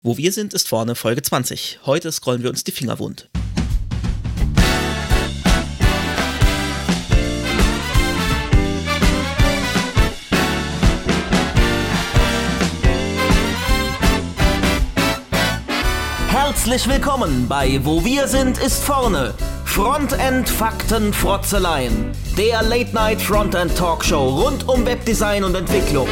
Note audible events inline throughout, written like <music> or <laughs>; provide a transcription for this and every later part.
Wo wir sind, ist vorne Folge 20. Heute scrollen wir uns die Finger wund. Herzlich willkommen bei Wo wir sind, ist vorne. Frontend Fakten Frotzeleien. Der Late Night Frontend Talkshow rund um Webdesign und Entwicklung.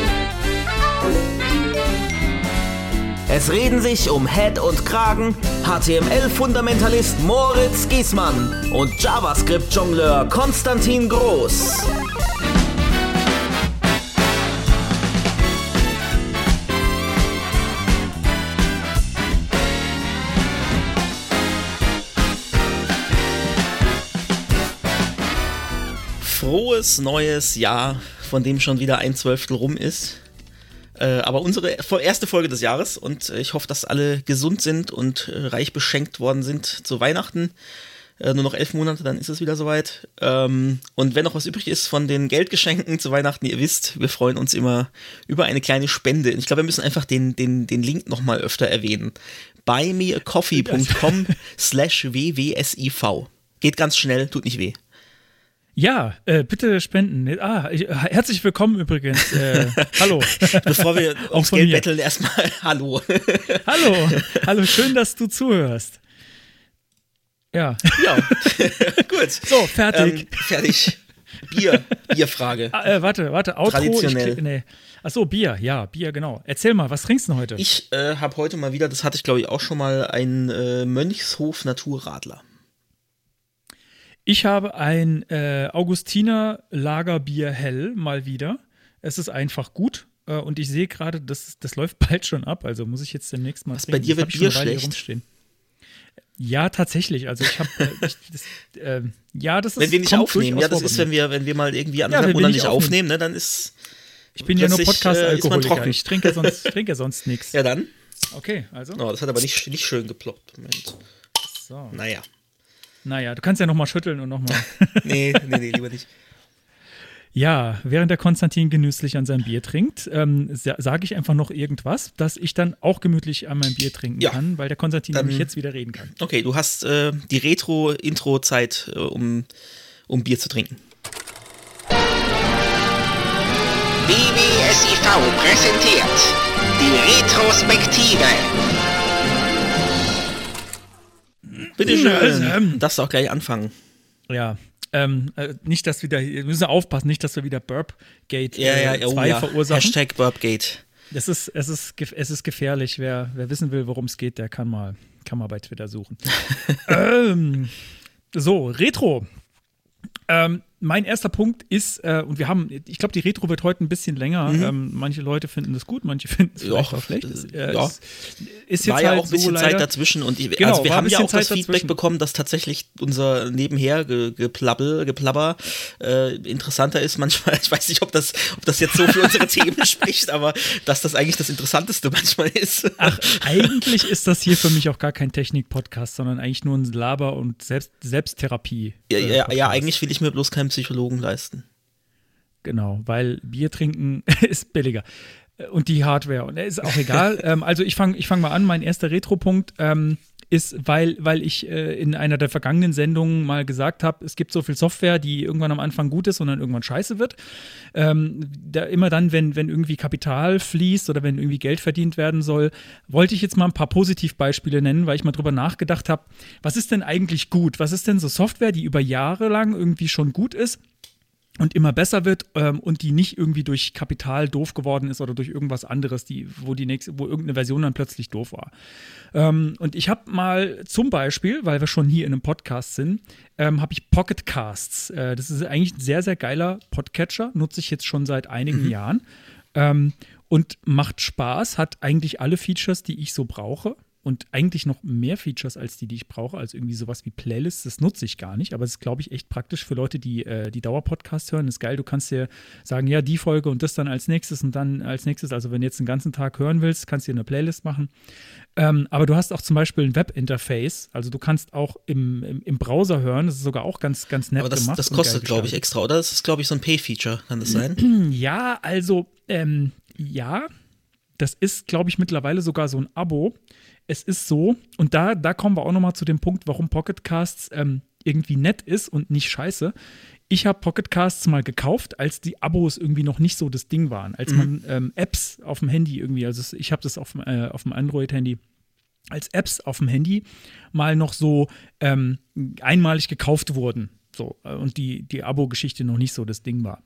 Es reden sich um Head und Kragen HTML-Fundamentalist Moritz Giesmann und JavaScript-Jongleur Konstantin Groß. Frohes neues Jahr, von dem schon wieder ein Zwölftel rum ist. Äh, aber unsere erste Folge des Jahres und äh, ich hoffe, dass alle gesund sind und äh, reich beschenkt worden sind zu Weihnachten. Nur noch elf Monate, dann ist es wieder soweit. Ähm, und wenn noch was übrig ist von den Geldgeschenken zu Weihnachten, ihr wisst, wir freuen uns immer über eine kleine Spende. Ich glaube, wir müssen einfach den, den, den Link nochmal öfter erwähnen. buymeacoffee.com slash wwsiv. Geht ganz schnell, tut nicht weh. Ja, äh, bitte spenden. Ah, ich, herzlich willkommen übrigens. Äh, <laughs> hallo. Bevor wir <laughs> ums Geld betteln, erstmal <laughs> Hallo. hallo. Hallo, schön, dass du zuhörst. Ja. Ja. Gut. So, fertig. Ähm, fertig. Bier. Bierfrage. Ah, äh, warte, warte. Outro. Traditionell. Ich, nee. Achso, Bier. Ja, Bier, genau. Erzähl mal, was trinkst du denn heute? Ich äh, habe heute mal wieder, das hatte ich glaube ich auch schon mal, einen äh, Mönchshof Naturradler. Ich habe ein äh, Augustiner Lagerbier hell mal wieder. Es ist einfach gut. Äh, und ich sehe gerade, das, das läuft <laughs> bald schon ab. Also muss ich jetzt demnächst mal. Was bei dir wird Bier schlecht? Rumstehen. Ja, tatsächlich. Also ich habe, äh, äh, ja, das ist. Wenn wir nicht aufnehmen, ja, das ist, wenn wir, wenn wir mal irgendwie anderthalb ja, Monate nicht aufnehmen, ne, dann ist. Ich bin ja nur Podcast-Alkoholiker. ich trinke sonst, <laughs> trinke sonst nichts. Ja, dann. Okay, also. Oh, das hat aber nicht, nicht schön geploppt. Moment. So. Naja. Naja, du kannst ja nochmal schütteln und nochmal. <laughs> nee, nee, nee, lieber nicht. Ja, während der Konstantin genüsslich an seinem Bier trinkt, ähm, sage ich einfach noch irgendwas, dass ich dann auch gemütlich an meinem Bier trinken ja. kann, weil der Konstantin dann, nämlich jetzt wieder reden kann. Okay, du hast äh, die Retro-Intro-Zeit, äh, um, um Bier zu trinken. BBSIV präsentiert die Retrospektive. Bitte schön. Ähm, Darfst du auch gleich anfangen. Ja. Ähm, äh, nicht, dass wieder, wir müssen aufpassen, nicht, dass wir wieder Burpgate ja, ja, äh, 2 oh, ja. verursachen. Hashtag Burpgate. Es ist, es ist, es ist gefährlich. Wer, wer wissen will, worum es geht, der kann mal, kann mal bei Twitter suchen. <laughs> ähm, so, Retro. Ähm, mein erster Punkt ist, äh, und wir haben, ich glaube, die Retro wird heute ein bisschen länger. Mhm. Ähm, manche Leute finden das gut, manche <laughs> finden es vielleicht auch schlecht. Das, äh, ja. Ist jetzt War ja halt auch ein bisschen so Zeit dazwischen und ich, genau, also wir haben ja auch Zeit das Feedback dazwischen. bekommen, dass tatsächlich unser nebenher Geplabbel, Geplabber äh, interessanter ist manchmal. <laughs> Ich weiß nicht, ob das, ob das jetzt so für unsere Themen <laughs> spricht, aber dass das eigentlich das Interessanteste manchmal ist. Ach, eigentlich ist das hier für mich auch gar kein Technik-Podcast, sondern eigentlich nur ein Laber- und Selbst Selbsttherapie. Ja, ja, ja, eigentlich will ich mir bloß Psychologen leisten. Genau, weil Bier trinken <laughs> ist billiger. Und die Hardware. Und ist auch egal. <laughs> ähm, also ich fange ich fang mal an. Mein erster Retro-Punkt ähm, ist, weil, weil ich äh, in einer der vergangenen Sendungen mal gesagt habe, es gibt so viel Software, die irgendwann am Anfang gut ist und dann irgendwann scheiße wird. Ähm, da immer dann, wenn, wenn irgendwie Kapital fließt oder wenn irgendwie Geld verdient werden soll, wollte ich jetzt mal ein paar Positivbeispiele nennen, weil ich mal drüber nachgedacht habe, was ist denn eigentlich gut? Was ist denn so Software, die über Jahre lang irgendwie schon gut ist? Und immer besser wird ähm, und die nicht irgendwie durch Kapital doof geworden ist oder durch irgendwas anderes, die, wo die nächste, wo irgendeine Version dann plötzlich doof war. Ähm, und ich habe mal zum Beispiel, weil wir schon hier in einem Podcast sind, ähm, habe ich Pocket Casts. Äh, das ist eigentlich ein sehr, sehr geiler Podcatcher, nutze ich jetzt schon seit einigen mhm. Jahren ähm, und macht Spaß, hat eigentlich alle Features, die ich so brauche und eigentlich noch mehr Features als die, die ich brauche, also irgendwie sowas wie Playlists, das nutze ich gar nicht, aber es ist, glaube ich, echt praktisch für Leute, die äh, die Dauerpodcast hören. Das ist geil, du kannst dir sagen, ja, die Folge und das dann als nächstes und dann als nächstes, also wenn du jetzt den ganzen Tag hören willst, kannst du dir eine Playlist machen. Ähm, aber du hast auch zum Beispiel ein Webinterface, also du kannst auch im, im, im, Browser hören, das ist sogar auch ganz, ganz nett aber das, gemacht. Das kostet, glaube ich, extra, oder? Das ist, glaube ich, so ein Pay-Feature, kann das sein? <clears throat> Ja, also, ähm, ja, das ist, glaube ich, mittlerweile sogar so ein Abo. Es ist so, und da, da kommen wir auch nochmal zu dem Punkt, warum Pocketcasts ähm, irgendwie nett ist und nicht scheiße. Ich habe Pocketcasts mal gekauft, als die Abos irgendwie noch nicht so das Ding waren, als man ähm, Apps auf dem Handy irgendwie, also ich habe das auf, dem, äh, auf dem Android-Handy als Apps auf dem Handy mal noch so ähm, einmalig gekauft wurden. So, äh, und die, die Abo-Geschichte noch nicht so das Ding war.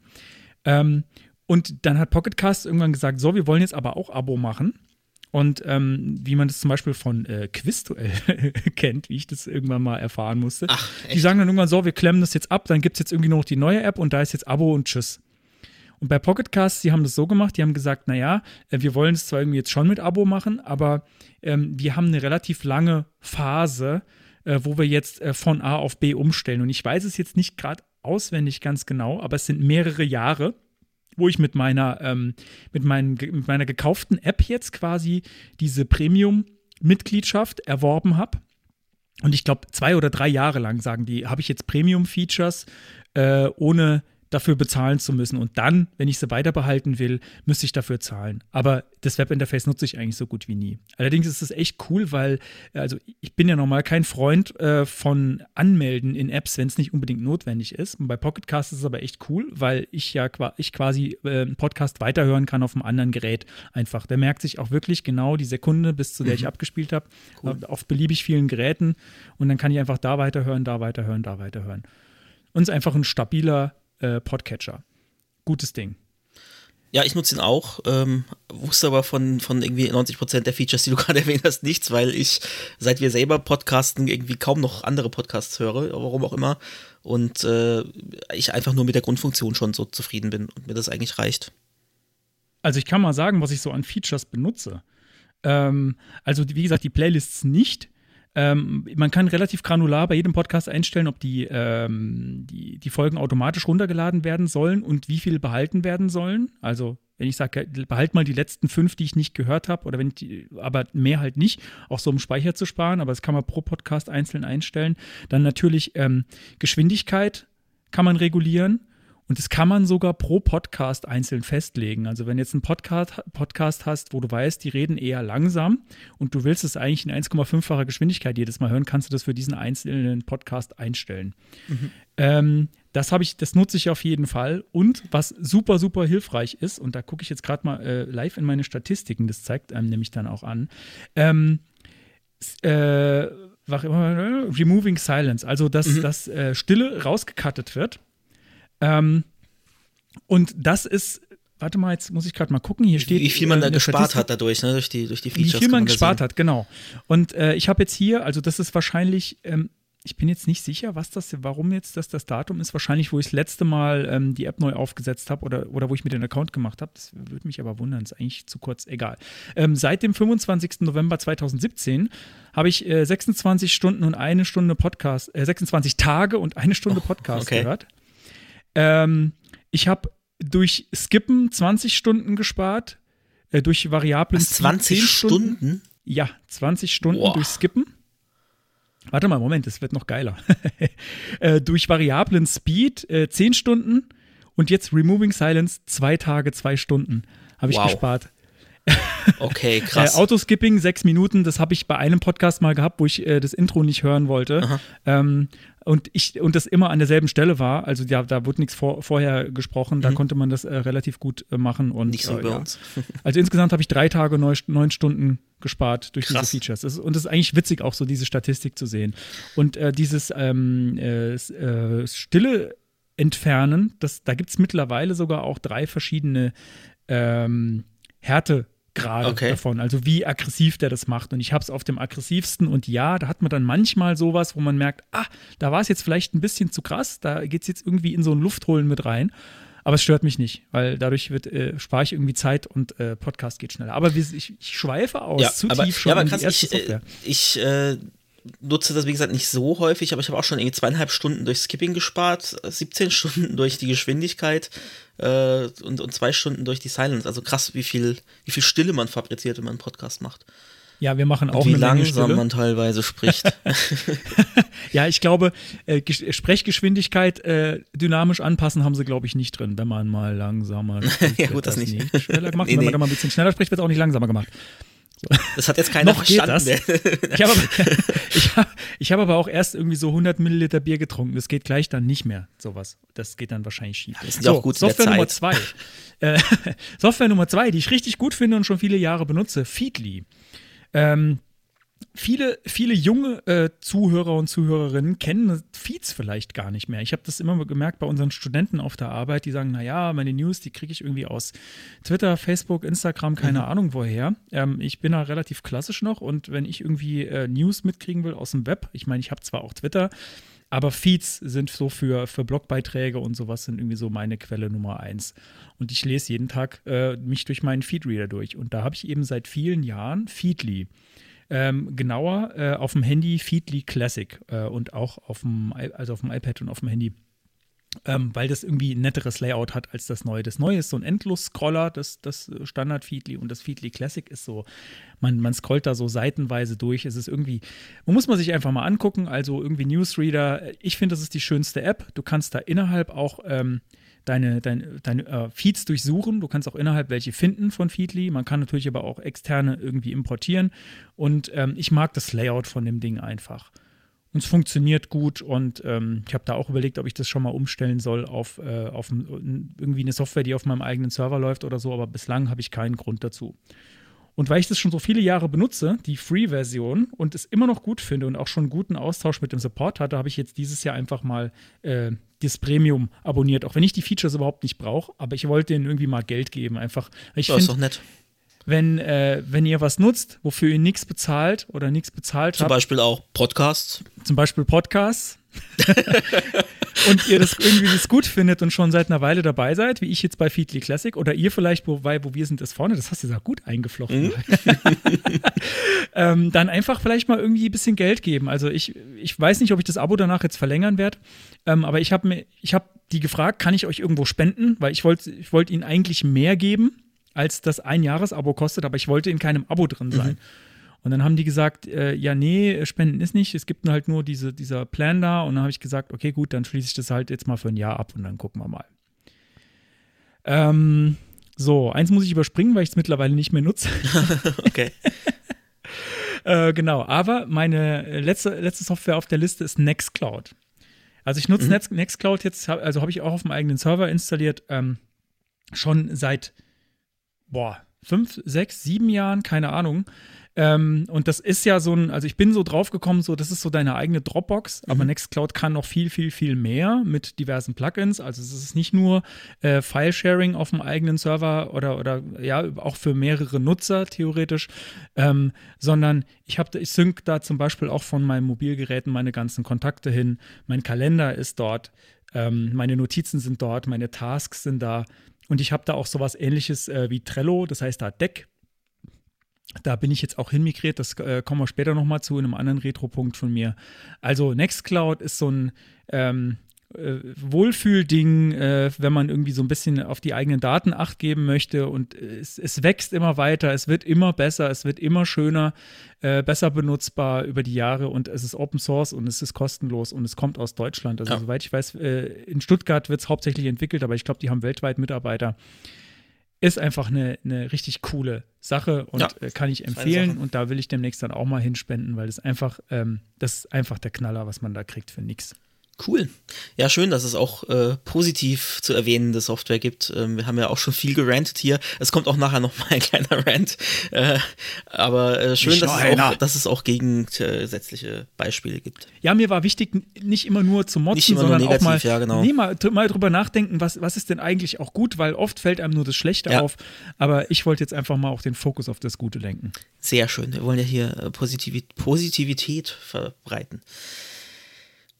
Ähm, und dann hat Pocketcast irgendwann gesagt, so, wir wollen jetzt aber auch Abo machen. Und ähm, wie man das zum Beispiel von äh, Quizduell <laughs> kennt, wie ich das irgendwann mal erfahren musste. Ach, die sagen dann irgendwann so, wir klemmen das jetzt ab, dann gibt es jetzt irgendwie noch die neue App und da ist jetzt Abo und Tschüss. Und bei Pocketcast, die haben das so gemacht, die haben gesagt, naja, äh, wir wollen es zwar irgendwie jetzt schon mit Abo machen, aber ähm, wir haben eine relativ lange Phase, äh, wo wir jetzt äh, von A auf B umstellen. Und ich weiß es jetzt nicht gerade auswendig ganz genau, aber es sind mehrere Jahre wo ich mit meiner, ähm, mit, meinen, mit meiner gekauften App jetzt quasi diese Premium-Mitgliedschaft erworben habe. Und ich glaube, zwei oder drei Jahre lang, sagen die, habe ich jetzt Premium-Features äh, ohne dafür bezahlen zu müssen. Und dann, wenn ich sie weiter behalten will, müsste ich dafür zahlen. Aber das Webinterface nutze ich eigentlich so gut wie nie. Allerdings ist es echt cool, weil, also ich bin ja normal kein Freund äh, von Anmelden in Apps, wenn es nicht unbedingt notwendig ist. Und bei Pocketcast ist es aber echt cool, weil ich ja ich quasi äh, einen Podcast weiterhören kann auf einem anderen Gerät einfach. Der merkt sich auch wirklich genau die Sekunde, bis zu der ich Mhm. abgespielt habe, cool. auf beliebig vielen Geräten. Und dann kann ich einfach da weiterhören, da weiterhören, da weiterhören. Und es ist einfach ein stabiler äh, Podcatcher. Gutes Ding. Ja, ich nutze ihn auch, ähm, wusste aber von, von irgendwie 90% der Features, die du <laughs> gerade erwähnt hast, nichts, weil ich, seit wir selber podcasten, irgendwie kaum noch andere Podcasts höre, warum auch immer. Und äh, ich einfach nur mit der Grundfunktion schon so zufrieden bin und mir das eigentlich reicht. Also ich kann mal sagen, was ich so an Features benutze. Ähm, also wie gesagt, die Playlists nicht. Ähm, man kann relativ granular bei jedem Podcast einstellen, ob die, ähm, die, die Folgen automatisch runtergeladen werden sollen und wie viel behalten werden sollen. Also wenn ich sage, behalt mal die letzten fünf, die ich nicht gehört habe, oder wenn ich die, aber mehr halt nicht, auch so um Speicher zu sparen, aber das kann man pro Podcast einzeln einstellen. Dann natürlich ähm, Geschwindigkeit kann man regulieren. Und das kann man sogar pro Podcast einzeln festlegen. Also wenn jetzt ein Podcast, Podcast hast, wo du weißt, die reden eher langsam und du willst es eigentlich in 1,5-facher Geschwindigkeit jedes Mal hören, kannst du das für diesen einzelnen Podcast einstellen. Mhm. Ähm, das habe ich, das nutze ich auf jeden Fall. Und was super, super hilfreich ist, und da gucke ich jetzt gerade mal äh, live in meine Statistiken, das zeigt einem nämlich dann auch an. Ähm, äh, Removing Silence, also dass, mhm. dass äh, Stille rausgekattet wird. Ähm, und das ist, warte mal, jetzt muss ich gerade mal gucken. Hier steht. Wie viel man da gespart Statistik, hat dadurch, ne? durch, die, durch die Features. Wie viel man, man gespart sehen. hat, genau. Und äh, ich habe jetzt hier, also das ist wahrscheinlich, ähm, ich bin jetzt nicht sicher, was das, warum jetzt das das Datum ist. Wahrscheinlich, wo ich das letzte Mal ähm, die App neu aufgesetzt habe oder, oder wo ich mir den Account gemacht habe. Das würde mich aber wundern, ist eigentlich zu kurz, egal. Ähm, seit dem 25. November 2017 habe ich äh, 26 Stunden und eine Stunde Podcast, äh, 26 Tage und eine Stunde Podcast oh, okay. gehört. Ähm, ich habe durch Skippen 20 Stunden gespart, äh, durch Variablen Was, 20 Stunden? Stunden? Ja, 20 Stunden Boah. durch Skippen. Warte mal, Moment, es wird noch geiler. <laughs> äh, durch Variablen Speed äh, 10 Stunden und jetzt Removing Silence 2 Tage, 2 Stunden habe ich Wow. gespart. <laughs> Okay, krass. Äh, Autoskipping, sechs Minuten, das habe ich bei einem Podcast mal gehabt, wo ich äh, das Intro nicht hören wollte. Ähm, und ich und das immer an derselben Stelle war. Also ja, da wurde nichts vor, vorher gesprochen, da konnte man das äh, relativ gut äh, machen. Und, Mhm. Nicht so äh, bei ja. uns. <laughs> Also insgesamt habe ich drei Tage, neun, neun Stunden gespart durch Krass. diese Features. Das ist, und es ist eigentlich witzig, auch so diese Statistik zu sehen. Und äh, dieses ähm, äh, äh, Stille entfernen, das, da gibt es mittlerweile sogar auch drei verschiedene ähm, Härtegrade Okay. davon, also wie aggressiv der das macht. Und ich habe es auf dem aggressivsten und ja, da hat man dann manchmal sowas, wo man merkt, ah, da war es jetzt vielleicht ein bisschen zu krass, da geht es jetzt irgendwie in so ein Luftholen mit rein. Aber es stört mich nicht, weil dadurch wird, äh, spare ich irgendwie Zeit und äh, Podcast geht schneller. Aber ich, ich schweife aus, Ja, zu aber, tief schon ja, aber krass, ich, äh, ich äh, nutze das, wie gesagt, nicht so häufig, aber ich habe auch schon irgendwie zweieinhalb Stunden durch Skipping gespart, 17 <laughs> Stunden durch die Geschwindigkeit äh, und, und zwei Stunden durch die Silence. Also krass, wie viel, wie viel Stille man fabriziert, wenn man einen Podcast macht. Ja, wir machen auch Wie eine Menge langsam Stille. man teilweise spricht. <laughs> Ja, ich glaube, äh, Gesch- Sprechgeschwindigkeit äh, dynamisch anpassen haben sie, glaube ich, nicht drin. Wenn man mal langsamer <laughs> spricht, Ja, wird gut, das nicht. schneller gemacht. Nee, Und wenn nee. man mal ein bisschen schneller spricht, wird es auch nicht langsamer gemacht. Das hat jetzt keiner Noch verstanden. <laughs> Ich habe aber, <laughs> hab, hab aber auch erst irgendwie so 100 Milliliter Bier getrunken. Das geht gleich dann nicht mehr, sowas. Das geht dann wahrscheinlich schief. das ist ja auch gut Software Nummer zwei. <laughs> Äh, Software Nummer zwei, die ich richtig gut finde und schon viele Jahre benutze, Feedly. Ähm, viele, viele junge äh, Zuhörer und Zuhörerinnen kennen Feeds vielleicht gar nicht mehr. Ich habe das immer gemerkt bei unseren Studenten auf der Arbeit, die sagen, naja, meine News, die kriege ich irgendwie aus Twitter, Facebook, Instagram, keine Ahnung woher. Ähm, ich bin da relativ klassisch noch und wenn ich irgendwie äh, News mitkriegen will aus dem Web, ich meine, ich habe zwar auch Twitter, aber Feeds sind so für, für Blogbeiträge und sowas sind irgendwie so meine Quelle Nummer eins. Und ich lese jeden Tag äh, mich durch meinen Feedreader durch. Und da habe ich eben seit vielen Jahren Feedly. Ähm, genauer äh, auf dem Handy Feedly Classic äh, und auch auf dem, also auf dem iPad und auf dem Handy. Ähm, weil das irgendwie ein netteres Layout hat als das neue. Das neue ist so ein Endlos-Scroller, das, das Standard Feedly und das Feedly Classic ist so, man, man scrollt da so seitenweise durch. Es ist irgendwie, muss man sich einfach mal angucken. Also irgendwie Newsreader. Ich finde, das ist die schönste App. Du kannst da innerhalb auch ähm, deine, deine, deine äh, Feeds durchsuchen. Du kannst auch innerhalb welche finden von Feedly. Man kann natürlich aber auch externe irgendwie importieren. Und ähm, ich mag das Layout von dem Ding einfach. Und es funktioniert gut und ähm, ich habe da auch überlegt, ob ich das schon mal umstellen soll auf, äh, auf irgendwie eine Software, die auf meinem eigenen Server läuft oder so, aber bislang habe ich keinen Grund dazu. Und weil ich das schon so viele Jahre benutze, die Free-Version, und es immer noch gut finde und auch schon guten Austausch mit dem Support hatte, habe ich jetzt dieses Jahr einfach mal äh, das Premium abonniert, auch wenn ich die Features überhaupt nicht brauche, aber ich wollte denen irgendwie mal Geld geben, einfach. Ich Das ist finde, doch nett. wenn, äh, wenn ihr was nutzt, wofür ihr nichts bezahlt oder nichts bezahlt Zum habt, Beispiel auch Podcasts. zum Beispiel Podcasts, <laughs> und ihr das irgendwie das gut findet und schon seit einer Weile dabei seid, wie ich jetzt bei Feedly Classic oder ihr vielleicht, wobei, wo wir sind, ist vorne, das hast du ja gut eingeflochten. <laughs> ähm, dann einfach vielleicht mal irgendwie ein bisschen Geld geben. Also ich, ich weiß nicht, ob ich das Abo danach jetzt verlängern werde, ähm, aber ich habe mir, ich habe die gefragt, kann ich euch irgendwo spenden, weil ich wollte, ich wollte ihnen eigentlich mehr geben, als das ein Jahresabo kostet, aber ich wollte in keinem Abo drin sein. Und dann haben die gesagt, äh, ja, nee, Spenden ist nicht, es gibt halt nur diese, dieser Plan da. Und dann habe ich gesagt, okay, gut, dann schließe ich das halt jetzt mal für ein Jahr ab und dann gucken wir mal. Ähm, so, eins muss ich überspringen, weil ich es mittlerweile nicht mehr nutze. <laughs> Okay. <laughs> äh, genau, aber meine letzte, letzte Software auf der Liste ist Nextcloud. Also ich nutze Next, Nextcloud jetzt, also habe ich auch auf dem eigenen Server installiert, ähm, schon seit, boah, fünf, sechs, sieben Jahren, keine Ahnung. Ähm, und das ist ja so ein, also ich bin so drauf gekommen, so, das ist so deine eigene Dropbox, aber Nextcloud kann noch viel, viel, viel mehr mit diversen Plugins. Also es ist nicht nur äh, File-Sharing auf dem eigenen Server oder, oder ja, auch für mehrere Nutzer theoretisch, ähm, sondern ich habe, ich sync da zum Beispiel auch von meinen Mobilgeräten meine ganzen Kontakte hin. Mein Kalender ist dort, ähm, meine Notizen sind dort, meine Tasks sind da. Und ich habe da auch sowas ähnliches äh, wie Trello, das heißt da Deck. Da bin ich jetzt auch hinmigriert, das äh, kommen wir später nochmal zu in einem anderen Retro-Punkt von mir. Also Nextcloud ist so ein ähm, äh, Wohlfühlding, äh, wenn man irgendwie so ein bisschen auf die eigenen Daten acht geben möchte und es, es wächst immer weiter, es wird immer besser, es wird immer schöner, äh, besser benutzbar über die Jahre und es ist Open Source und es ist kostenlos und es kommt aus Deutschland. Also Ja. soweit ich weiß, äh, in Stuttgart wird es hauptsächlich entwickelt, aber ich glaube, die haben weltweit Mitarbeiter. Ist einfach eine, eine richtig coole Sache und Ja, äh, kann ich empfehlen. Und da will ich demnächst dann auch mal hinspenden, weil das einfach, ähm, das ist einfach der Knaller, was man da kriegt für nix. Cool. Ja, schön, dass es auch äh, positiv zu erwähnende Software gibt. Ähm, wir haben ja auch schon viel gerantet hier. Es kommt auch nachher noch <laughs> mal ein kleiner Rant. Äh, aber äh, schön, dass es, auch, dass es auch gegensätzliche Beispiele gibt. Ja, mir war wichtig, nicht immer nur zu motzen, Nicht immer nur sondern auch mal, negativ, ja, genau. nee, mal, mal drüber nachdenken, was, was ist denn eigentlich auch gut, weil oft fällt einem nur das Schlechte Ja. auf. Aber ich wollte jetzt einfach mal auch den Fokus auf das Gute lenken. Sehr schön. Wir wollen ja hier äh, Positivität, Positivität verbreiten.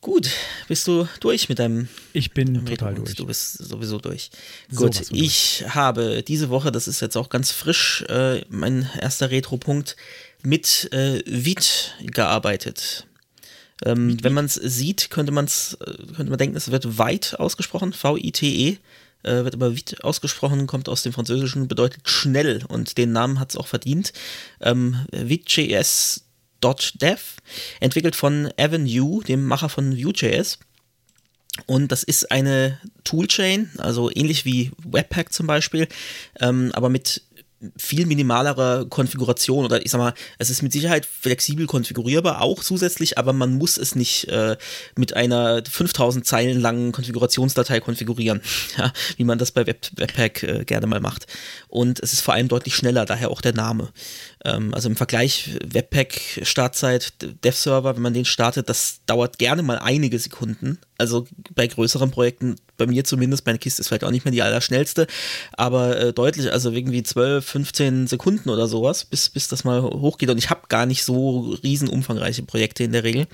Gut, bist du durch mit deinem Ich bin total Retro-Punkt? durch. Du bist sowieso durch. Sowas Gut, von durch. ich habe diese Woche, das ist jetzt auch ganz frisch, äh, mein erster Retro-Punkt, mit äh, Vite gearbeitet. Ähm, wenn man es sieht, könnte, man's, äh, könnte man denken, es wird weit ausgesprochen, V-I-T-E. äh, wird aber Vite ausgesprochen, kommt aus dem Französischen, bedeutet schnell und den Namen hat es auch verdient. Ähm, Vite.js.dev, entwickelt von Evan Yu, dem Macher von Vue.js. Und das ist eine Toolchain, also ähnlich wie Webpack zum Beispiel, ähm, aber mit viel minimalere Konfiguration oder ich sag mal, es ist mit Sicherheit flexibel konfigurierbar, auch zusätzlich, aber man muss es nicht äh, mit einer 5000 Zeilen langen Konfigurationsdatei konfigurieren, <laughs> ja, wie man das bei Web Webpack äh, gerne mal macht. Und es ist vor allem deutlich schneller, daher auch der Name. Ähm, also im Vergleich Webpack Startzeit, Dev-Server, wenn man den startet, das dauert gerne mal einige Sekunden. Also bei größeren Projekten bei mir zumindest, meine Kiste ist vielleicht auch nicht mehr die allerschnellste, aber äh, deutlich, also irgendwie 12, 15 Sekunden oder sowas, bis, bis das mal hochgeht. Und ich habe gar nicht so riesen umfangreiche Projekte in der Regel.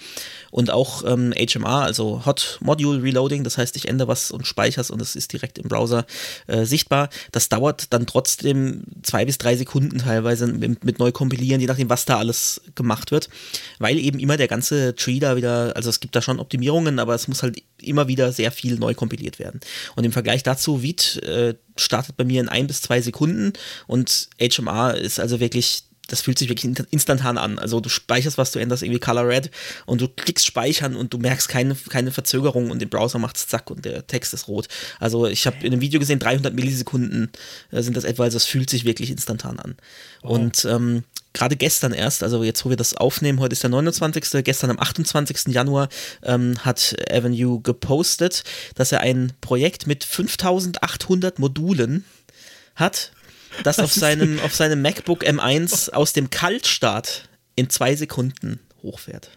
Und auch ähm, HMR, also Hot Module Reloading, das heißt, ich ändere was und speichere und es ist direkt im Browser äh, sichtbar. Das dauert dann trotzdem zwei bis drei Sekunden teilweise mit, mit neu kompilieren, je nachdem, was da alles gemacht wird, weil eben immer der ganze Tree da wieder, also es gibt da schon Optimierungen, aber es muss halt immer wieder sehr viel neu kompiliert werden. Und im Vergleich dazu, Vite äh, startet bei mir in ein bis zwei Sekunden und HMR ist also wirklich das fühlt sich wirklich instantan an. Also du speicherst was, du änderst irgendwie Color Red und du klickst speichern und du merkst keine, keine Verzögerung und im Browser macht es zack und der Text ist rot. Also ich habe in einem Video gesehen, 300 Millisekunden äh, sind das etwa, also es fühlt sich wirklich instantan an. Wow. Und ähm, gerade gestern erst, also jetzt wo wir das aufnehmen, heute ist der 29., gestern am 28. Januar ähm, hat Avenue gepostet, dass er ein Projekt mit 5800 Modulen hat, das auf seinem, auf seinem MacBook M1 aus dem Kaltstart in zwei Sekunden hochfährt.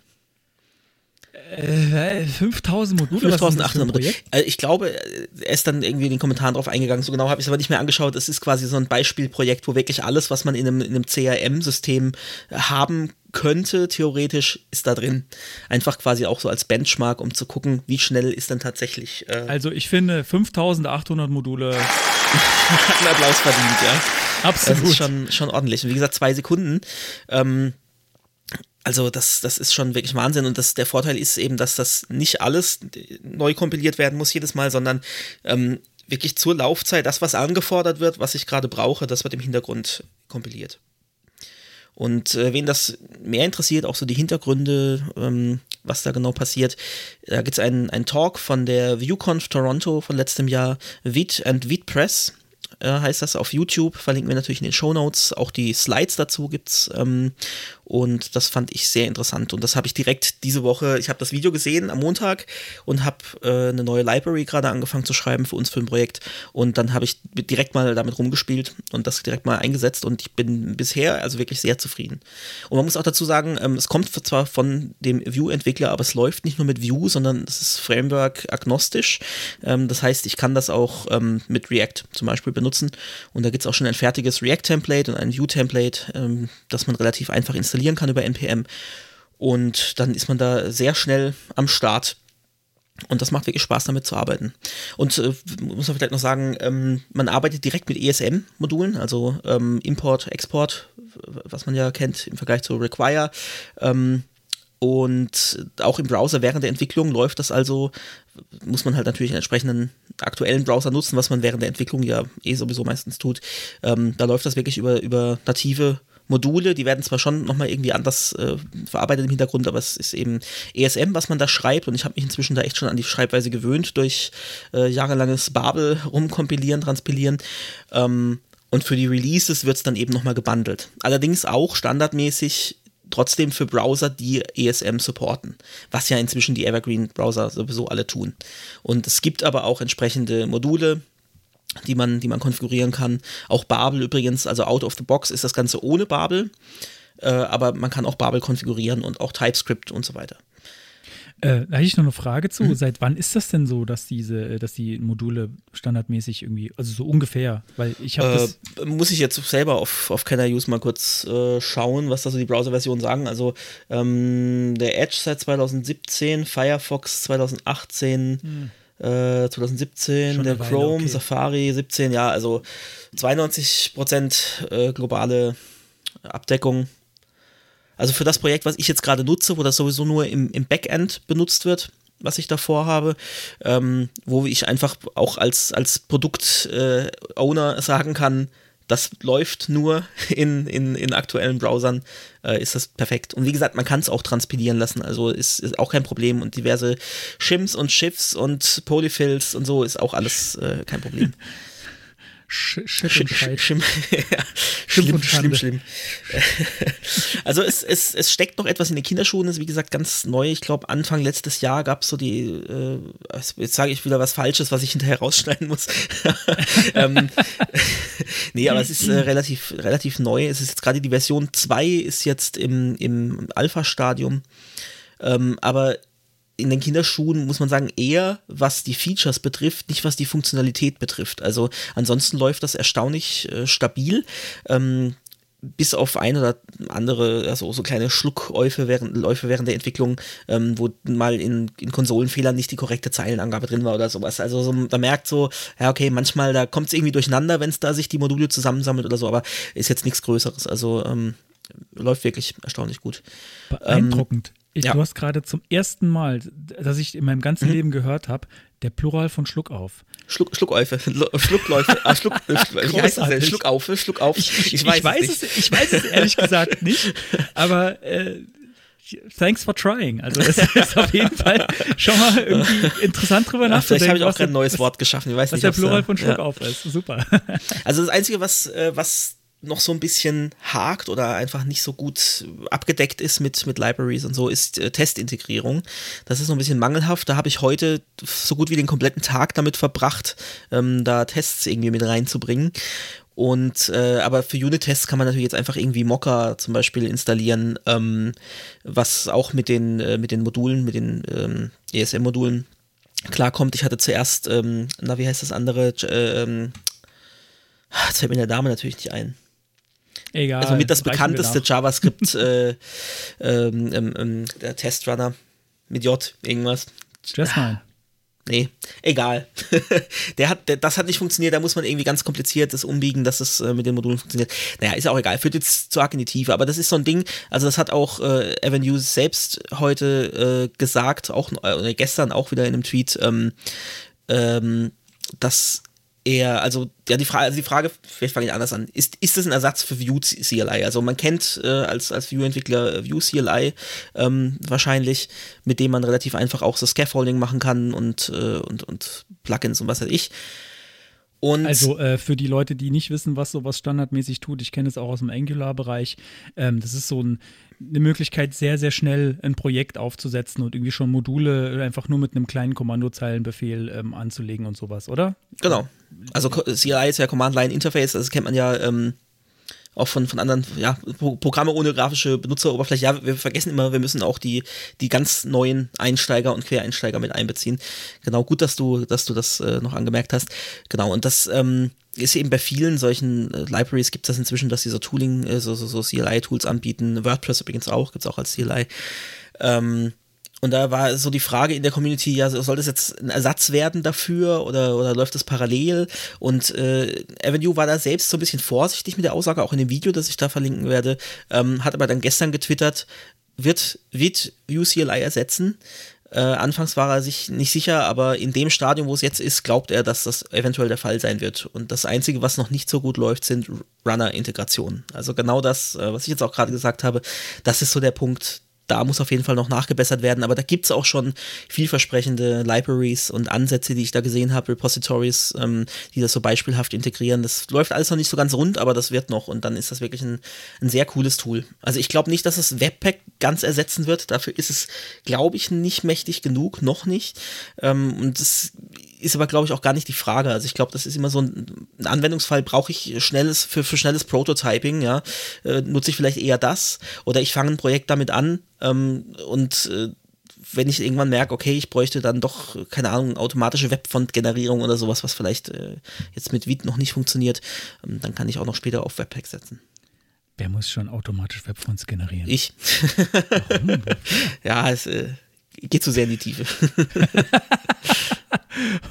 5000 Module? 5800 Module. Äh, ich glaube, er ist dann irgendwie in den Kommentaren drauf eingegangen. So genau habe ich es aber nicht mehr angeschaut. Es ist quasi so ein Beispielprojekt, wo wirklich alles, was man in einem, in einem CRM-System haben könnte, theoretisch, ist da drin. Einfach quasi auch so als Benchmark, um zu gucken, wie schnell ist dann tatsächlich. Äh also, ich finde 5800 Module. <laughs> hat einen Applaus verdient, ja. Absolut. Das ist schon, schon ordentlich. Und wie gesagt, zwei Sekunden. Ähm, also das, das ist schon wirklich Wahnsinn und das, der Vorteil ist eben, dass das nicht alles neu kompiliert werden muss jedes Mal, sondern ähm, wirklich zur Laufzeit das, was angefordert wird, was ich gerade brauche, das wird im Hintergrund kompiliert. Und äh, wen das mehr interessiert, auch so die Hintergründe, ähm, was da genau passiert, da gibt es einen, einen Talk von der ViewConf Toronto von letztem Jahr, Vid and Vid Press äh, heißt das auf YouTube, verlinken wir natürlich in den Show Notes. Auch die Slides dazu gibt's. Ähm, und das fand ich sehr interessant. Und das habe ich direkt diese Woche, ich habe das Video gesehen am Montag und habe äh, eine neue Library gerade angefangen zu schreiben für uns für ein Projekt. Und dann habe ich direkt mal damit rumgespielt und das direkt mal eingesetzt. Und ich bin bisher also wirklich sehr zufrieden. Und man muss auch dazu sagen, ähm, es kommt zwar von dem Vue-Entwickler, aber es läuft nicht nur mit Vue, sondern es ist Framework-agnostisch. Ähm, das heißt, ich kann das auch ähm, mit React zum Beispiel benutzen. Und da gibt es auch schon ein fertiges React-Template und ein Vue-Template, ähm, das man relativ einfach installiert installieren kann über NPM. Und dann ist man da sehr schnell am Start. Und das macht wirklich Spaß, damit zu arbeiten. Und äh, muss man vielleicht noch sagen, ähm, man arbeitet direkt mit ESM-Modulen, also ähm, Import, Export, was man ja kennt im Vergleich zu Require. Ähm, und auch im Browser während der Entwicklung läuft das also, muss man halt natürlich einen entsprechenden aktuellen Browser nutzen, was man während der Entwicklung ja eh sowieso meistens tut. Ähm, da läuft das wirklich über, über native Module, die werden zwar schon nochmal irgendwie anders äh, verarbeitet im Hintergrund, aber es ist eben ESM, was man da schreibt und ich habe mich inzwischen da echt schon an die Schreibweise gewöhnt durch äh, jahrelanges Babel rumkompilieren, transpilieren. Ähm, und für die Releases wird es dann eben nochmal gebundelt. Allerdings auch standardmäßig trotzdem für Browser, die ESM supporten, was ja inzwischen die Evergreen-Browser sowieso alle tun. Und es gibt aber auch entsprechende Module, die man, die man konfigurieren kann. Auch Babel übrigens, also out of the box ist das Ganze ohne Babel, äh, aber man kann auch Babel konfigurieren und auch TypeScript und so weiter. Äh, da hätte ich noch eine Frage zu. Mhm. Seit wann ist das denn so, dass diese, dass die Module standardmäßig irgendwie, also so ungefähr? Weil ich habe äh, Muss ich jetzt selber auf, auf Can I Use mal kurz äh, schauen, was da so die Browser-Versionen sagen. Also ähm, der Edge seit 2017, Firefox 2018, mhm. 2017, Schon der Chrome, okay. Safari 17, ja, also 92 Prozent äh, globale Abdeckung. Also für das Projekt, was ich jetzt gerade nutze, wo das sowieso nur im, im Backend benutzt wird, was ich davor habe, ähm, wo ich einfach auch als, als Produkt-Owner äh, sagen kann, das läuft nur <laughs> in, in, in aktuellen Browsern, äh, ist das perfekt. Und wie gesagt, man kann es auch transpilieren lassen, also ist, ist auch kein Problem. Und diverse Shims und Schiffs und Polyfills und so ist auch alles äh, kein Problem. <laughs> Sch Shit <laughs> und Scheit. Schlimm, ja, Schimpf schlimm, und schlimm, schlimm. <laughs> Also es, es, es steckt noch etwas in den Kinderschuhen, ist wie gesagt ganz neu. Ich glaube, Anfang letztes Jahr gab es so die, äh, jetzt sage ich wieder was Falsches, was ich hinterher rausschneiden muss. <laughs> ähm, nee, aber es ist äh, relativ, relativ neu. Es ist jetzt gerade die Version 2 ist jetzt im, im Alpha-Stadium. Ähm, aber in den Kinderschuhen muss man sagen, eher was die Features betrifft, nicht was die Funktionalität betrifft. Also ansonsten läuft das erstaunlich äh, stabil. Ähm, bis auf ein oder andere, also so kleine Schluckläufe während, Läufe während der Entwicklung, ähm, wo mal in, in Konsolenfehlern nicht die korrekte Zeilenangabe drin war oder sowas. Also so, man merkt so, ja, okay, manchmal da kommt es irgendwie durcheinander, wenn es da sich die Module zusammensammelt oder so, aber ist jetzt nichts Größeres. Also ähm, läuft wirklich erstaunlich gut. Beeindruckend. Ich, ja. Du hast gerade zum ersten Mal, dass ich in meinem ganzen Mhm. Leben gehört habe, der Plural von Schluck auf. Schluck, Schluckäufe, Schluckläufe, ah, Schluck, äh, Schluck, wie heißt das denn? Schluckaufe, Schluckauf. Ich, ich, weiß, nicht. es, ich weiß es ehrlich gesagt nicht, aber äh, thanks for trying. Also es <laughs> ist auf jeden Fall schon mal irgendwie interessant drüber Ja, nachzudenken. vielleicht habe ich auch gerade ein neues Wort geschaffen. Ich weiß Was nicht, der Plural von Schluck ja. ist. Super. Also das Einzige, was, äh, was noch so ein bisschen hakt oder einfach nicht so gut abgedeckt ist mit, mit Libraries und so, ist äh, Testintegrierung. Das ist so ein bisschen mangelhaft. Da habe ich heute so gut wie den kompletten Tag damit verbracht, ähm, da Tests irgendwie mit reinzubringen. Und äh, aber für Unit-Tests kann man natürlich jetzt einfach irgendwie Mocker zum Beispiel installieren, ähm, was auch mit den, äh, mit den Modulen, mit den ähm, ESM-Modulen klarkommt. Ich hatte zuerst, ähm, na, wie heißt das andere? J- äh, ähm, Jetzt fällt mir der Name natürlich nicht ein. Egal. Also mit das bekannteste. JavaScript, <laughs> äh, ähm, ähm, ähm, der Testrunner mit J, irgendwas. Just-Mine. Nee, egal. <laughs> der hat, der, das hat nicht funktioniert, da muss man irgendwie ganz kompliziert das umbiegen, dass es äh, mit den Modulen funktioniert. Naja, ist auch egal, führt jetzt zu arg in die Tiefe, aber das ist so ein Ding, also das hat auch äh, Evan Hughes selbst heute äh, gesagt, auch äh, gestern auch wieder in einem Tweet, ähm, ähm, dass er, also ja, die Frage, also die Frage, vielleicht fange ich anders an, ist, ist das ein Ersatz für Vue CLI? Also man kennt äh, als, als Vue-Entwickler äh, Vue CLI ähm, wahrscheinlich, mit dem man relativ einfach auch so Scaffolding machen kann und, äh, und, und Plugins und was weiß ich. Und Also äh, für die Leute, die nicht wissen, was sowas standardmäßig tut, ich kenne es auch aus dem Angular-Bereich, ähm, das ist so ein, eine Möglichkeit, sehr, sehr schnell ein Projekt aufzusetzen und irgendwie schon Module einfach nur mit einem kleinen Kommandozeilenbefehl ähm, anzulegen und sowas, oder? Genau. Also CLI ist ja Command-Line-Interface, das kennt man ja ähm, auch von, von anderen ja, Pro Programme ohne grafische Benutzeroberfläche. Ja, wir vergessen immer, wir müssen auch die, die ganz neuen Einsteiger und Quereinsteiger mit einbeziehen. Genau, gut, dass du, dass du das äh, noch angemerkt hast. Genau, und das ähm, ist eben bei vielen solchen äh, Libraries gibt es das inzwischen, dass sie so Tooling, äh, so, so, so CLI-Tools anbieten. WordPress übrigens auch, gibt es auch als CLI. Ähm, und da war so die Frage in der Community, ja, soll das jetzt ein Ersatz werden dafür oder, oder läuft das parallel? Und äh, Avenue war da selbst so ein bisschen vorsichtig mit der Aussage, auch in dem Video, das ich da verlinken werde, ähm, hat aber dann gestern getwittert, wird, wird UCLI ersetzen. Äh, anfangs war er sich nicht sicher, aber in dem Stadium, wo es jetzt ist, glaubt er, dass das eventuell der Fall sein wird. Und das Einzige, was noch nicht so gut läuft, sind Runner-Integrationen. Also genau das, äh, was ich jetzt auch gerade gesagt habe, das ist so der Punkt, da muss auf jeden Fall noch nachgebessert werden, aber da gibt es auch schon vielversprechende Libraries und Ansätze, die ich da gesehen habe, Repositories, ähm, die das so beispielhaft integrieren. Das läuft alles noch nicht so ganz rund, aber das wird noch und dann ist das wirklich ein, ein sehr cooles Tool. Also ich glaube nicht, dass es Webpack ganz ersetzen wird, dafür ist es, glaube ich, nicht mächtig genug, noch nicht. Ähm, und das ist aber, glaube ich, auch gar nicht die Frage. Also ich glaube, das ist immer so ein, ein Anwendungsfall, brauche ich schnelles, für, für schnelles Prototyping, ja, äh, nutze ich vielleicht eher das oder ich fange ein Projekt damit an ähm, und äh, wenn ich irgendwann merke, okay, ich bräuchte dann doch, keine Ahnung, automatische Webfont-Generierung oder sowas, was vielleicht äh, jetzt mit Vite noch nicht funktioniert, ähm, dann kann ich auch noch später auf Webpack setzen. Wer muss schon automatisch Webfonts generieren? Ich. <laughs> ja, es äh, geht zu sehr in die Tiefe. <laughs>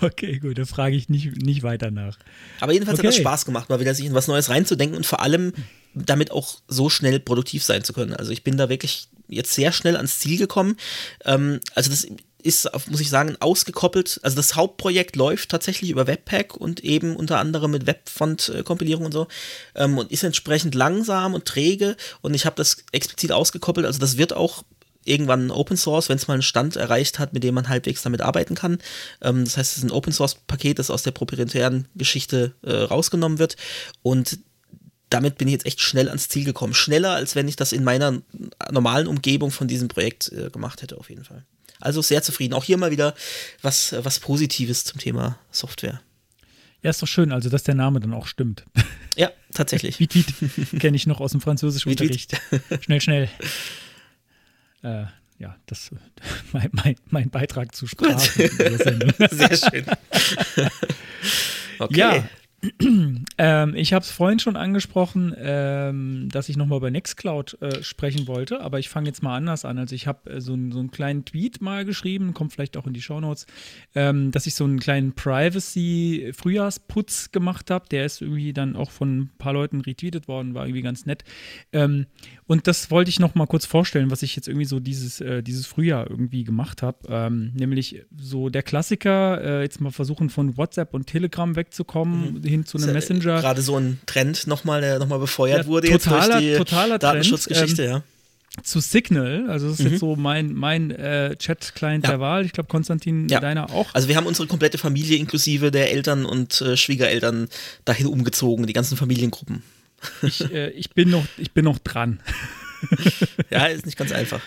Okay, gut, da frage ich nicht, nicht weiter nach. Aber jedenfalls hat das Okay. Spaß gemacht, mal wieder sich in was Neues reinzudenken und vor allem damit auch so schnell produktiv sein zu können. Also ich bin da wirklich jetzt sehr schnell ans Ziel gekommen. Ähm, also das ist, muss ich sagen, ausgekoppelt. Also das Hauptprojekt läuft tatsächlich über Webpack und eben unter anderem mit Webfont-Kompilierung und so ähm, und ist entsprechend langsam und träge und ich habe das explizit ausgekoppelt. Also das wird auch irgendwann Open Source, wenn es mal einen Stand erreicht hat, mit dem man halbwegs damit arbeiten kann. Ähm, das heißt, es ist ein Open Source Paket, das aus der proprietären Geschichte äh, rausgenommen wird und damit bin ich jetzt echt schnell ans Ziel gekommen. Schneller, als wenn ich das in meiner normalen Umgebung von diesem Projekt äh, gemacht hätte, auf jeden Fall. Also sehr zufrieden. Auch hier mal wieder was, was Positives zum Thema Software. Ja, ist doch schön, also dass der Name dann auch stimmt. Ja, tatsächlich. <laughs> Viet, Viet kenne ich noch aus dem französischen Unterricht. Schnell, schnell. Äh, ja, das <laughs> mein, mein, mein Beitrag zu Sprache. <laughs> Sehr schön. <laughs> Okay. Ja, <clears throat> ähm, ich habe es vorhin schon angesprochen, ähm, dass ich nochmal über Nextcloud äh, sprechen wollte, aber ich fange jetzt mal anders an. Also ich habe äh, so, so, einen kleinen Tweet mal geschrieben, kommt vielleicht auch in die Shownotes, ähm, dass ich so einen kleinen Privacy-Frühjahrsputz gemacht habe. Der ist irgendwie dann auch von ein paar Leuten retweetet worden, war irgendwie ganz nett. Ähm, und das wollte ich nochmal kurz vorstellen, was ich jetzt irgendwie so dieses, äh, dieses Frühjahr irgendwie gemacht habe. Ähm, nämlich so der Klassiker, äh, jetzt mal versuchen von WhatsApp und Telegram wegzukommen. Mhm hin zu einem Messenger. Gerade so ein Trend nochmal, der nochmal befeuert ja, wurde totaler, jetzt durch die Datenschutzgeschichte, ähm, ja zu Signal, also das ist mhm. jetzt so mein, mein äh, Chat-Client ja. der Wahl. Ich glaube, Konstantin, ja. deiner auch. Also wir haben unsere komplette Familie inklusive der Eltern und äh, Schwiegereltern dahin umgezogen, die ganzen Familiengruppen. Ich, äh, ich, bin, noch, ich bin noch dran. <laughs> ja, ist nicht ganz einfach.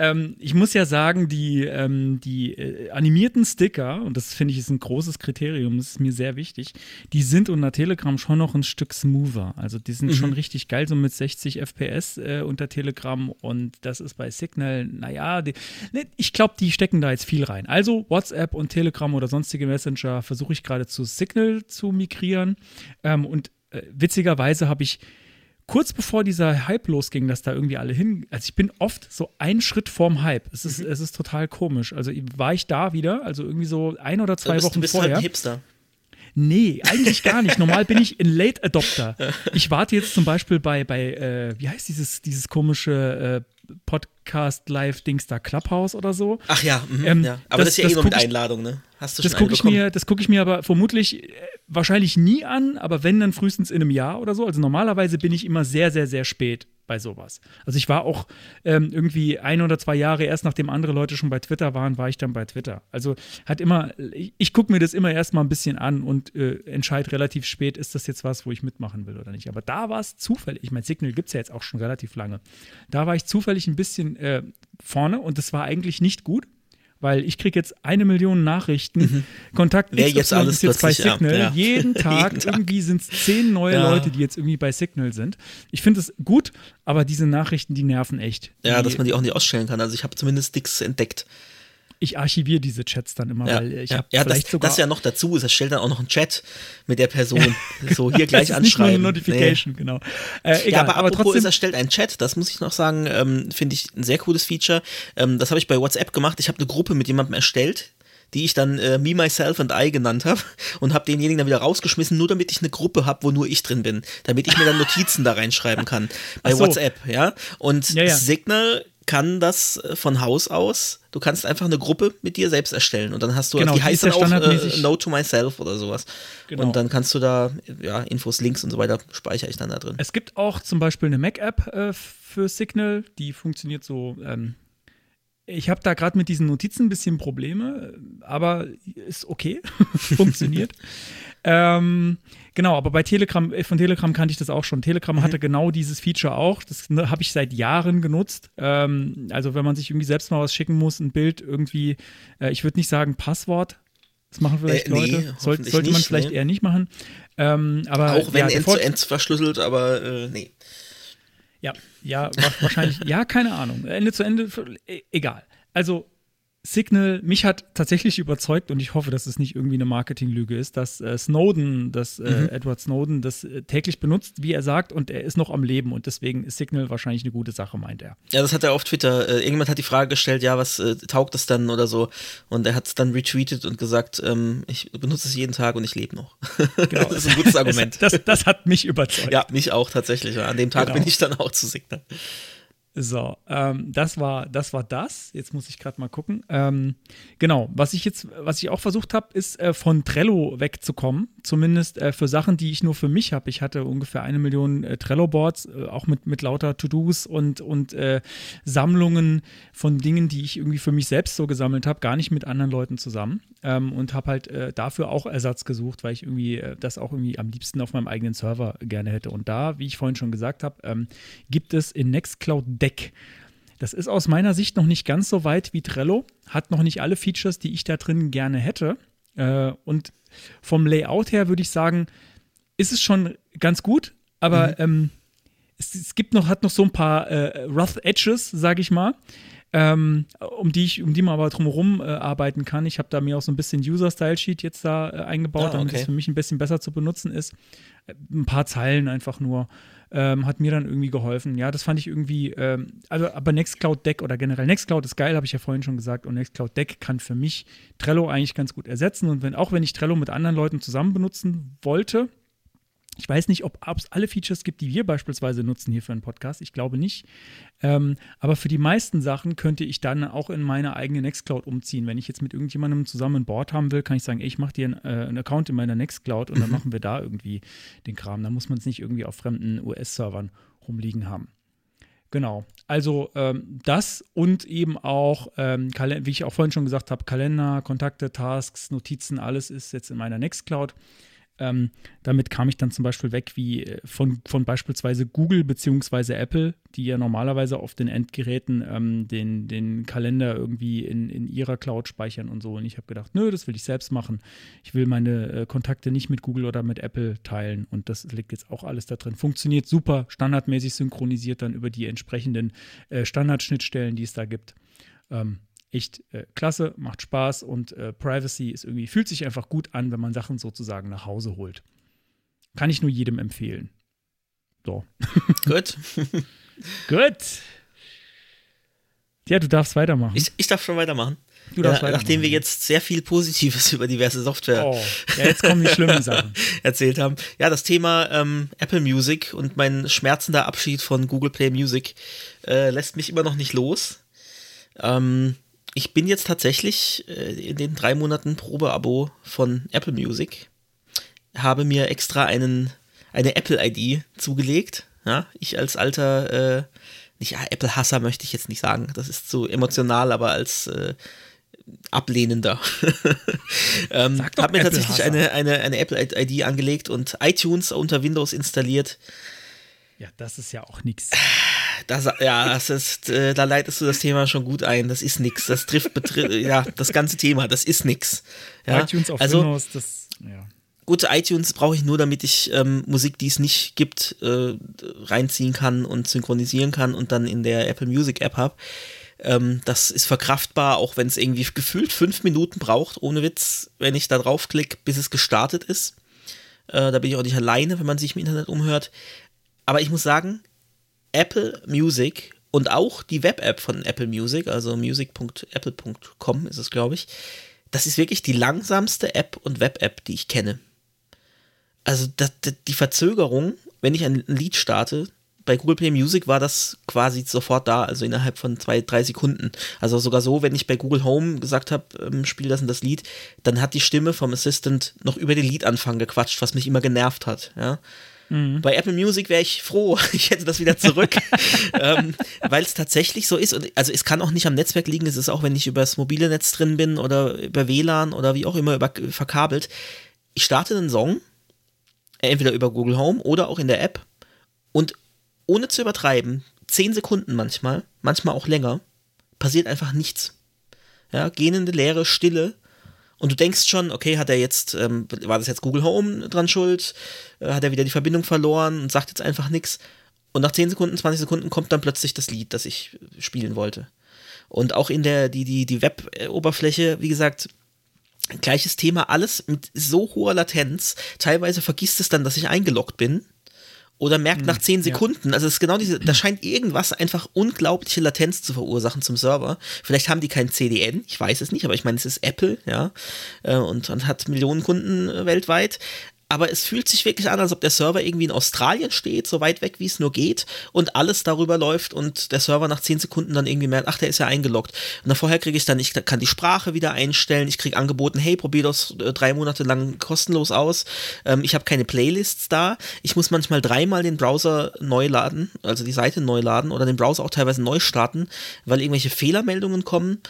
Ähm, ich muss ja sagen, die, ähm, die äh, animierten Sticker, und das finde ich ist ein großes Kriterium, das ist mir sehr wichtig, die sind unter Telegram schon noch ein Stück smoother. Also die sind mhm. schon richtig geil, so mit 60 FPS äh, unter Telegram und das ist bei Signal, naja, die, ne, ich glaube, die stecken da jetzt viel rein. Also WhatsApp und Telegram oder sonstige Messenger versuche ich gerade zu Signal zu migrieren ähm, und äh, witzigerweise habe ich kurz bevor dieser Hype losging, dass da irgendwie alle hin. Also ich bin oft so einen Schritt vorm Hype. Es ist, mhm. es ist total komisch. Also war ich da wieder, also irgendwie so ein oder zwei bist, Wochen du bist vorher. Halt ein Hipster. Nee, eigentlich gar nicht. Normal bin ich ein <laughs> Late Adopter. Ich warte jetzt zum Beispiel bei, bei äh, wie heißt dieses, dieses komische äh, Podcast-Live-Dings da, Clubhouse oder so. Ach ja, mh, ähm, ja. aber das, das ist ja eh nur mit Einladung, ne? Hast du das gucke ich mir, das gucke ich mir aber vermutlich äh, wahrscheinlich nie an, aber wenn dann frühestens in einem Jahr oder so. Also normalerweise bin ich immer sehr, sehr, sehr spät bei sowas. Also ich war auch ähm, irgendwie ein oder zwei Jahre erst nachdem andere Leute schon bei Twitter waren, war ich dann bei Twitter. Also hat immer, ich, ich gucke mir das immer erstmal ein bisschen an und äh, entscheide relativ spät, ist das jetzt was, wo ich mitmachen will oder nicht. Aber da war es zufällig, ich meine, Signal gibt es ja jetzt auch schon relativ lange. Da war ich zufällig ein bisschen äh, vorne und das war eigentlich nicht gut weil ich kriege jetzt eine Million Nachrichten. Mhm. Kontakt Wer jetzt alles ist jetzt bei Signal. Ja. <laughs> Jeden Tag, Jeden Tag. irgendwie sind es zehn neue ja. Leute, die jetzt irgendwie bei Signal sind. Ich finde es gut, aber diese Nachrichten, die nerven echt. Ja, die, dass man die auch nicht ausstellen kann. Also ich habe zumindest Dicks entdeckt ich archiviere diese Chats dann immer, ja, weil ich ja, habe ja, vielleicht das, sogar. Das ja noch dazu, es stellt dann auch noch einen Chat mit der Person. so <laughs> hier gleich ist anschreiben. Nicht nur eine Notification, nee. genau. Äh, egal, ja, aber, aber trotzdem. es erstellt einen Chat, das muss ich noch sagen, ähm, finde ich ein sehr cooles Feature. Ähm, das habe ich bei WhatsApp gemacht. Ich habe eine Gruppe mit jemandem erstellt, die ich dann äh, Me, Myself and I genannt habe <laughs> und habe denjenigen dann wieder rausgeschmissen, nur damit ich eine Gruppe habe, wo nur ich drin bin, damit ich mir dann Notizen da reinschreiben kann <laughs> bei so. WhatsApp, ja. Und ja, ja. Signal kann das äh, von Haus aus. Du kannst einfach eine Gruppe mit dir selbst erstellen und dann hast du, genau, die heißt dann auch äh, No to Myself oder sowas. Genau. Und dann kannst du da, ja, Infos, Links und so weiter speichere ich dann da drin. Es gibt auch zum Beispiel eine Mac-App äh, für Signal, die funktioniert so. Ähm, ich habe da gerade mit diesen Notizen ein bisschen Probleme, aber ist okay, <laughs> funktioniert. <laughs> ähm, Genau, aber bei Telegram, äh, von Telegram kannte ich das auch schon. Telegram mhm. hatte genau dieses Feature auch. Das ne, habe ich seit Jahren genutzt. Ähm, also wenn man sich irgendwie selbst mal was schicken muss, ein Bild irgendwie, äh, ich würde nicht sagen Passwort. Das machen vielleicht äh, nee, Leute. Soll, sollte man vielleicht nee. eher nicht machen. Ähm, aber, auch wenn ja, end zu end verschlüsselt, aber äh, nee. Ja, ja, wahrscheinlich, ja, keine Ahnung. Ende zu Ende, e, egal. Also Signal, mich hat tatsächlich überzeugt und ich hoffe, dass es nicht irgendwie eine Marketinglüge ist, dass äh, Snowden, dass äh, mhm. Edward Snowden das äh, täglich benutzt, wie er sagt, und er ist noch am Leben und deswegen ist Signal wahrscheinlich eine gute Sache, meint er. Ja, das hat er auf Twitter. Äh, irgendjemand hat die Frage gestellt, ja, was äh, taugt das dann oder so? Und er hat es dann retweetet und gesagt, ähm, ich benutze es jeden Tag und ich lebe noch. Genau. <laughs> das ist ein gutes <laughs> Argument. das, das, das, hat mich überzeugt. Ja, mich auch tatsächlich. An dem Tag genau. bin ich dann auch zu Signal. So, ähm, das war das war das. Jetzt muss ich gerade mal gucken. Ähm, genau, was ich jetzt, was ich auch versucht habe, ist äh, von Trello wegzukommen. Zumindest äh, für Sachen, die ich nur für mich habe. Ich hatte ungefähr eine Million äh, Trello-Boards, äh, auch mit, mit lauter To-Dos und, und äh, Sammlungen von Dingen, die ich irgendwie für mich selbst so gesammelt habe, gar nicht mit anderen Leuten zusammen. Ähm, und habe halt äh, dafür auch Ersatz gesucht, weil ich irgendwie das auch irgendwie am liebsten auf meinem eigenen Server gerne hätte. Und da, wie ich vorhin schon gesagt habe, ähm, gibt es in Nextcloud Deck. Das ist aus meiner Sicht noch nicht ganz so weit wie Trello, hat noch nicht alle Features, die ich da drin gerne hätte. Äh, und vom Layout her würde ich sagen, ist es schon ganz gut, aber mhm. ähm, es, es, gibt noch, hat noch so ein paar äh, Rough Edges, sage ich mal. Ähm, um die ich, um die man aber drumherum äh, arbeiten kann. Ich habe da mir auch so ein bisschen User-Style-Sheet jetzt da äh, eingebaut, ah, okay. damit es für mich ein bisschen besser zu benutzen ist. Äh, ein paar Zeilen einfach nur ähm, hat mir dann irgendwie geholfen. Ja, das fand ich irgendwie, ähm, also aber Nextcloud Deck oder generell Nextcloud ist geil, habe ich ja vorhin schon gesagt. Und Nextcloud Deck kann für mich Trello eigentlich ganz gut ersetzen. Und wenn, auch wenn ich Trello mit anderen Leuten zusammen benutzen wollte, ich weiß nicht, ob es alle Features gibt, die wir beispielsweise nutzen hier für einen Podcast. Ich glaube nicht. Ähm, aber für die meisten Sachen könnte ich dann auch in meine eigene Nextcloud umziehen. Wenn ich jetzt mit irgendjemandem zusammen ein Board haben will, kann ich sagen, ey, ich mache dir einen, äh, einen Account in meiner Nextcloud und dann mhm. machen wir da irgendwie den Kram. Da muss man es nicht irgendwie auf fremden US-Servern rumliegen haben. Genau. Also ähm, das und eben auch, ähm, wie ich auch vorhin schon gesagt habe, Kalender, Kontakte, Tasks, Notizen, alles ist jetzt in meiner Nextcloud. Ähm, damit kam ich dann zum Beispiel weg wie äh, von, von beispielsweise Google bzw. Apple, die ja normalerweise auf den Endgeräten ähm, den, den Kalender irgendwie in, in ihrer Cloud speichern und so. Und ich habe gedacht, nö, das will ich selbst machen. Ich will meine äh, Kontakte nicht mit Google oder mit Apple teilen. Und das liegt jetzt auch alles da drin. Funktioniert super, standardmäßig synchronisiert dann über die entsprechenden äh, Standardschnittstellen, die es da gibt. Ähm, echt äh, klasse, macht Spaß und äh, Privacy ist irgendwie, fühlt sich einfach gut an, wenn man Sachen sozusagen nach Hause holt. Kann ich nur jedem empfehlen. So. <laughs> Gut. Gut. Ja, du darfst weitermachen. Ich, ich darf schon weitermachen. Du darfst ja, weitermachen. Nachdem wir jetzt sehr viel Positives <laughs> über diverse Software oh, ja, jetzt kommen die schlimmen Sachen. <laughs> erzählt haben. Ja, das Thema ähm, Apple Music und mein schmerzender Abschied von Google Play Music äh, lässt mich immer noch nicht los. Ähm, ich bin jetzt tatsächlich äh, in den drei Monaten Probeabo von Apple Music, habe mir extra einen, eine Apple-ID zugelegt. Ja, ich als alter, äh, nicht ja, Apple-Hasser möchte ich jetzt nicht sagen, das ist so emotional, aber als äh, Ablehnender. <laughs> ähm, habe mir tatsächlich eine, eine, eine Apple-ID angelegt und iTunes unter Windows installiert. Ja, das ist ja auch nichts. Das, ja, das ist, äh, da leitest du das Thema schon gut ein. Das ist nix. Das trifft <laughs> ja das ganze Thema. Das ist nix. Ja, iTunes auf also, Windows, das ja. Gute iTunes brauche ich nur, damit ich ähm, Musik, die es nicht gibt, äh, reinziehen kann und synchronisieren kann und dann in der Apple Music App habe. Ähm, das ist verkraftbar, auch wenn es irgendwie <laughs> gefühlt fünf Minuten braucht, ohne Witz, wenn ich da draufklicke, bis es gestartet ist. Äh, da bin ich auch nicht alleine, wenn man sich im Internet umhört. Aber ich muss sagen, Apple Music und auch die Web-App von Apple Music, also music.apple.com ist es, glaube ich, das ist wirklich die langsamste App und Web-App, die ich kenne. Also das, das, die Verzögerung, wenn ich ein Lied starte, bei Google Play Music war das quasi sofort da, also innerhalb von zwei, drei Sekunden. Also sogar so, wenn ich bei Google Home gesagt habe, ähm, spiel das und das Lied, dann hat die Stimme vom Assistant noch über den Liedanfang gequatscht, was mich immer genervt hat. Ja? Mhm. Bei Apple Music wäre ich froh, <laughs> ich hätte das wieder zurück, <laughs> ähm, weil es tatsächlich so ist. Und, also es kann auch nicht am Netzwerk liegen, es ist auch, wenn ich über das mobile Netz drin bin oder über WLAN oder wie auch immer über, verkabelt. Ich starte einen Song, entweder über Google Home oder auch in der App und ohne zu übertreiben, zehn Sekunden manchmal, manchmal auch länger, passiert einfach nichts. Ja, gähnende Leere, Stille und du denkst schon, okay, hat er jetzt, ähm, war das jetzt Google Home dran schuld? Äh, hat er wieder die Verbindung verloren und sagt jetzt einfach nichts? Und nach 10 Sekunden, 20 Sekunden kommt dann plötzlich das Lied, das ich spielen wollte. Und auch in der, die, die, die Web-Oberfläche, wie gesagt, gleiches Thema, alles mit so hoher Latenz. Teilweise vergisst es dann, dass ich eingeloggt bin oder merkt nach hm, zehn Sekunden. Ja. Also es ist genau diese, da scheint irgendwas einfach unglaubliche Latenz zu verursachen zum Server. Vielleicht haben die kein CDN, ich weiß es nicht, aber ich meine, es ist Apple, ja, äh, und, und hat Millionen Kunden äh, weltweit. Aber es fühlt sich wirklich an, als ob der Server irgendwie in Australien steht, so weit weg, wie es nur geht, und alles darüber läuft und der Server nach 10 Sekunden dann irgendwie merkt, ach, der ist ja eingeloggt. Und dann vorher kriege ich dann, ich kann die Sprache wieder einstellen, ich kriege angeboten, hey, probier das äh, drei Monate lang kostenlos aus. Ähm, ich habe keine Playlists da. Ich muss manchmal dreimal den Browser neu laden, also die Seite neu laden oder den Browser auch teilweise neu starten, weil irgendwelche Fehlermeldungen kommen.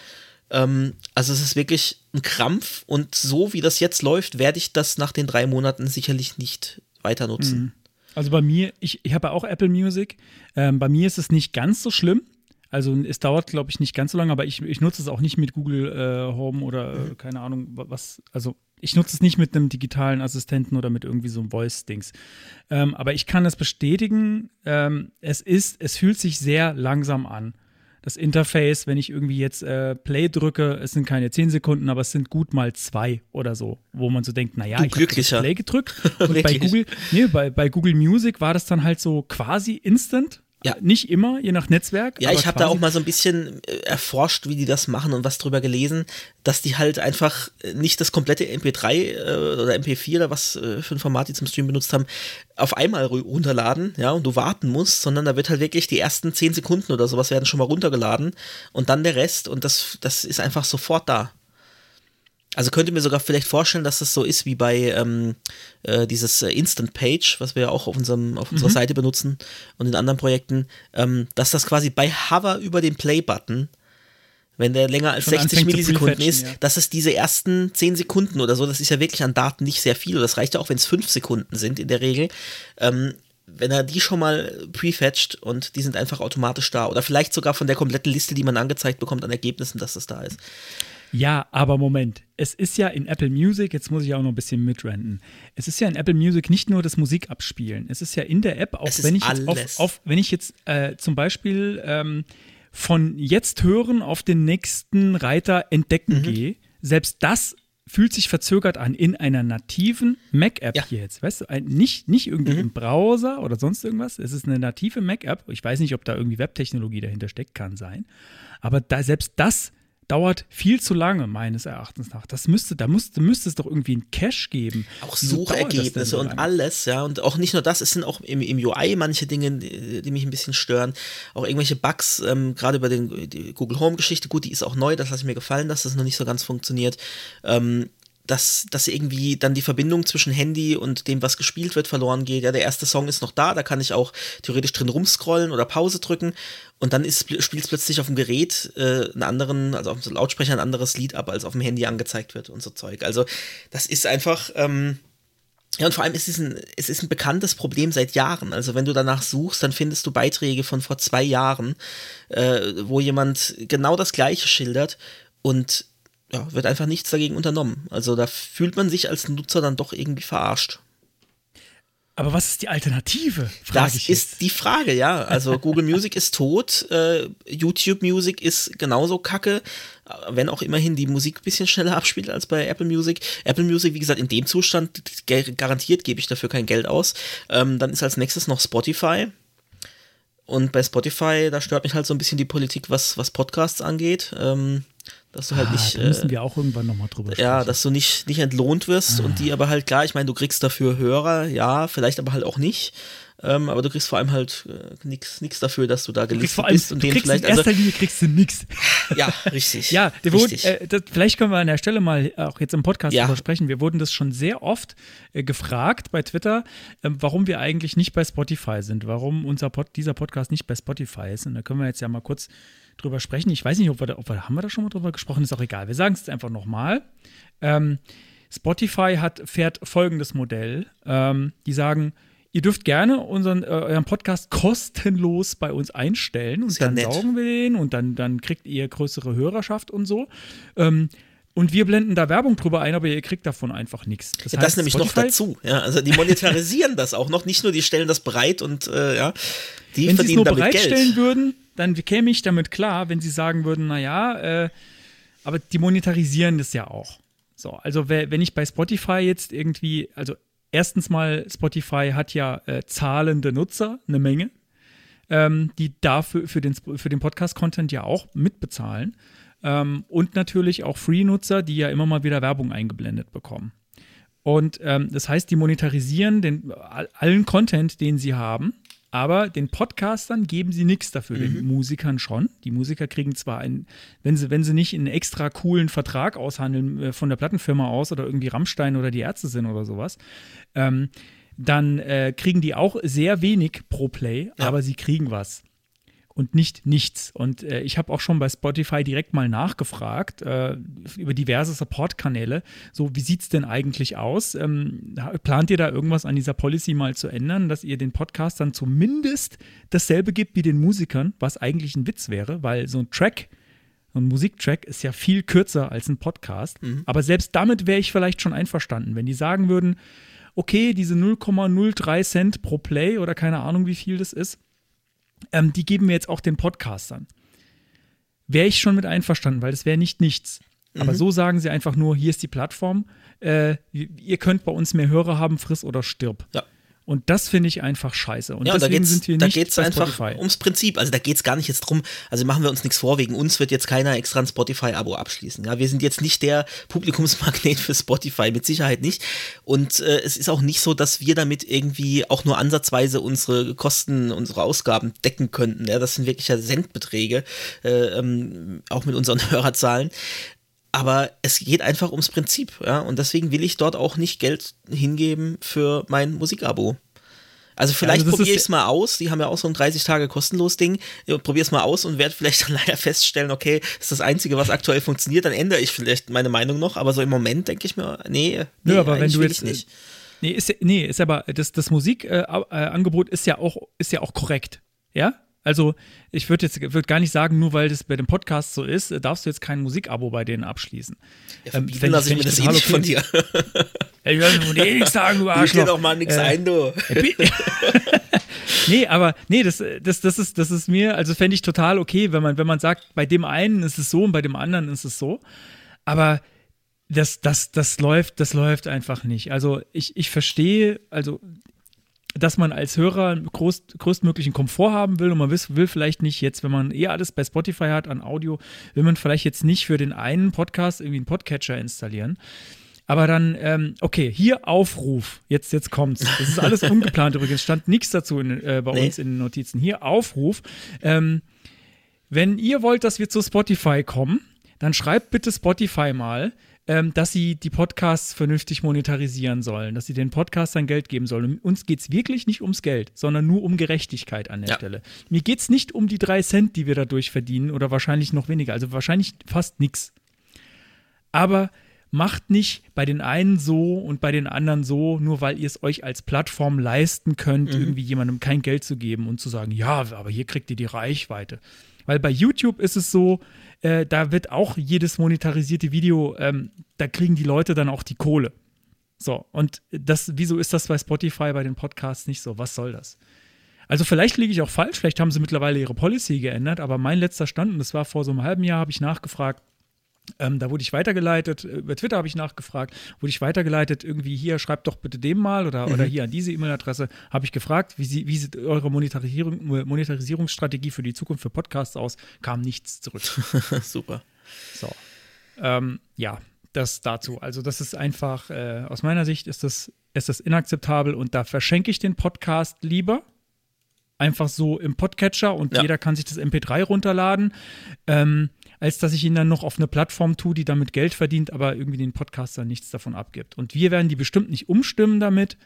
Ähm, also es ist wirklich ein Krampf und so wie das jetzt läuft, werde ich das nach den drei Monaten sicherlich nicht weiter nutzen. Mhm. Also bei mir, ich, ich habe ja auch Apple Music. Ähm, bei mir ist es nicht ganz so schlimm. Also es dauert, glaube ich, nicht ganz so lange, aber ich, ich nutze es auch nicht mit Google äh, Home oder äh, mhm. keine Ahnung, was. Also ich nutze es nicht mit einem digitalen Assistenten oder mit irgendwie so einem Voice-Dings. Ähm, aber ich kann es bestätigen, ähm, es ist, es fühlt sich sehr langsam an das Interface, wenn ich irgendwie jetzt äh, Play drücke, es sind keine 10 Sekunden, aber es sind gut mal zwei oder so, wo man so denkt, naja, du ich habe Play gedrückt. <laughs> Und bei Google, nee, bei, bei Google Music war das dann halt so quasi instant. Ja. Nicht immer, je nach Netzwerk. Ja, ich habe da auch mal so ein bisschen äh, erforscht, wie die das machen und was drüber gelesen, dass die halt einfach nicht das komplette MP3 äh, oder MP4 oder was äh, für ein Format die zum Stream benutzt haben, auf einmal runterladen, ja, und du warten musst, sondern da wird halt wirklich die ersten 10 Sekunden oder sowas werden schon mal runtergeladen und dann der Rest und das, das ist einfach sofort da. Also könnte mir sogar vielleicht vorstellen, dass das so ist wie bei ähm, äh, dieses äh, Instant Page, was wir ja auch auf, unserem, auf unserer mhm. Seite benutzen und in anderen Projekten, ähm, dass das quasi bei Hover über den Play-Button, wenn der länger als Schon 60 Millisekunden ist, ja. dass es diese ersten 10 Sekunden oder so, das ist ja wirklich an Daten nicht sehr viel, das reicht ja auch, wenn es 5 Sekunden sind in der Regel, ähm, wenn er die schon mal prefetcht und die sind einfach automatisch da oder vielleicht sogar von der kompletten Liste, die man angezeigt bekommt an Ergebnissen, dass das da ist. Ja, aber Moment. Es ist ja in Apple Music, jetzt muss ich auch noch ein bisschen mitrenten. Es ist ja in Apple Music nicht nur das Musikabspielen. Es ist ja in der App, auch wenn ich, jetzt auf, auf, wenn ich jetzt äh, zum Beispiel ähm, von jetzt hören auf den nächsten Reiter entdecken mhm. gehe, selbst das fühlt sich verzögert an in einer nativen Mac-App ja. hier jetzt. Weißt du, nicht, nicht irgendwie mhm. im Browser oder sonst irgendwas. Es ist eine native Mac-App. Ich weiß nicht, ob da irgendwie Webtechnologie dahinter steckt, kann sein. Aber da, selbst das dauert viel zu lange, meines Erachtens nach. Das müsste, da müsste, müsste es doch irgendwie einen Cache geben. Auch Suchergebnisse so und alles, ja. Und auch nicht nur das, es sind auch im, im UI manche Dinge, die, die, mich ein bisschen stören. Auch irgendwelche Bugs, ähm, gerade über den, die Google Home-Geschichte, gut, die ist auch neu, das lasse ich mir gefallen, dass das noch nicht so ganz funktioniert. Ähm, dass, dass irgendwie dann die Verbindung zwischen Handy und dem, was gespielt wird, verloren geht. Ja, der erste Song ist noch da, da kann ich auch theoretisch drin rumscrollen oder Pause drücken und dann spielt es plötzlich auf dem Gerät äh, einen anderen, also auf dem Lautsprecher ein anderes Lied ab, als auf dem Handy angezeigt wird und so Zeug. Also das ist einfach, ähm, ja, und vor allem ist es ein, es ist ein bekanntes Problem seit Jahren. Also wenn du danach suchst, dann findest du Beiträge von vor zwei Jahren, äh, wo jemand genau das Gleiche schildert und ja, wird einfach nichts dagegen unternommen. Also da fühlt man sich als Nutzer dann doch irgendwie verarscht. Aber was ist die Alternative? das ist jetzt. die Frage, ja. Also Google Music ist tot, äh, YouTube Music ist genauso kacke, wenn auch immerhin die Musik ein bisschen schneller abspielt als bei Apple Music. Apple Music, wie gesagt, in dem Zustand garantiert gebe ich dafür kein Geld aus. Ähm, dann ist als nächstes noch Spotify. Und bei Spotify, da stört mich halt so ein bisschen die Politik, was, was Podcasts angeht. Ähm, dass du halt ah, nicht. Da müssen äh, wir auch irgendwann nochmal drüber sprechen. Ja, dass du nicht, nicht entlohnt wirst ah. und die aber halt, klar, ich meine, du kriegst dafür Hörer, ja, vielleicht aber halt auch nicht. Ähm, aber du kriegst vor allem halt äh, nichts dafür, dass du da gelistet allem, bist und den vielleicht. In erster also, Linie kriegst du nichts. Ja, richtig. <laughs> ja, richtig. Wurden, äh, das, vielleicht können wir an der Stelle mal auch jetzt im Podcast ja. darüber sprechen. Wir wurden das schon sehr oft äh, gefragt bei Twitter, ähm, warum wir eigentlich nicht bei Spotify sind, warum unser Pod, dieser Podcast nicht bei Spotify ist. Und da können wir jetzt ja mal kurz drüber sprechen. Ich weiß nicht, ob wir da, ob wir, haben wir da schon mal drüber gesprochen, ist auch egal. Wir sagen es jetzt einfach nochmal. Ähm, Spotify hat, fährt folgendes Modell. Ähm, die sagen, ihr dürft gerne unseren, äh, euren Podcast kostenlos bei uns einstellen und dann nett. saugen wir den und dann, dann kriegt ihr größere Hörerschaft und so. Ähm, und wir blenden da Werbung drüber ein, aber ihr kriegt davon einfach nichts. Das, ja, das nämlich Spotify, noch dazu. Ja, also die monetarisieren <laughs> das auch noch. Nicht nur, die stellen das bereit und äh, ja, die Wenn sie es nur bereitstellen Geld. würden, dann käme ich damit klar, wenn sie sagen würden, naja, äh, aber die monetarisieren das ja auch. So, also wenn ich bei Spotify jetzt irgendwie, also erstens mal, Spotify hat ja äh, zahlende Nutzer, eine Menge, ähm, die dafür für den, für den Podcast-Content ja auch mitbezahlen. Ähm, und natürlich auch Free-Nutzer, die ja immer mal wieder Werbung eingeblendet bekommen. Und ähm, das heißt, die monetarisieren den, allen Content, den sie haben, aber den Podcastern geben sie nichts dafür, mhm. den Musikern schon. Die Musiker kriegen zwar einen, wenn sie, wenn sie nicht einen extra coolen Vertrag aushandeln äh, von der Plattenfirma aus oder irgendwie Rammstein oder die Ärzte sind oder sowas, ähm, dann äh, kriegen die auch sehr wenig pro Play, ja. aber sie kriegen was und nicht nichts. Und äh, ich habe auch schon bei Spotify direkt mal nachgefragt äh, über diverse Support-Kanäle. So, wie sieht es denn eigentlich aus? Ähm, plant ihr da irgendwas an dieser Policy mal zu ändern, dass ihr den Podcastern zumindest dasselbe gibt wie den Musikern, was eigentlich ein Witz wäre, weil so ein Track, ein Musiktrack ist ja viel kürzer als ein Podcast. Mhm. Aber selbst damit wäre ich vielleicht schon einverstanden, wenn die sagen würden, okay, diese 0,03 Cent pro Play oder keine Ahnung, wie viel das ist, ähm, die geben wir jetzt auch den Podcastern. Wäre ich schon mit einverstanden, weil das wäre nicht nichts. Aber mhm. so sagen sie einfach nur, hier ist die Plattform, äh, ihr könnt bei uns mehr Hörer haben, friss oder stirb. Ja. Und das finde ich einfach scheiße. Und ja, deswegen und da sind wir da nicht geht's bei einfach Spotify. ums Prinzip. Also da geht es gar nicht jetzt drum, also machen wir uns nichts vor, wegen uns wird jetzt keiner extra ein Spotify-Abo abschließen. Ja, wir sind jetzt nicht der Publikumsmagnet für Spotify, mit Sicherheit nicht. Und äh, es ist auch nicht so, dass wir damit irgendwie auch nur ansatzweise unsere Kosten, unsere Ausgaben decken könnten. Ja, das sind wirklich ja Centbeträge, äh, ähm, auch mit unseren <laughs> Hörerzahlen. Aber es geht einfach ums Prinzip, ja. Und deswegen will ich dort auch nicht Geld hingeben für mein Musikabo. Also vielleicht also probiere ich es mal aus. Die haben ja auch so ein 30 Tage kostenlos Ding. Probiere es mal aus und werde vielleicht <laughs> dann leider feststellen, okay, ist das Einzige, was aktuell funktioniert. Dann ändere ich vielleicht meine Meinung noch. Aber so im Moment denke ich mir, nee, nee Nö, aber wenn du jetzt nicht. Nee, ist, nee, ist aber das, das Musikangebot äh, ist ja auch ist ja auch korrekt. Ja? Also, ich würde jetzt würd gar nicht sagen, nur weil das bei dem Podcast so ist, darfst du jetzt kein Musikabo bei denen abschließen. Ja, ähm, ähm, lasse ich, mir das eh nicht von dir. <laughs> Ich will von dir eh nichts sagen, du Arschloch. Ich dir doch mal nichts äh, ein, du. <laughs> <laughs> nee, aber nee, das, das, das, ist, das ist mir, also fände ich total okay, wenn man, wenn man sagt, bei dem einen ist es so und bei dem anderen ist es so. Aber das, das, das läuft, das läuft einfach nicht. Also ich, ich verstehe, also dass man als Hörer groß, größtmöglichen Komfort haben will und man will, will, vielleicht nicht jetzt, wenn man eh alles bei Spotify hat an Audio, will man vielleicht jetzt nicht für den einen Podcast irgendwie einen Podcatcher installieren. Aber dann, ähm, okay, hier Aufruf. Jetzt, jetzt kommt's. Das ist alles <laughs> ungeplant übrigens. Stand nichts dazu in, äh, bei nee. uns in den Notizen. Hier Aufruf. Ähm, wenn ihr wollt, dass wir zu Spotify kommen, dann schreibt bitte Spotify mal, ähm, dass sie die Podcasts vernünftig monetarisieren sollen, dass sie den Podcastern Geld geben sollen. Und uns geht es wirklich nicht ums Geld, sondern nur um Gerechtigkeit an der ja. Stelle. Mir geht es nicht um die drei Cent, die wir dadurch verdienen oder wahrscheinlich noch weniger, also wahrscheinlich fast nichts. Aber macht nicht bei den einen so und bei den anderen so, nur weil ihr es euch als Plattform leisten könnt, mhm. irgendwie jemandem kein Geld zu geben und zu sagen, ja, aber hier kriegt ihr die Reichweite. Weil bei YouTube ist es so, äh, da wird auch jedes monetarisierte Video, ähm, da kriegen die Leute dann auch die Kohle. So, und das, wieso ist das bei Spotify bei den Podcasts nicht so? Was soll das? Also vielleicht liege ich auch falsch, vielleicht haben sie mittlerweile ihre Policy geändert, aber mein letzter Stand, und das war vor so einem halben Jahr, habe ich nachgefragt, ähm, da wurde ich weitergeleitet, äh, über Twitter habe ich nachgefragt, wurde ich weitergeleitet, irgendwie hier, schreibt doch bitte dem mal oder, mhm. oder hier an diese E-Mail-Adresse, habe ich gefragt, wie, sie, wie sieht eure Monetarisierung, Monetarisierungsstrategie für die Zukunft für Podcasts aus, kam nichts zurück. <laughs> Super. So. Ähm, ja, das dazu. Also das ist einfach, äh, aus meiner Sicht ist das, ist das inakzeptabel und da verschenke ich den Podcast lieber, einfach so im Podcatcher und ja. jeder kann sich das MP3 runterladen. Ähm, als dass ich ihn dann noch auf eine Plattform tue, die damit Geld verdient, aber irgendwie den Podcaster nichts davon abgibt. Und wir werden die bestimmt nicht umstimmen damit,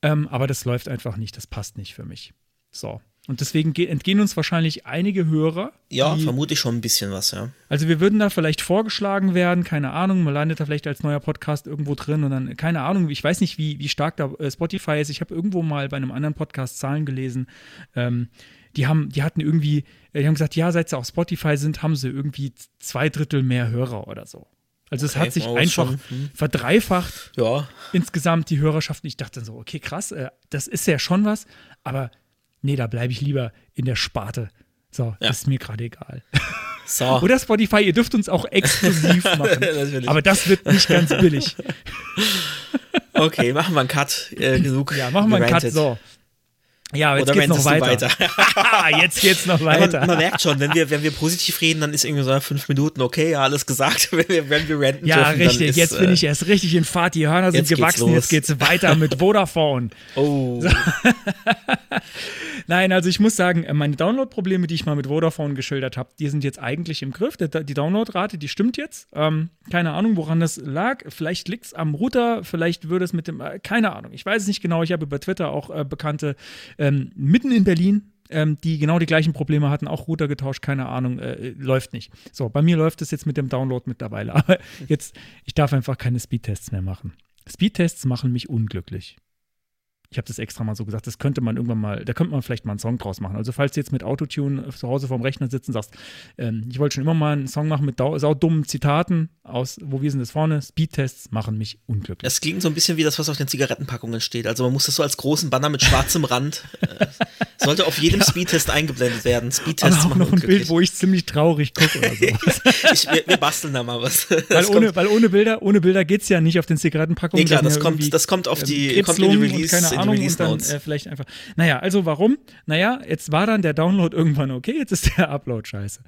ähm, aber das läuft einfach nicht, das passt nicht für mich. So. Und deswegen entgehen uns wahrscheinlich einige Hörer. Ja, die, vermute ich schon ein bisschen was, ja. Also wir würden da vielleicht vorgeschlagen werden, keine Ahnung, man landet da vielleicht als neuer Podcast irgendwo drin und dann, keine Ahnung, ich weiß nicht, wie, wie stark da äh, Spotify ist. Ich habe irgendwo mal bei einem anderen Podcast Zahlen gelesen. Ähm, die haben, die hatten irgendwie, die haben gesagt, ja, seit sie auf Spotify sind, haben sie irgendwie zwei Drittel mehr Hörer oder so. Also es okay, hat sich oh, einfach hm. verdreifacht ja. insgesamt die Hörerschaft. Und ich dachte so, okay, krass, äh, das ist ja schon was, aber nee, da bleibe ich lieber in der Sparte. So, ja. ist mir gerade egal. <laughs> So. Oder Spotify, ihr dürft uns auch exklusiv <laughs> machen. aber das wird nicht ganz billig. <laughs> okay, machen wir einen Cut. Äh, genug. Ja, machen wir einen Cut. So. Ja, aber jetzt Oder geht's noch du weiter. <laughs> jetzt geht's noch <laughs> weiter. man, man merkt schon, wenn wir, wenn wir positiv reden, dann ist irgendwie so fünf Minuten, okay, ja, alles gesagt. <laughs> Wenn wir, wenn wir ranten ja, dürfen, richtig. ist, jetzt bin äh, ich erst richtig in Fahrt. Die Hörner sind geht's gewachsen. los. Jetzt geht's weiter mit Vodafone. Oh, Nein, also ich muss sagen, meine Download-Probleme, die ich mal mit Vodafone geschildert habe, die sind jetzt eigentlich im Griff. Die Downloadrate, die stimmt jetzt. Ähm, keine Ahnung, woran das lag. Vielleicht liegt es am Router, vielleicht würde es mit dem, äh, keine Ahnung. Ich weiß es nicht genau. Ich habe über Twitter auch äh, Bekannte ähm, mitten in Berlin, ähm, die genau die gleichen Probleme hatten, auch Router getauscht, keine Ahnung, äh, läuft nicht. So, bei mir läuft es jetzt mit dem Download mittlerweile. <laughs> Aber jetzt, ich darf einfach keine Speedtests mehr machen. Speedtests machen mich unglücklich. Ich habe das extra mal so gesagt, das könnte man irgendwann mal, da könnte man vielleicht mal einen Song draus machen. Also falls du jetzt mit Autotune zu Hause vorm Rechner sitzt und sagst, ähm, ich wollte schon immer mal einen Song machen mit saudummen Zitaten aus, wo wir sind das vorne, Speedtests machen mich unglücklich. das klingt so ein bisschen wie das, was auf den Zigarettenpackungen steht. Also man muss das so als großen Banner mit schwarzem Rand, äh, sollte auf jedem Speedtest eingeblendet werden. Speedtests Aber auch machen noch ein Bild, wo ich ziemlich traurig gucke oder so. <laughs> ich, wir, wir basteln da mal was. <laughs> weil, Das ohne, weil ohne Bilder, ohne Bilder geht es ja nicht auf den Zigarettenpackungen. nee, klar, Da das sind ja kommt, das kommt auf die, ähm, kommt in die Release, Ahnung und dann äh, vielleicht einfach. Naja, also warum? Naja, jetzt war dann der Download <laughs> irgendwann okay, jetzt ist der Upload scheiße.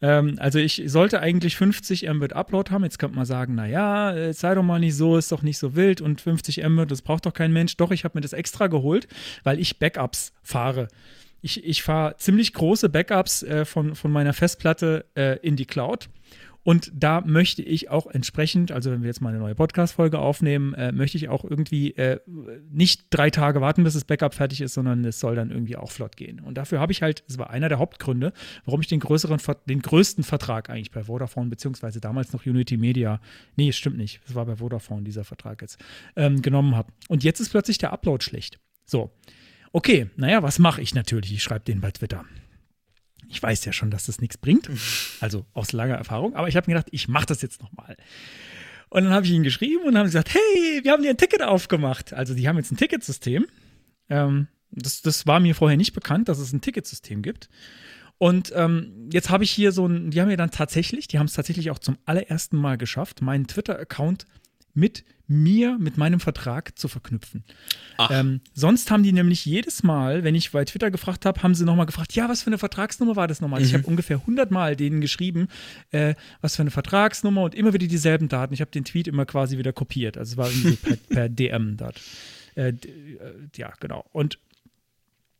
Ähm, also ich sollte eigentlich 50 Mbit Upload haben. Jetzt könnte man sagen, naja, äh, sei doch mal nicht so, ist doch nicht so wild und 50 Mbit, das braucht doch kein Mensch. Doch, ich habe mir das extra geholt, weil ich Backups fahre. Ich, ich fahre ziemlich große Backups äh, von, von meiner Festplatte äh, in die Cloud. Und da möchte ich auch entsprechend, also wenn wir jetzt mal eine neue Podcast-Folge aufnehmen, äh, möchte ich auch irgendwie äh, nicht drei Tage warten, bis das Backup fertig ist, sondern es soll dann irgendwie auch flott gehen. Und dafür habe ich halt, das war einer der Hauptgründe, warum ich den größeren, den größten Vertrag eigentlich bei Vodafone, beziehungsweise damals noch Unity Media, nee, es stimmt nicht, es war bei Vodafone dieser Vertrag jetzt, ähm, genommen habe. Und jetzt ist plötzlich der Upload schlecht. So. Okay, naja, was mache ich natürlich? Ich schreibe den bei Twitter. Ich weiß ja schon, dass das nichts bringt, <laughs> also aus langer Erfahrung, aber ich habe mir gedacht, ich mache das jetzt nochmal. Und dann habe ich ihnen geschrieben und haben gesagt, hey, wir haben dir ein Ticket aufgemacht. Also die haben jetzt ein Ticketsystem. Ähm, das, das war mir vorher nicht bekannt, dass es ein Ticketsystem gibt. Und ähm, jetzt habe ich hier so ein, die haben ja dann tatsächlich, die haben es tatsächlich auch zum allerersten Mal geschafft, meinen Twitter-Account mit mir, mit meinem Vertrag zu verknüpfen. Ähm, sonst haben die nämlich jedes Mal, wenn ich bei Twitter gefragt habe, haben sie nochmal gefragt, ja, was für eine Vertragsnummer war das nochmal? Ich habe ungefähr 100 Mal denen geschrieben, äh, was für eine Vertragsnummer und immer wieder dieselben Daten. Ich habe den Tweet immer quasi wieder kopiert. Also es war irgendwie per, <laughs> per DM dort. Äh, äh, ja, genau. Und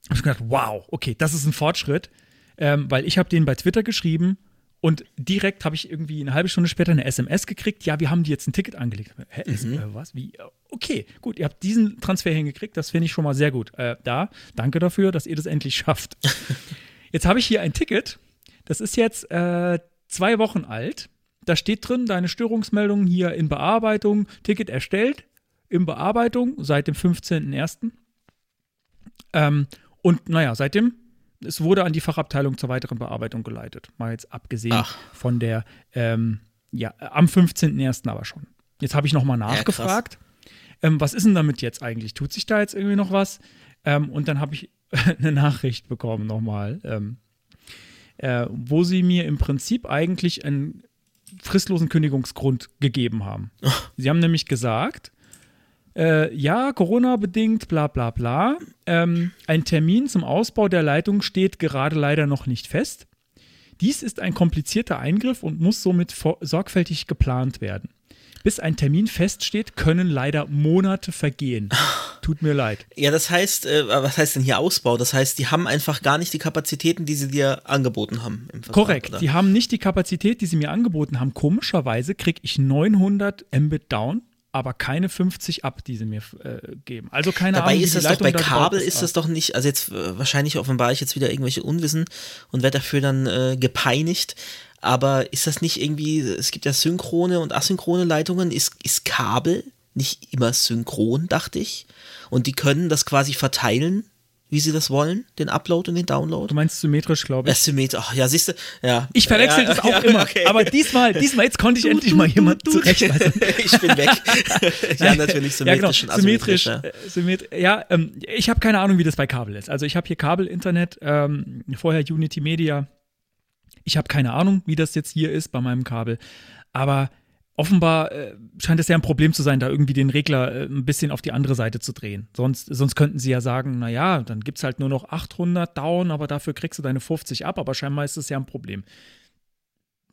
habe ich gedacht, wow, okay, das ist ein Fortschritt, ähm, weil ich habe denen bei Twitter geschrieben und direkt habe ich irgendwie eine halbe Stunde später eine SMS gekriegt, ja, wir haben dir jetzt ein Ticket angelegt. Hä, ist, äh, was? Wie? Okay, gut, ihr habt diesen Transfer hingekriegt, das finde ich schon mal sehr gut. Äh, da, danke dafür, dass ihr das endlich schafft. <laughs> jetzt habe ich hier ein Ticket, das ist jetzt äh, zwei Wochen alt. Da steht drin, deine Störungsmeldung hier in Bearbeitung, Ticket erstellt, in Bearbeitung seit dem 15.01. Ähm, und naja, seitdem, es wurde an die Fachabteilung zur weiteren Bearbeitung geleitet. Mal jetzt abgesehen Ach. von der, ähm, ja, am 15.01. aber schon. Jetzt habe ich nochmal nachgefragt. ähm, was ist denn damit jetzt eigentlich? Tut sich da jetzt irgendwie noch was? Ähm, und dann habe ich <laughs> eine Nachricht bekommen nochmal, ähm, äh, wo sie mir im Prinzip eigentlich einen fristlosen Kündigungsgrund gegeben haben. Sie haben nämlich gesagt, äh, ja, Corona-bedingt, bla bla bla. Ähm, ein Termin zum Ausbau der Leitung steht gerade leider noch nicht fest. Dies ist ein komplizierter Eingriff und muss somit sorgfältig geplant werden. Bis ein Termin feststeht, können leider Monate vergehen. Tut mir leid. Ja, das heißt, äh, was heißt denn hier Ausbau? Das heißt, die haben einfach gar nicht die Kapazitäten, die sie dir angeboten haben. Vertrag, Korrekt. oder? Die haben nicht die Kapazität, die sie mir angeboten haben. Komischerweise kriege ich 900 Mbit down, aber keine 50 ab, die sie mir äh, geben. Also keine Dabei Ahnung, ist das doch bei Kabel ist das doch nicht, also jetzt äh, wahrscheinlich offenbar ich jetzt wieder irgendwelche Unwissen und werde dafür dann äh, gepeinigt. Aber ist das nicht irgendwie, es gibt ja synchrone und asynchrone Leitungen, ist, ist Kabel nicht immer synchron, dachte ich. Und die können das quasi verteilen, wie sie das wollen, den Upload und den Download. Du meinst symmetrisch, glaube ich. Asymmetrisch, ach ja, siehst du, ja. Ich verwechsel ja, das auch ja, immer. okay. Aber diesmal, diesmal, jetzt konnte ich Du, endlich du, mal du, jemand du. zurechtweisen. <laughs> ich bin weg. <laughs> ja, natürlich ja, genau. symmetrisch und Symmetrisch. asymmetrisch. äh, ja, ähm, ich habe keine Ahnung, wie das bei Kabel ist. Also ich habe hier Kabel-Internet, ähm, vorher Unity Media. Ich habe keine Ahnung, wie das jetzt hier ist bei meinem Kabel. Aber offenbar äh, scheint es ja ein Problem zu sein, da irgendwie den Regler äh, ein bisschen auf die andere Seite zu drehen. Sonst, sonst könnten sie ja sagen, naja, dann gibt es halt nur noch 800 down, aber dafür kriegst du deine 50 ab, aber scheinbar ist das ja ein Problem.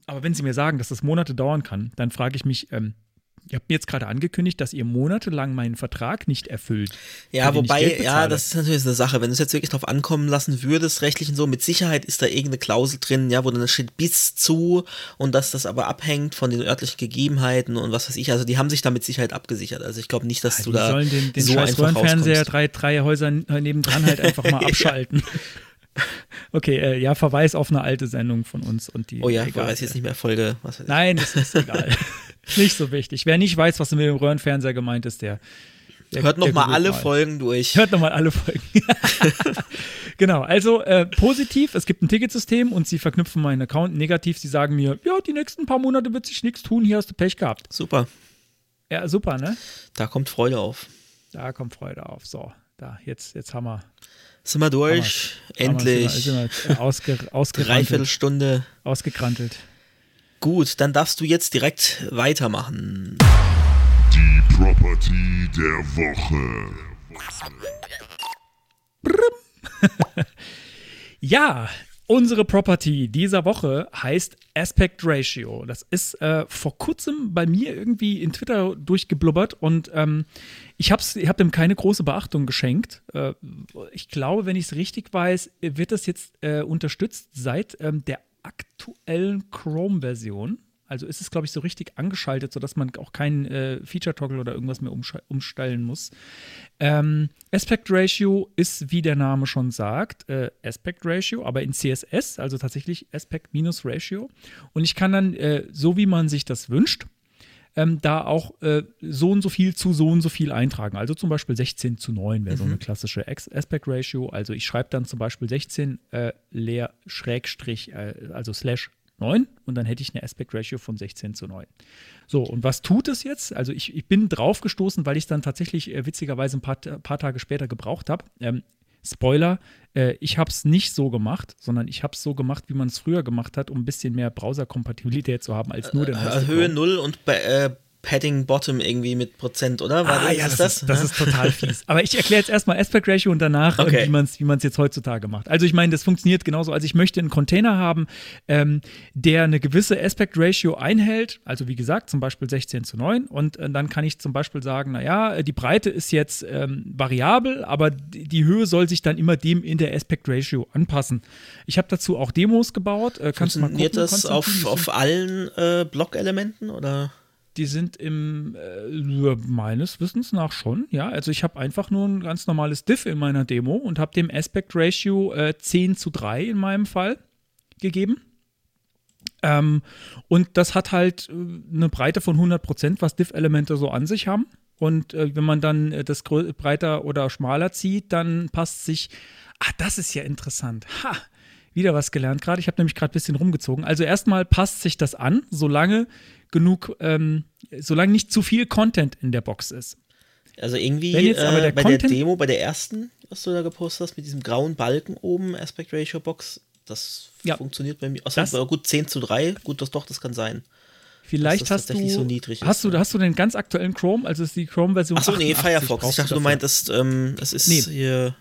Aber wenn sie mir sagen, dass das Monate dauern kann, dann frage ich mich, ähm, Ihr habt mir jetzt gerade angekündigt, dass ihr monatelang meinen Vertrag nicht erfüllt. Ja, wobei, ja, das ist natürlich eine Sache. Wenn du es jetzt wirklich drauf ankommen lassen würdest, rechtlich und so, mit Sicherheit ist da irgendeine Klausel drin, ja, wo dann steht bis zu und dass das aber abhängt von den örtlichen Gegebenheiten und was weiß ich. Also die haben sich da mit Sicherheit abgesichert. Also ich glaube nicht, dass ja, du da sollen den, den so scheiß Röhrenfernseher drei, drei Häuser nebendran halt einfach mal <laughs> abschalten. <laughs> Okay, äh, ja, Verweis auf eine alte Sendung von uns und die. Oh ja, egal. Verweis jetzt nicht mehr Folge. Was Nein, das ist egal. <laughs> <laughs> nicht so wichtig. Wer nicht weiß, was mit dem Röhrenfernseher gemeint ist, der. der Hört nochmal alle mal. Folgen durch. Hört nochmal alle Folgen. genau, also äh, positiv, es gibt ein Ticketsystem und sie verknüpfen meinen Account. Negativ, sie sagen mir, ja, die nächsten paar Monate wird sich nichts tun, hier hast du Pech gehabt. Super. Ja, super, ne? Da kommt Freude auf. Da kommt Freude auf. So, da, jetzt, jetzt haben wir. Sind wir durch? Endlich. Sind wir, sind wir ausge, <laughs> Dreiviertelstunde. Ausgekrantelt. Gut, dann darfst du jetzt direkt weitermachen. Die Property der Woche. <laughs> ja, Unsere Property dieser Woche heißt Aspect Ratio. Das ist äh, vor kurzem bei mir irgendwie in Twitter durchgeblubbert und ähm, ich habe hab dem keine große Beachtung geschenkt. Äh, ich glaube, wenn ich es richtig weiß, wird das jetzt äh, unterstützt seit ähm, der aktuellen Chrome-Version. Also ist es, glaube ich, so richtig angeschaltet, sodass man auch keinen äh, Feature-Toggle oder irgendwas mehr umstellen muss. Ähm, Aspect Ratio ist, wie der Name schon sagt, äh, Aspect Ratio, aber in CSS, also tatsächlich Aspect minus Ratio. Und ich kann dann, äh, so wie man sich das wünscht, ähm, da auch äh, so und so viel zu so und so viel eintragen. Also zum Beispiel 16 zu 9 wäre mhm. so eine klassische Aspect Ratio. Also ich schreibe dann zum Beispiel 16 äh, leer Schrägstrich, äh, also Slash 9 und dann hätte ich eine Aspect Ratio von 16 zu 9. So, und was tut es jetzt? Also ich, ich bin drauf gestoßen, weil ich es dann tatsächlich äh, witzigerweise ein paar, paar Tage später gebraucht habe. Ähm, Spoiler, äh, ich habe es nicht so gemacht, sondern ich habe es so gemacht, wie man es früher gemacht hat, um ein bisschen mehr Browser-Kompatibilität zu haben als nur den äh, Höhe 0 und bei, äh, Padding Bottom irgendwie mit Prozent, oder? War ah, das, ja, das, das? Ist, das ist total fies. Aber ich erkläre jetzt erstmal Aspect Ratio und danach, okay. wie man es wie jetzt heutzutage macht. Also ich meine, das funktioniert genauso. Also ich möchte einen Container haben, ähm, der eine gewisse Aspect Ratio einhält. Also wie gesagt, zum Beispiel 16 zu 9. Und äh, dann kann ich zum Beispiel sagen, naja, die Breite ist jetzt ähm, variabel, aber die Höhe soll sich dann immer dem in der Aspect Ratio anpassen. Ich habe dazu auch Demos gebaut. Äh, kannst du mal gucken, das auf, auf allen äh, Blockelementen oder? Die sind im, äh, meines Wissens nach schon, ja. Also ich habe einfach nur ein ganz normales Diff in meiner Demo und habe dem Aspect Ratio äh, 10 zu 3 in meinem Fall gegeben. Ähm, und das hat halt äh, eine Breite von 100%, was Diff-Elemente so an sich haben. Und äh, wenn man dann äh, das breiter oder schmaler zieht, dann passt sich. Ah, das ist ja interessant. Ha, wieder was gelernt gerade. Ich habe nämlich gerade ein bisschen rumgezogen. Also erstmal passt sich das an, solange genug, ähm, solange nicht zu viel Content in der Box ist. Also irgendwie äh, der bei Content der Demo, bei der ersten, was du da gepostet hast, mit diesem grauen Balken oben, Aspect Ratio Box, das ja, funktioniert bei mir. Achso, das, aber gut, 10 zu 3, gut, das doch, das kann sein. Vielleicht hast du, so hast du, hast du den ganz aktuellen Chrome, also ist die Chrome-Version. Achso, nee, Firefox. Ich dachte, du meintest, ähm, es ist nee. hier.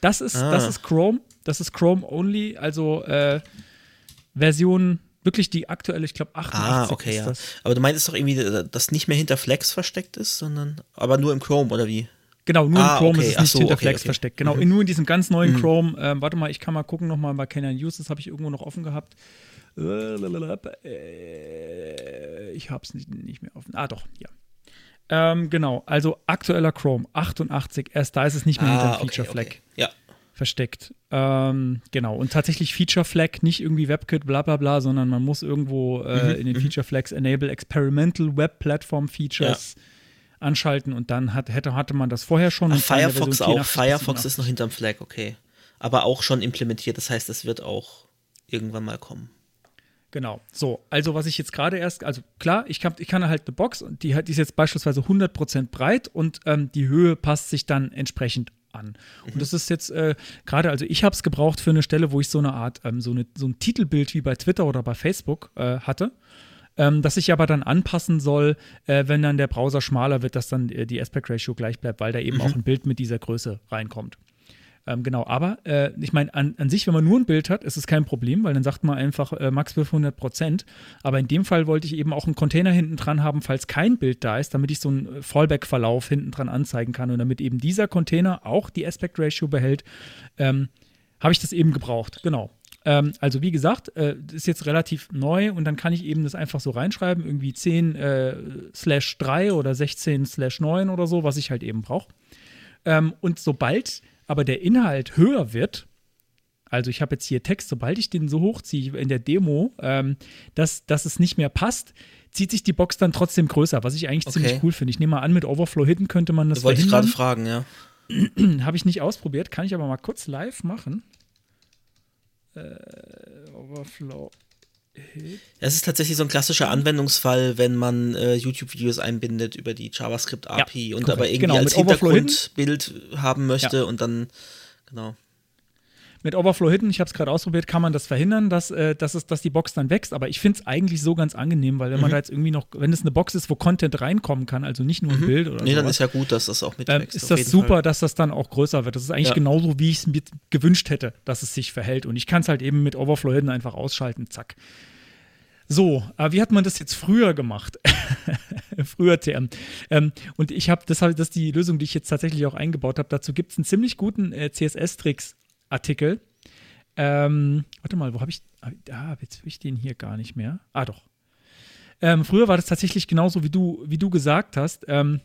Das ist, ah. das ist Chrome, das ist Chrome only, also äh, Version Wirklich die aktuelle, ich glaube 88 Ah, okay, ja. Das. Aber du meintest doch irgendwie, dass nicht mehr hinter Flex versteckt ist, sondern aber nur im Chrome oder wie? Genau, nur ah, im Chrome okay. ist es nicht so, hinter okay, Flex okay. versteckt. Genau, mhm. nur in diesem ganz neuen mhm. Chrome. Ähm, warte mal, ich kann mal gucken nochmal bei Canon News, das habe ich irgendwo noch offen gehabt. Äh, ich habe es nicht, nicht mehr offen. Ah, doch, ja. Ähm, genau, also aktueller Chrome 88, erst da ist es nicht mehr ah, hinter Feature Flag. Ja, versteckt. Ähm, genau. Und tatsächlich Feature Flag, nicht irgendwie WebKit, bla bla bla, sondern man muss irgendwo äh, mhm, in den mhm. Feature Flags Enable Experimental Web Platform Features ja. anschalten und dann hat, hätte, hatte man das vorher schon. Ach, Firefox auch. Firefox ist noch hinterm Flag, okay. Aber auch schon implementiert, das heißt, es wird auch irgendwann mal kommen. Genau. So, also was ich jetzt gerade erst, also klar, ich kann, ich kann halt eine Box und die, die ist jetzt beispielsweise 100% breit und ähm, die Höhe passt sich dann entsprechend an. Mhm. Und das ist jetzt äh, gerade, also ich habe es gebraucht für eine Stelle, wo ich so eine Art, ähm, so, eine, so ein Titelbild wie bei Twitter oder bei Facebook äh, hatte. ähm, das sich aber dann anpassen soll, äh, wenn dann der Browser schmaler wird, dass dann äh, die Aspect Ratio gleich bleibt, weil da eben auch ein Bild mit dieser Größe reinkommt. Ähm, genau, aber äh, ich meine, an, an sich, wenn man nur ein Bild hat, ist es kein Problem, weil dann sagt man einfach äh, max 500 Prozent. Aber in dem Fall wollte ich eben auch einen Container hinten dran haben, falls kein Bild da ist, damit ich so einen Fallback-Verlauf hinten dran anzeigen kann und damit eben dieser Container auch die Aspect Ratio behält, ähm, habe ich das eben gebraucht. Genau. Ähm, also wie gesagt, äh, ist jetzt relativ neu und dann kann ich eben das einfach so reinschreiben, irgendwie 10 äh, slash 3 oder 16 slash 9 oder so, was ich halt eben brauche. Ähm, und sobald aber der Inhalt höher wird, also ich habe jetzt hier Text, sobald ich den so hochziehe in der Demo, ähm, dass, dass es nicht mehr passt, zieht sich die Box dann trotzdem größer, was ich eigentlich Okay. ziemlich cool finde. Ich nehme mal an, mit Overflow Hidden könnte man das Das wollte ich verhindern. gerade fragen, ja. <clears throat> Habe ich nicht ausprobiert, kann ich aber mal kurz live machen. Äh, Overflow. Es ist tatsächlich so ein klassischer Anwendungsfall, wenn man äh, YouTube-Videos einbindet über die JavaScript-API und korrekt. aber irgendwie Genau, als mit Hintergrundbild haben möchte und dann, genau. Mit Overflow Hidden, ich habe es gerade ausprobiert, kann man das verhindern, dass, äh, dass, es, dass die Box dann wächst. Aber ich finde es eigentlich so ganz angenehm, weil wenn Mhm. man da jetzt irgendwie noch, wenn es eine Box ist, wo Content reinkommen kann, also nicht nur ein Bild oder Mhm. Nee, dann sowas, ist ja gut, dass das auch ähm, mitwächst. ist das super, Fall. dass das dann auch größer wird. Das ist eigentlich Ja. genauso, wie ich es mir gewünscht hätte, dass es sich verhält. Und ich kann es halt eben mit Overflow Hidden einfach ausschalten, zack. So, aber wie hat man das jetzt früher gemacht? <laughs> früher TM. Ähm, und ich habe, das, hab- das ist die Lösung, die ich jetzt tatsächlich auch eingebaut habe. Dazu gibt es einen ziemlich guten äh, CSS-Tricks-Artikel. Ähm, warte mal, wo habe ich. Ah, jetzt habe ich den hier gar nicht mehr. Ah, doch. Ähm, früher war das tatsächlich genauso, wie du, wie du gesagt hast. Ähm,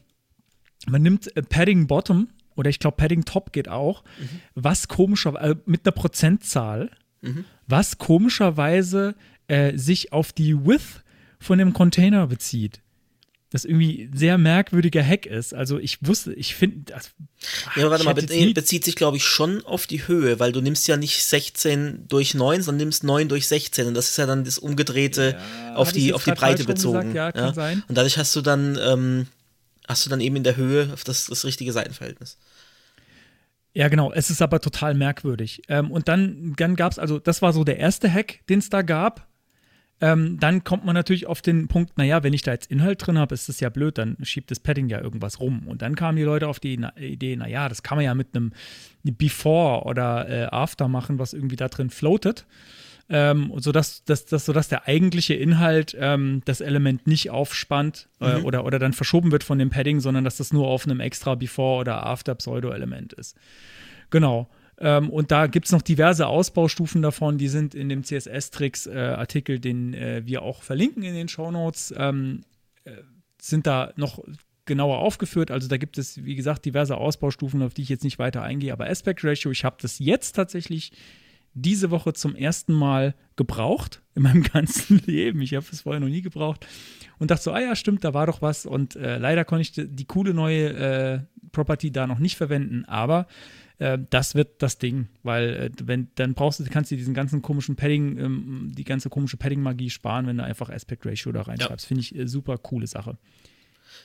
man nimmt äh, Padding Bottom oder ich glaube Padding Top geht auch, was komischer, äh, mit einer Prozentzahl, was komischerweise äh, sich auf die Width von dem Container bezieht. Das irgendwie ein sehr merkwürdiger Hack ist. Also ich wusste, ich finde, das. Ja, warte mal, be bezieht sich, glaube ich, schon auf die Höhe, weil du nimmst ja nicht 16 durch 9, sondern nimmst 9 durch 16 und das ist ja dann das umgedrehte Ja, auf die, auf die Breite bezogen. gesagt? Ja, sein. Und dadurch hast du dann, ähm, hast du dann eben in der Höhe auf das, das richtige Seitenverhältnis. Ja, genau. Es ist aber total merkwürdig. Ähm, und dann, dann gab es, also das war so der erste Hack, den es da gab. Ähm, dann kommt man natürlich auf den Punkt, naja, wenn ich da jetzt Inhalt drin habe, ist das ja blöd, dann schiebt das Padding ja irgendwas rum. Und dann kamen die Leute auf die na Idee, naja, das kann man ja mit einem Before oder äh, After machen, was irgendwie da drin floatet. Ähm, sodass, dass, dass, sodass der eigentliche Inhalt ähm, das Element nicht aufspannt äh, oder, oder dann verschoben wird von dem Padding, sondern dass das nur auf einem extra Before oder After Pseudo-Element ist. Genau. Ähm, und da gibt es noch diverse Ausbaustufen davon, die sind in dem CSS-Tricks-Artikel, den äh, wir auch verlinken in den Shownotes, ähm, äh, sind da noch genauer aufgeführt. Also da gibt es, wie gesagt, diverse Ausbaustufen, auf die ich jetzt nicht weiter eingehe. Aber Aspect Ratio, ich habe das jetzt tatsächlich diese Woche zum ersten Mal gebraucht in meinem <laughs> ganzen Leben. Ich habe es vorher noch nie gebraucht und dachte so, ah ja, stimmt, da war doch was. Und äh, leider konnte ich die, die coole neue äh, Property da noch nicht verwenden, aber äh, das wird das Ding, weil äh, wenn dann brauchst du, kannst du diesen ganzen komischen Padding, ähm, die ganze komische Padding-Magie sparen, wenn du einfach Aspect Ratio da reinschreibst. Finde ich äh, super coole Sache.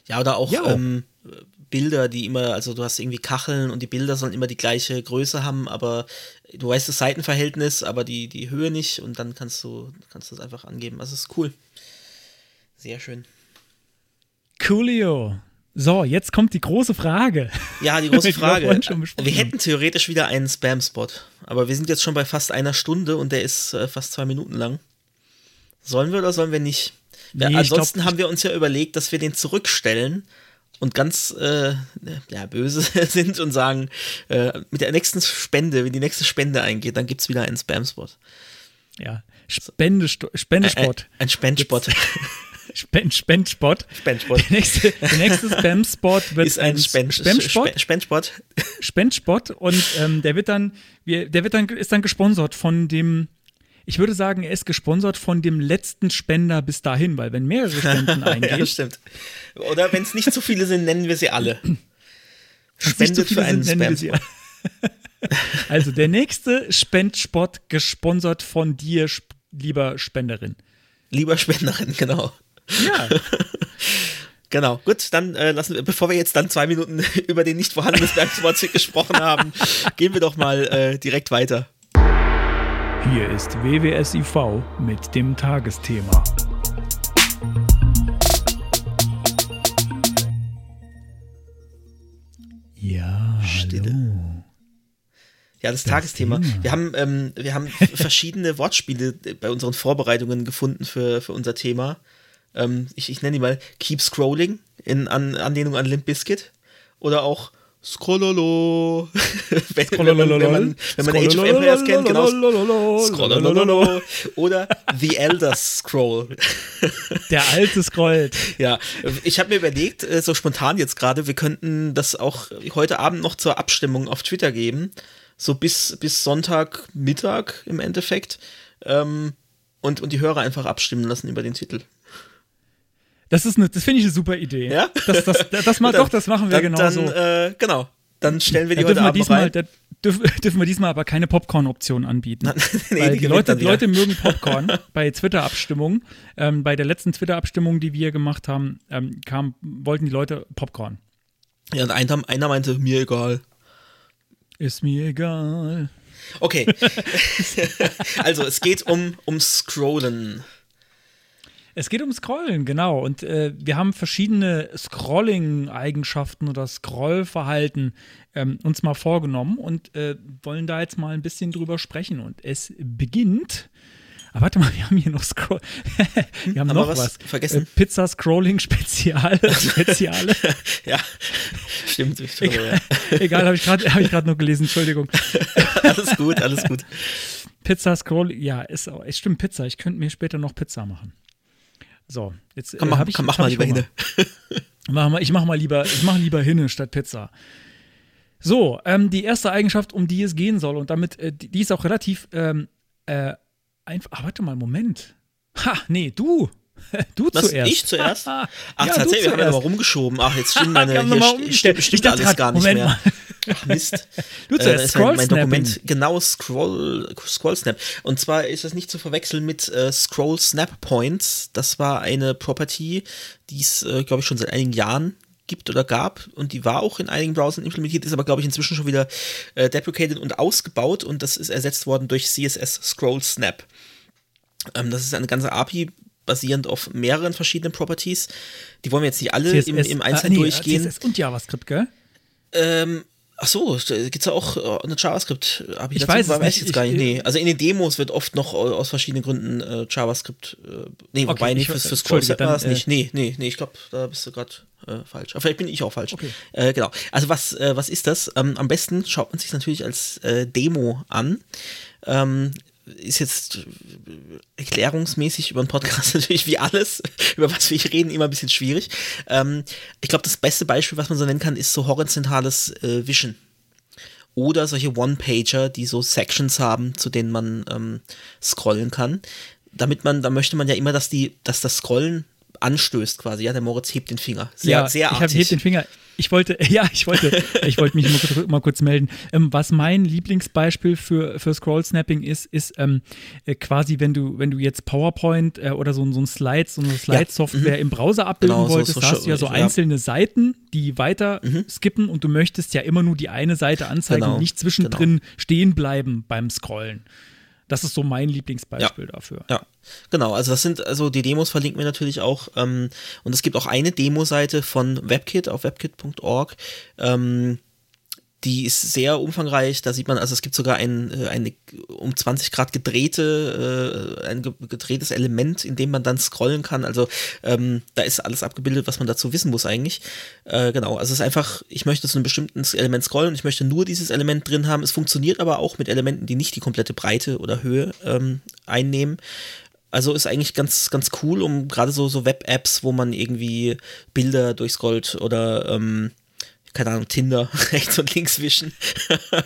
Ja, oder auch Ja. ähm, Bilder, die immer, also du hast irgendwie Kacheln und die Bilder sollen immer die gleiche Größe haben, aber du weißt das Seitenverhältnis, aber die, die Höhe nicht und dann kannst du, kannst du das einfach angeben. Also ist cool. Sehr schön. Coolio. So, jetzt kommt die große Frage. Ja, die große <laughs> Frage. Wir hätten theoretisch wieder einen Spam-Spot, aber wir sind jetzt schon bei fast einer Stunde und der ist äh, fast zwei Minuten lang. Sollen wir oder sollen wir nicht? Ja, Nee, ich ansonsten glaub, haben wir uns ja überlegt, dass wir den zurückstellen und ganz äh, ja, böse <laughs> sind und sagen, äh, mit der nächsten Spende, wenn die nächste Spende eingeht, dann gibt es wieder einen Spam-Spot. Ja, Spende, Spendespot. Ein, ein Spendspot. Spend, Spendspot. Spendspot. Der nächste, der nächste <laughs> Spam-Spot wird ist ein Spend Spendspot. Spe- Spendspot. <laughs> Spendspot und ähm, der wird dann, der wird dann, ist dann gesponsert von dem, ich würde sagen, er ist gesponsert von dem letzten Spender bis dahin, weil wenn mehrere Spenden <laughs> ja, eingehen, das stimmt. Oder wenn es nicht zu viele sind, nennen wir sie alle. so Spendet viele für einen sind, Spam-Spot. Also der nächste Spendspot gesponsert von dir, lieber Spenderin. Lieber Spenderin, genau. Ja. <laughs> Genau, gut, dann äh, lassen wir, bevor wir jetzt dann zwei Minuten <laughs> über den nicht vorhandenen Bergsportzig gesprochen haben, <laughs> gehen wir doch mal äh, direkt weiter. Hier ist WWSIV mit dem Tagesthema. Ja, Stille. Hallo. Ja, das, Tagesthema. Wir haben, ähm, wir haben verschiedene Wortspiele bei unseren Vorbereitungen gefunden für, für unser Thema. Ähm, ich, ich nenne die mal Keep Scrolling in an, Anlehnung an Limp Bizkit. Oder auch Scrollolo. <laughs> wenn, wenn man, wenn man, wenn man Age of Empires kennt, genau. Scrollolo. Oder The Elder Scroll. Der alte scrollt. Ja, ich habe mir überlegt, so spontan jetzt gerade, wir könnten das auch heute Abend noch zur Abstimmung auf Twitter geben. So bis, bis Sonntagmittag im Endeffekt. Ähm, und, und die Hörer einfach abstimmen lassen über den Titel. Das ist eine, das finde ich eine super Idee. Ja? Das, das, das, das mal, <laughs> Dann- doch, das machen wir dann, genau dann, so. Äh, genau. Dann stellen wir die Da heute dürfen wir, Abend diesmal, rein. da dürfen, <laughs> dürfen wir diesmal aber keine Popcorn-Option anbieten. <laughs> Nee, Weil die die Leute, die. Leute mögen Popcorn bei Twitter-Abstimmungen. Ähm, bei der letzten Twitter-Abstimmung, die wir gemacht haben, ähm, kam, wollten die Leute Popcorn. Ja, und einer, einer meinte, mir egal. Ist mir egal. Okay. also, es geht um, um Scrollen. Es geht um Scrollen, genau. Und äh, wir haben verschiedene Scrolling-Eigenschaften oder Scrollverhalten ähm, uns mal vorgenommen und äh, wollen da jetzt mal ein bisschen drüber sprechen. Und es beginnt. Aber warte mal, <laughs> wir haben hier noch Scroll. <laughs> wir haben Haben noch was was. vergessen? Äh, Pizza Scrolling Spezial. <laughs> Speziale. Ja, stimmt. Egal, egal habe ich gerade hab ich nur gelesen, Entschuldigung. alles gut, alles gut. Pizza Scrolling, ja, ist auch, es stimmt, Pizza. Ich könnte mir später noch Pizza machen. So, jetzt äh, mach, hab ich, komm, mach mal lieber Hunger. hin. <laughs> Mach mal, ich mache mal lieber, ich mache lieber Hinne statt Pizza. So, ähm, die erste Eigenschaft, um die es gehen soll, und damit, äh, die, die ist auch relativ ähm, äh, einfach. Ah, warte mal, Moment. Ha, nee, du. <laughs> Du Was, zuerst. ich zuerst? <laughs> Ach, ja, tatsächlich, wir haben ja nochmal rumgeschoben. Ach, jetzt stimmt meine, hier stimmt, stimmt Ich dachte alles grad, gar nicht Moment mehr. Ach, Mist. Du Äh, zuerst, ist mein, mein Scroll-Snapping. Dokument genau Scroll, Scroll Snap. Und zwar ist das nicht zu verwechseln mit äh, Scroll Snap Points. Das war eine Property, die es, äh, glaube ich, schon seit einigen Jahren gibt oder gab und die war auch in einigen Browsern implementiert, ist aber glaube ich inzwischen schon wieder äh, deprecated und ausgebaut und das ist ersetzt worden durch CSS Scroll Snap. Ähm, das ist eine ganze API basierend auf mehreren verschiedenen Properties. Die wollen wir jetzt nicht alle im, im Einzelnen äh, nee, durchgehen. CSS und JavaScript, gell? Ähm, ach so, gibt's da auch äh, eine JavaScript? Ich dazu? weiß es weiß nicht. ich jetzt gar Ich- nicht. Nee. Also in den Demos wird oft noch äh, aus verschiedenen Gründen äh, JavaScript. Äh, nee, Okay, wobei ich- nicht fürs, fürs war dann, das nicht. äh, Nee, nee, nee, ich glaube, da bist du gerade äh, falsch. Aber vielleicht bin ich auch falsch. Okay. Äh, genau. Also was, äh, was ist das? Ähm, am besten schaut man sich natürlich als äh, Demo an. Ähm, ist jetzt äh, erklärungsmäßig über einen Podcast <laughs> natürlich wie alles, über was wir hier reden, immer ein bisschen schwierig. Ähm, ich glaube, das beste Beispiel, was man so nennen kann, ist so horizontales äh, Wischen. Oder solche One-Pager, die so Sections haben, zu denen man ähm, scrollen kann. Damit man, da möchte man ja immer, dass die, dass das Scrollen anstößt quasi. Ja, der Moritz hebt den Finger. Sehr, ja, sehr ich habe artig. den Finger. Ich wollte, <laughs> ja, ich wollte, ich wollte mich mal kurz, mal kurz melden. Ähm, was mein Lieblingsbeispiel für, für Scroll-Snapping ist, ist ähm, äh, quasi, wenn du, wenn du jetzt PowerPoint äh, oder so, so ein Slide, so eine Slide-Software im Browser abbilden Genau, so- wolltest, so da hast du ja so ja. einzelne Seiten, die weiter skippen und du möchtest ja immer nur die eine Seite anzeigen Genau, und nicht zwischendrin stehen bleiben beim Scrollen. Das ist so mein Lieblingsbeispiel dafür. Ja, genau. Also das sind, also die Demos verlinken wir natürlich auch. Ähm, und es gibt auch eine Demo-Seite von WebKit auf webkit.org. Ähm, die ist sehr umfangreich. Da sieht man, also es gibt sogar ein, äh, eine um 20 Grad gedrehte, äh, ein ge- gedrehtes Element, in dem man dann scrollen kann. Also ähm, da ist alles abgebildet, was man dazu wissen muss eigentlich. Äh, genau, also es ist einfach, ich möchte zu einem bestimmten Element scrollen und ich möchte nur dieses Element drin haben. Es funktioniert aber auch mit Elementen, die nicht die komplette Breite oder Höhe ähm, einnehmen. Also ist eigentlich ganz, ganz cool, um gerade so, so Web-Apps, wo man irgendwie Bilder durchscrollt oder ähm, keine Ahnung, Tinder <laughs> rechts und links wischen.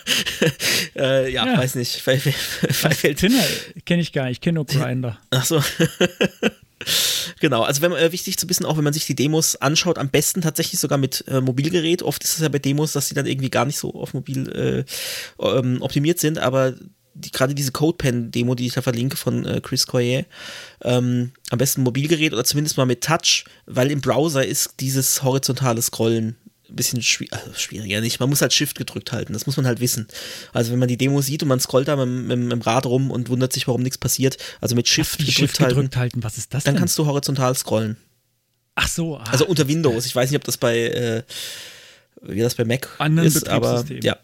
<laughs> äh, ja, Ja. weiß nicht. Weil, weil, Tinder kenne ich gar nicht, ich kenne nur Grindr. Ach so. <laughs> genau, also wenn man, äh, wichtig zu wissen, auch wenn man sich die Demos anschaut, am besten tatsächlich sogar mit äh, Mobilgerät. Oft ist es ja bei Demos, dass sie dann irgendwie gar nicht so auf mobil äh, ähm, optimiert sind, aber die, gerade diese CodePen-Demo, die ich da verlinke von äh, Chris Coyer, ähm, am besten Mobilgerät oder zumindest mal mit Touch, weil im Browser ist dieses horizontale Scrollen ein bisschen schwi also schwieriger nicht. Man muss halt Shift gedrückt halten, das muss man halt wissen. Also wenn man die Demo sieht und man scrollt da mit, mit, mit dem Rad rum und wundert sich, warum nichts passiert, also mit Shift Wie gedrückt Shift halten, gedrückt halten, was ist das dann denn? kannst du horizontal scrollen. Ach so, ah, Also unter Windows. Ich weiß nicht, ob das bei, äh, wie das bei Mac Anderen ist, aber ja.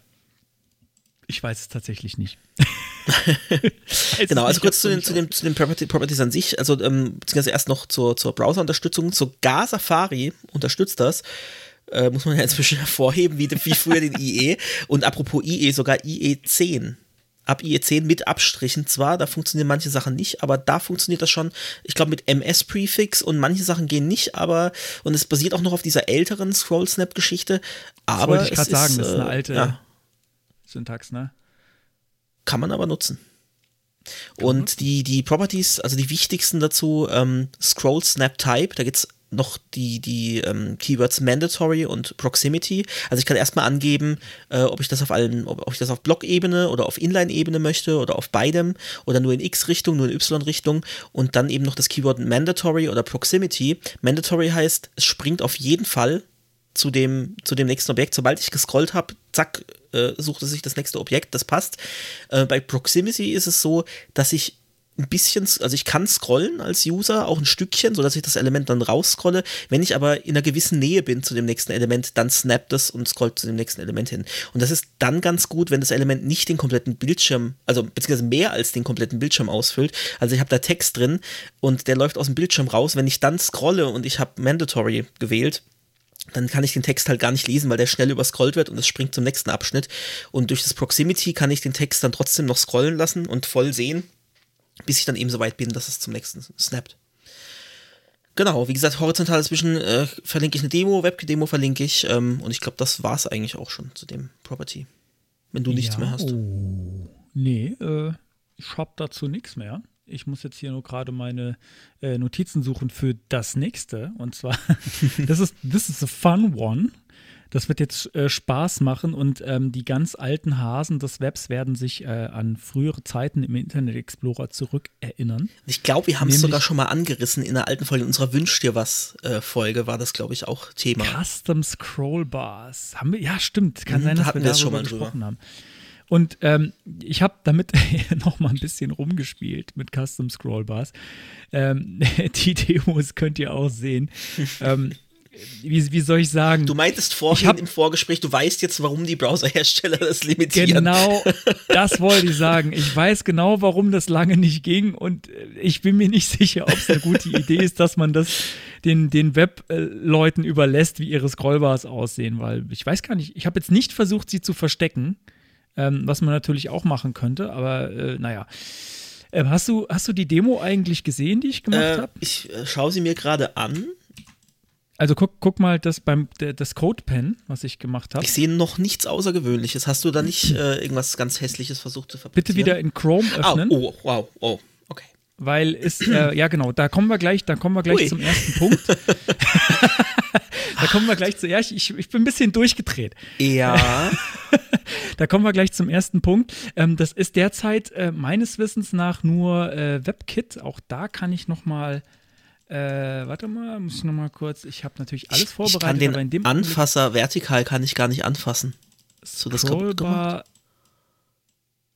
Ich weiß es tatsächlich nicht. <laughs> genau, also kurz zu den, zu den, zu den Properties an sich, also ähm, beziehungsweise erst noch zur, zur Browser-Unterstützung. Sogar Safari unterstützt das. Äh, muss man ja inzwischen <laughs> hervorheben, wie, wie früher den IE. Und apropos IE, sogar IE 10 ab IE10 mit Abstrichen zwar, da funktionieren manche Sachen nicht, aber da funktioniert das schon, ich glaube mit MS-Prefix und manche Sachen gehen nicht, aber und es basiert auch noch auf dieser älteren Scroll-Snap-Geschichte. Aber das wollte ich gerade sagen, das ist eine äh, alte ja. Syntax, ne? Kann man aber nutzen. Und die, die Properties, also die wichtigsten dazu, ähm, Scroll Snap Type, da gibt es noch die, die ähm, Keywords Mandatory und Proximity. Also ich kann erstmal angeben, äh, ob ich das auf allen, ob, ob ich das auf Block-Ebene oder auf Inline-Ebene möchte oder auf beidem oder nur in X-Richtung, nur in Y-Richtung und dann eben noch das Keyword Mandatory oder Proximity. Mandatory heißt, es springt auf jeden Fall zu dem, zu dem nächsten Objekt. Sobald ich gescrollt habe, zack, äh, sucht es sich das nächste Objekt, das passt. Äh, bei Proximity ist es so, dass ich ein bisschen, also ich kann scrollen als User, auch ein Stückchen, sodass ich das Element dann rausscrolle. Wenn ich aber in einer gewissen Nähe bin zu dem nächsten Element, dann snappt es und scrollt zu dem nächsten Element hin. Und das ist dann ganz gut, wenn das Element nicht den kompletten Bildschirm, also beziehungsweise mehr als den kompletten Bildschirm ausfüllt. Also ich habe da Text drin und der läuft aus dem Bildschirm raus. Wenn ich dann scrolle und ich habe Mandatory gewählt, dann kann ich den Text halt gar nicht lesen, weil der schnell überscrollt wird und es springt zum nächsten Abschnitt. Und durch das Proximity kann ich den Text dann trotzdem noch scrollen lassen und voll sehen bis ich dann eben so weit bin, dass es zum nächsten snappt. Genau, wie gesagt, horizontal zwischen äh, verlinke ich eine Demo, Webkit-Demo verlinke ich ähm, und ich glaube, das war es eigentlich auch schon zu dem Property. Wenn du nichts ja, mehr hast. Oh. Nee, äh, ich habe dazu nichts mehr. Ich muss jetzt hier nur gerade meine äh, Notizen suchen für das nächste. Und zwar, <laughs> das ist This is a fun one. Das wird jetzt äh, Spaß machen und ähm, die ganz alten Hasen des Webs werden sich äh, an frühere Zeiten im Internet Explorer zurückerinnern. Ich glaube, wir haben es sogar schon mal angerissen in einer alten Folge, in unserer Wünsch dir was äh, Folge war das, glaube ich, auch Thema. Custom Scroll Bars. Haben wir, ja, stimmt. Kann mhm, sein, dass wir darüber schon mal gesprochen drüber. haben. Und ähm, ich habe damit <laughs> noch mal ein bisschen rumgespielt mit Custom Scroll Bars. Ähm, <laughs> die Demos könnt ihr auch sehen. <laughs> ähm, wie, wie soll ich sagen? Du meintest vorhin hab, im Vorgespräch, du weißt jetzt, warum die Browserhersteller das limitieren. Genau, <laughs> das wollte ich sagen. Ich weiß genau, warum das lange nicht ging und ich bin mir nicht <laughs> sicher, ob es eine gute Idee ist, dass man das den, den Web-Leuten überlässt, wie ihre Scrollbars aussehen, weil ich weiß gar nicht, ich habe jetzt nicht versucht, sie zu verstecken, ähm, was man natürlich auch machen könnte, aber äh, naja. Ähm, hast, du, hast du die Demo eigentlich gesehen, die ich gemacht äh, habe? Ich äh, schaue sie mir gerade an. Also guck, guck mal das beim das Codepen, was ich gemacht habe. Ich sehe noch nichts Außergewöhnliches. Hast du da nicht äh, irgendwas ganz hässliches versucht zu verpacken? Bitte wieder in Chrome öffnen. Oh, oh wow, oh, okay. Weil ist äh, ja genau, da kommen wir gleich, da kommen wir gleich Ui. zum ersten Punkt. <laughs> da kommen wir gleich zu. Ja, ich, ich bin ein bisschen durchgedreht. Ja. <laughs> da kommen wir gleich zum ersten Punkt. Ähm, das ist derzeit äh, meines Wissens nach nur äh, WebKit. Auch da kann ich noch mal äh, warte mal, muss ich noch mal kurz. Ich habe natürlich alles vorbereitet. Ich kann den Anfasser vertikal kann ich gar nicht anfassen. Scrollbar,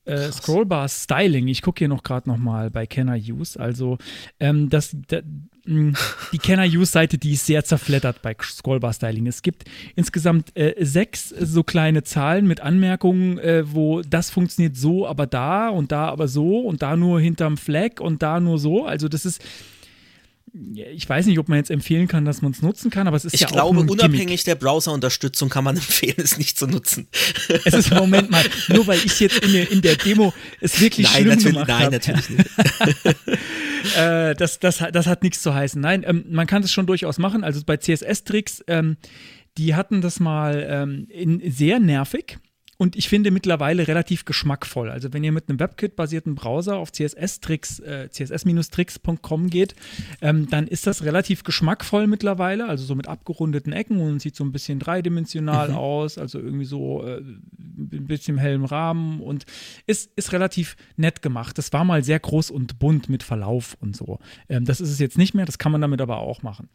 äh, Scrollbar Styling. Ich gucke hier noch gerade noch mal bei Kenner Use. Also ähm, das, da, mh, die Kenner Use Seite, die ist sehr zerfleddert bei Scrollbar Styling. Es gibt insgesamt äh, sechs so kleine Zahlen mit Anmerkungen, äh, wo das funktioniert so, aber da und da aber so und da nur hinterm Flag und da nur so. Also das ist ich weiß nicht, ob man jetzt empfehlen kann, dass man es nutzen kann, aber es ist ich ja glaube, auch Ich glaube, unabhängig Gimmick. der Browser-Unterstützung kann man <laughs> empfehlen, es nicht zu nutzen. Es ist, Moment mal, nur weil ich jetzt in der, in der Demo es wirklich nein, schlimm natürlich, gemacht Nein, hab. natürlich nicht. <laughs> äh, das, das, das hat nichts zu heißen. Nein, ähm, man kann das schon durchaus machen. Also bei CSS-Tricks, ähm, die hatten das mal ähm, in, sehr nervig und ich finde mittlerweile relativ geschmackvoll. Also wenn ihr mit einem WebKit-basierten Browser auf CSS-Tricks, äh, css-tricks.com geht, ähm, dann ist das relativ geschmackvoll mittlerweile, also so mit abgerundeten Ecken und sieht so ein bisschen dreidimensional mhm. aus, also irgendwie so äh, ein bisschen hellem Rahmen und ist, ist relativ nett gemacht. Das war mal sehr groß und bunt mit Verlauf und so. Ähm, das ist es jetzt nicht mehr, das kann man damit aber auch machen.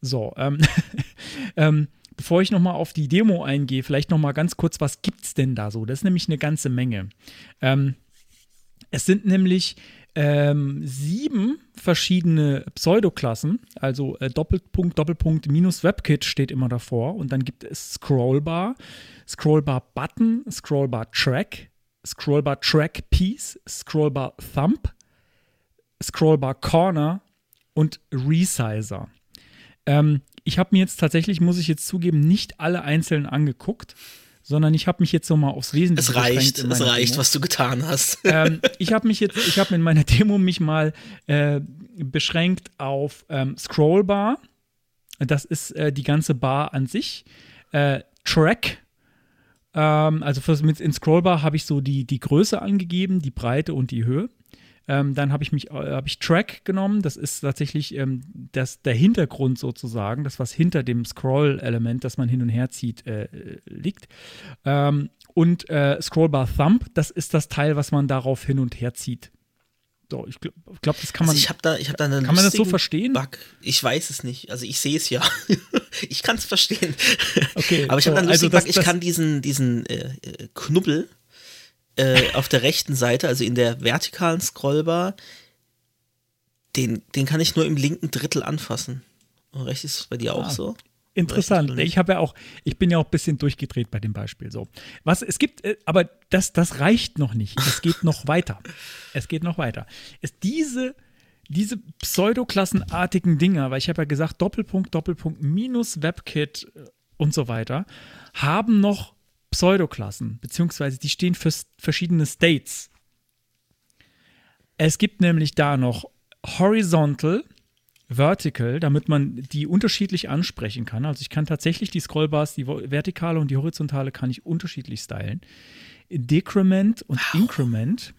So, ähm, <laughs> ähm, bevor ich nochmal auf die Demo eingehe, vielleicht nochmal ganz kurz, was gibt es denn da so? Das ist nämlich eine ganze Menge. Ähm, es sind nämlich ähm, sieben verschiedene Pseudoklassen, also äh, Doppelpunkt, Doppelpunkt, minus WebKit steht immer davor und dann gibt es Scrollbar, Scrollbar Button, Scrollbar Track, Scrollbar Track Piece, Scrollbar Thumb, Scrollbar Corner und Resizer. Ähm, ich habe mir jetzt tatsächlich, muss ich jetzt zugeben, nicht alle einzeln angeguckt, sondern ich habe mich jetzt so mal aufs Wesentliche Es reicht, es reicht, Demo. was du getan hast. <laughs> ähm, ich habe mich jetzt, ich habe in meiner Demo mich mal äh, beschränkt auf ähm, Scrollbar. Das ist äh, die ganze Bar an sich. Äh, Track. Ähm, also mit, in Scrollbar habe ich so die, die Größe angegeben, die Breite und die Höhe. Ähm, dann habe ich mich, äh, habe ich Track genommen. Das ist tatsächlich ähm, das, der Hintergrund sozusagen, das was hinter dem Scroll-Element, das man hin und her zieht, äh, liegt. Ähm, und äh, Scrollbar Thumb, das ist das Teil, was man darauf hin und her zieht. So, ich glaube, glaub, das kann man. also ich habe da, ich hab da einen kann man das so verstehen? Bug. Ich weiß es nicht. Also ich sehe es ja. <laughs> ich kann es verstehen. Okay, Aber ich habe so, da einen also das- Bug. Ich kann diesen, diesen äh, äh, Knubbel äh, auf der rechten Seite, also in der vertikalen Scrollbar, den, den kann ich nur im linken Drittel anfassen. Und rechts ist es bei dir auch Ah. so? Interessant. Ich habe ja auch, ich bin ja auch ein bisschen durchgedreht bei dem Beispiel. So. Was, es gibt, äh, aber das, das reicht noch nicht. Es geht <laughs> noch weiter. Es geht noch weiter. Es, diese, diese pseudoklassenartigen Dinger, weil ich habe ja gesagt, Doppelpunkt, Doppelpunkt, minus WebKit äh, und so weiter, haben noch Pseudoklassen, beziehungsweise die stehen für verschiedene States. Es gibt nämlich da noch Horizontal, Vertical, damit man die unterschiedlich ansprechen kann. Also ich kann tatsächlich die Scrollbars, die vertikale und die horizontale, kann ich unterschiedlich stylen. Decrement und Increment.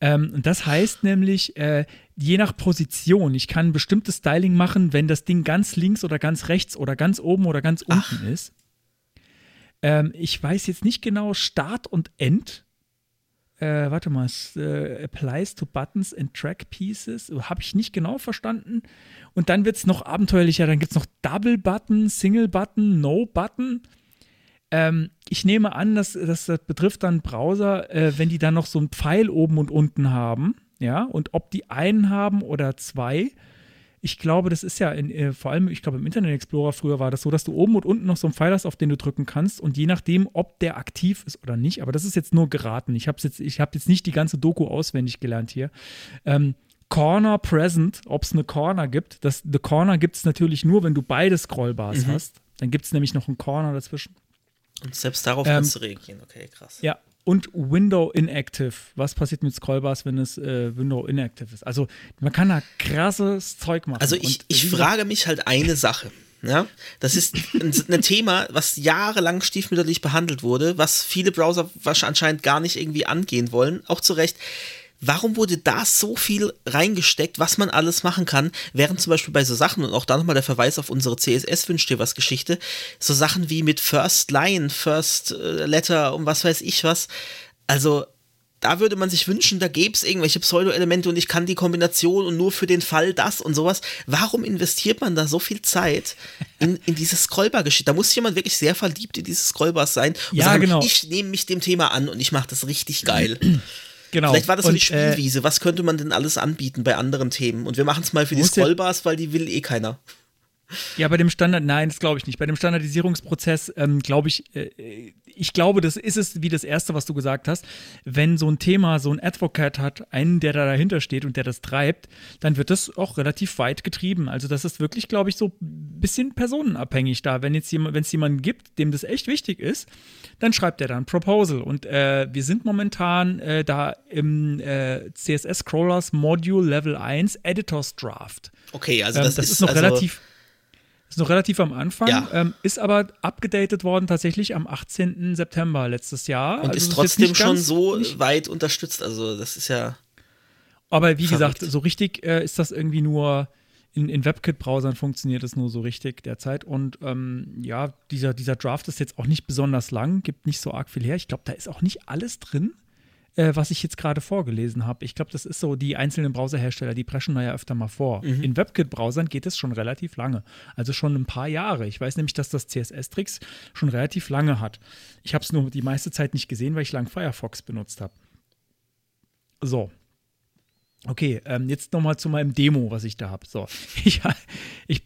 Ähm, und das heißt nämlich, äh, je nach Position, ich kann ein bestimmtes Styling machen, wenn das Ding ganz links oder ganz rechts oder ganz oben oder ganz unten ist. Ähm, ich weiß jetzt nicht genau Start und End. Äh, warte mal, es äh, applies to buttons and track pieces. Habe ich nicht genau verstanden. Und dann wird es noch abenteuerlicher. Dann gibt es noch Double Button, Single Button, No Button. Ähm, ich nehme an, dass, dass das betrifft dann Browser, äh, wenn die dann noch so einen Pfeil oben und unten haben. Ja, und ob die einen haben oder zwei. Ich glaube, das ist ja in, äh, vor allem, ich glaube, im Internet Explorer früher war das so, dass du oben und unten noch so einen Pfeil hast, auf den du drücken kannst und je nachdem, ob der aktiv ist oder nicht, aber das ist jetzt nur geraten. Ich habe jetzt, ich habe jetzt nicht die ganze Doku auswendig gelernt hier. Ähm, Corner Present, ob es eine Corner gibt. Das, the Corner gibt es natürlich nur, wenn du beide Scrollbars hast. Dann gibt es nämlich noch einen Corner dazwischen. Und selbst darauf Ähm, kannst du reagieren. Okay, krass. Ja, und Window Inactive. Was passiert mit Scrollbars, wenn es äh, Window Inactive ist? Also man kann da krasses Zeug machen. Also ich, ich frage mich halt eine Sache. Ja, das ist ein, ein Thema, was jahrelang stiefmütterlich behandelt wurde, was viele Browser wahrscheinlich anscheinend gar nicht irgendwie angehen wollen, auch zu Recht. Warum wurde da so viel reingesteckt, was man alles machen kann, während zum Beispiel bei so Sachen, und auch da nochmal der Verweis auf unsere CSS wünscht dir was Geschichte, so Sachen wie mit First Line, First äh, Letter und was weiß ich was, also da würde man sich wünschen, da gäbe es irgendwelche Pseudo-Elemente und ich kann die Kombination und nur für den Fall das und sowas. Warum investiert man da so viel Zeit in, in diese Scrollbar-Geschichte? Da muss jemand wirklich sehr verliebt in diese Scrollbars sein und Ja, sagen, genau. ich nehme mich dem Thema an und ich mache das richtig geil. <clears throat> genau. Vielleicht war das so die äh, Spielwiese. Was könnte man denn alles anbieten bei anderen Themen? Und wir machen es mal für die Scrollbars, weil die will eh keiner. Ja, bei dem Standard, nein, das glaube ich nicht. Bei dem Standardisierungsprozess ähm, glaube ich, äh, ich glaube, das ist es wie das Erste, was du gesagt hast. Wenn so ein Thema so ein Advocate hat, einen, der da dahinter steht und der das treibt, dann wird das auch relativ weit getrieben. Also das ist wirklich, glaube ich, so bisschen personenabhängig da. Wenn jetzt jemand, wenn es jemanden gibt, dem das echt wichtig ist, dann schreibt er da ein Proposal. Und äh, wir sind momentan äh, da im äh, CSS Scrollers Module Level 1 Editors Draft. Okay, also Ähm, das, das, ist, ist noch also, relativ. Ist noch relativ am Anfang, Ja. ähm, ist aber abgedatet worden tatsächlich am 18. September letztes Jahr. Und Also ist trotzdem nicht schon so weit unterstützt. Also das ist ja. Aber wie verrückt. gesagt, so richtig äh, ist das irgendwie nur in, in WebKit-Browsern funktioniert es nur so richtig derzeit. Und ähm, ja, dieser, dieser Draft ist jetzt auch nicht besonders lang, gibt nicht so arg viel her. Ich glaube, da ist auch nicht alles drin, äh, was ich jetzt gerade vorgelesen habe. Ich glaube, das ist so, die einzelnen Browserhersteller, die preschen da ja öfter mal vor. In WebKit-Browsern geht es schon relativ lange. Also schon ein paar Jahre. Ich weiß nämlich, dass das CSS-Tricks schon relativ lange hat. Ich habe es nur die meiste Zeit nicht gesehen, weil ich lang Firefox benutzt habe. So. Okay, ähm, jetzt nochmal zu meinem Demo, was ich da habe. So, <laughs> ich, ich,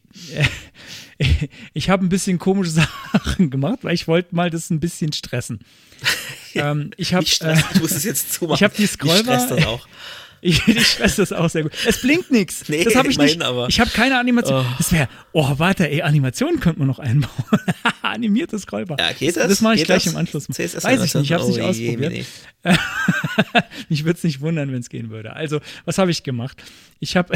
äh, <laughs> ich habe ein bisschen komische <laughs> Sachen gemacht, weil ich wollte mal das ein bisschen stressen. Ähm, ich habe Ich, stress, ich muss es jetzt zumachen. ich hab die Ich Scrollbar- das auch. <laughs> Ich, ich stress das auch sehr gut. Es blinkt nichts. <laughs> Nee, das habe ich nicht. aber. Ich habe keine Animation. Oh. Das wäre, oh, warte, ey, Animationen könnte man noch einbauen. <laughs> Animiertes Scrollbar. Ja, geht das? Das mache ich Geht gleich das? im Anschluss. CSS Weiß ich nicht, ich habe es nicht Oh, je, ausprobiert. nee. Mich würde es nicht wundern, wenn es gehen würde. Also, was habe ich gemacht? Ich habe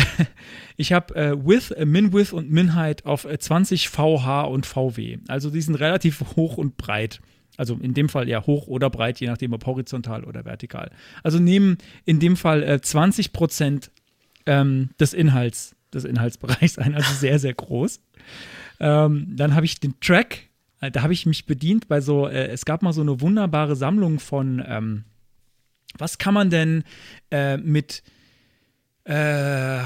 ich hab, äh, Width, äh, Min-Width und Min-Height auf äh, 20 VH und VW. Also die sind relativ hoch und breit. Also in dem Fall ja hoch oder breit, je nachdem ob horizontal oder vertikal. Also nehmen in dem Fall äh, 20 Prozent ähm, des Inhalts, des Inhaltsbereichs ein, also sehr, sehr groß. Ähm, dann habe ich den Track, äh, da habe ich mich bedient bei so, äh, es gab mal so eine wunderbare Sammlung von, ähm, was kann man denn äh, mit äh,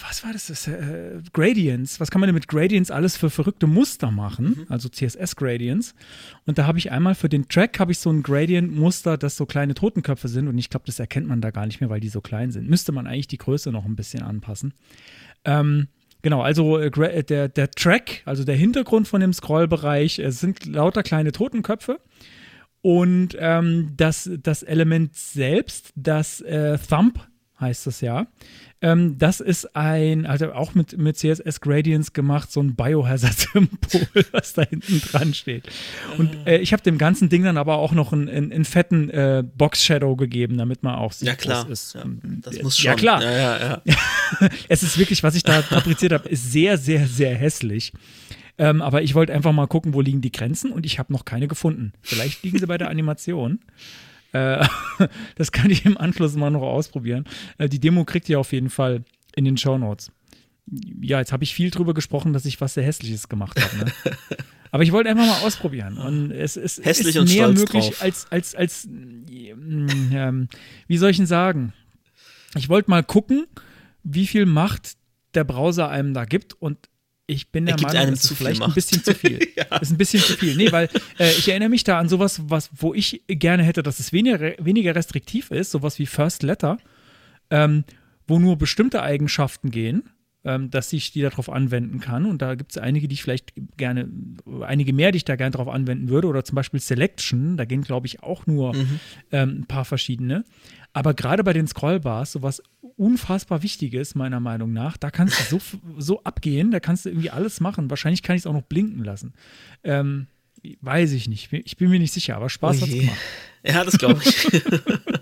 was war das? das äh, Gradients. Was kann man denn mit Gradients alles für verrückte Muster machen? Also CSS-Gradients. Und da habe ich einmal für den Track habe ich so ein Gradient-Muster, das so kleine Totenköpfe sind. Und ich glaube, das erkennt man da gar nicht mehr, weil die so klein sind. Müsste man eigentlich die Größe noch ein bisschen anpassen. Ähm, Genau, also äh, äh, der, der Track, also der Hintergrund von dem Scrollbereich, es sind lauter kleine Totenköpfe. Und ähm, das, das Element selbst, das äh, Thumb heißt es ja, ähm, das ist ein, also auch mit, mit CSS Gradients gemacht, so ein Biohazard-Symbol, <laughs> was da hinten dran steht. Und äh, ich habe dem ganzen Ding dann aber auch noch einen, einen, einen fetten äh, Box-Shadow gegeben, damit man auch sieht, Ja, klar. wo es ist. Ja, Und, das äh, muss schon. Ja, klar. Ja, ja. <laughs> Es ist wirklich, was ich da fabriziert habe, ist sehr, sehr, sehr hässlich. Ähm, aber ich wollte einfach mal gucken, wo liegen die Grenzen und ich habe noch keine gefunden. Vielleicht liegen sie bei der Animation. Äh, <laughs> das kann ich im Anschluss mal noch ausprobieren. Äh, die Demo kriegt ihr auf jeden Fall in den Show Notes. Ja, jetzt habe ich viel drüber gesprochen, dass ich was sehr Hässliches gemacht habe. Ne? <laughs> Aber ich wollte einfach mal ausprobieren. Und es, es Hässlich ist mehr möglich drauf. als, als, als, ähm, wie soll ich denn sagen? Ich wollte mal gucken, wie viel Macht der Browser einem da gibt und ich bin der Er Meinung, einem zu ist viel vielleicht ein Macht. bisschen zu viel. <laughs> Ist ein bisschen zu viel. Nee, weil äh, ich erinnere mich da an sowas, was, wo ich gerne hätte, dass es weniger, weniger restriktiv ist, sowas wie First Letter, ähm, wo nur bestimmte Eigenschaften gehen, ähm, dass ich die darauf anwenden kann. Und da gibt es einige, die ich vielleicht gerne, einige mehr, die ich da gerne darauf anwenden würde. Oder zum Beispiel Selection, da gehen, glaube ich, auch nur ähm, ein paar verschiedene. Aber gerade bei den Scrollbars, sowas unfassbar Wichtiges, meiner Meinung nach, da kannst du so, so abgehen, da kannst du irgendwie alles machen. Wahrscheinlich kann ich es auch noch blinken lassen. Ähm, weiß ich nicht. Ich bin mir nicht sicher, aber Spaß hat's je. gemacht. Ja, das glaube ich. <laughs>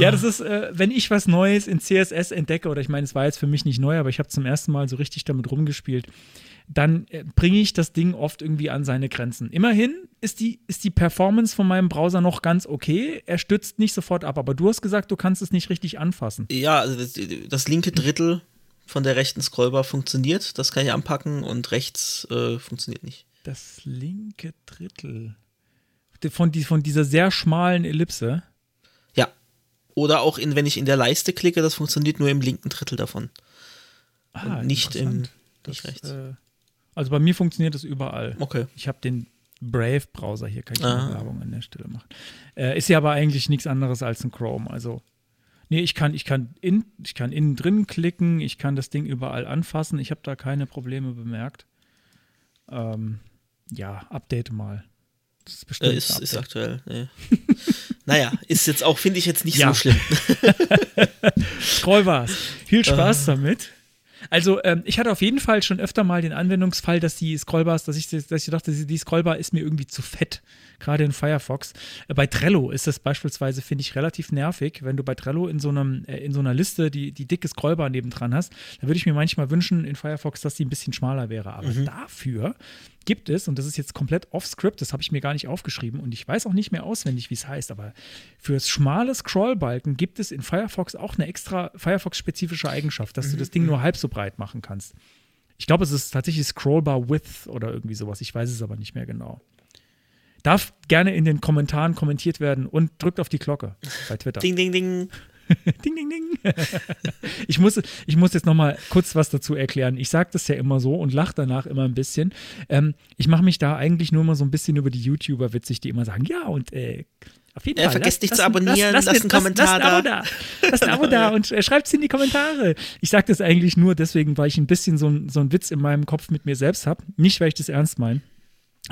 Ja, das ist, äh, wenn ich was Neues in CSS entdecke, oder ich meine, es war jetzt für mich nicht neu, aber ich habe zum ersten Mal so richtig damit rumgespielt, dann äh, bringe ich das Ding oft irgendwie an seine Grenzen. Immerhin ist die, ist die Performance von meinem Browser noch ganz okay. Er stützt nicht sofort ab, aber du hast gesagt, du kannst es nicht richtig anfassen. ja, also das, das linke Drittel von der rechten Scrollbar funktioniert. Das kann ich anpacken und rechts äh, funktioniert nicht. Das linke Drittel. Von, die, von dieser sehr schmalen Ellipse. Oder auch in, wenn ich in der Leiste klicke, das funktioniert nur im linken Drittel davon. Ah, Und nicht im- nicht rechts. Äh, also bei mir funktioniert das überall. Okay. Ich habe den Brave-Browser hier, kann ich Ah. Werbung an der Stelle machen. Äh, ist ja aber eigentlich nichts anderes als ein Chrome. Also, nee, ich kann, ich kann, in, ich kann innen drin klicken, ich kann das Ding überall anfassen. Ich habe da keine Probleme bemerkt. Ähm, ja, update mal. Das ist bestimmt Äh, ist, ist aktuell. Nee. <laughs> naja, ist jetzt auch, finde ich jetzt nicht Ja. so schlimm. <laughs> Scrollbars. Viel Spaß Ah. damit. Also, ähm, ich hatte auf jeden Fall schon öfter mal den Anwendungsfall, dass die Scrollbars, dass ich, dass ich dachte, die Scrollbar ist mir irgendwie zu fett, gerade in Firefox. Äh, bei Trello ist das beispielsweise, finde ich, relativ nervig, wenn du bei Trello in so, einem, äh, in so einer Liste die, die dicke Scrollbar nebendran hast. Da würde ich mir manchmal wünschen in Firefox, dass die ein bisschen schmaler wäre. Aber dafür gibt es, und das ist jetzt komplett off-script, das habe ich mir gar nicht aufgeschrieben und ich weiß auch nicht mehr auswendig, wie es heißt, aber fürs schmale Scrollbalken gibt es in Firefox auch eine extra Firefox-spezifische Eigenschaft, dass du das Ding nur halb so breit machen kannst. Ich glaube, es ist tatsächlich Scrollbar Width oder irgendwie sowas. Ich weiß es aber nicht mehr genau. Darf gerne in den Kommentaren kommentiert werden und drückt auf die Glocke bei Twitter. Ding, ding, ding. <laughs> Ding, ding, ding. <laughs> ich, muss, ich muss jetzt noch mal kurz was dazu erklären. Ich sage das ja immer so und lache danach immer ein bisschen. Ähm, ich mache mich da eigentlich nur mal so ein bisschen über die YouTuber witzig, die immer sagen, ja und äh, auf jeden Ja, Fall. vergesst nicht zu lasst- abonnieren, lasst einen lasst- Kommentar lasst ein Abo da. Lasst ein Abo da und äh, schreibt es in die Kommentare. Ich sage das eigentlich nur deswegen, weil ich ein bisschen so, ein- so einen Witz in meinem Kopf mit mir selbst habe. Nicht, weil ich das ernst meine.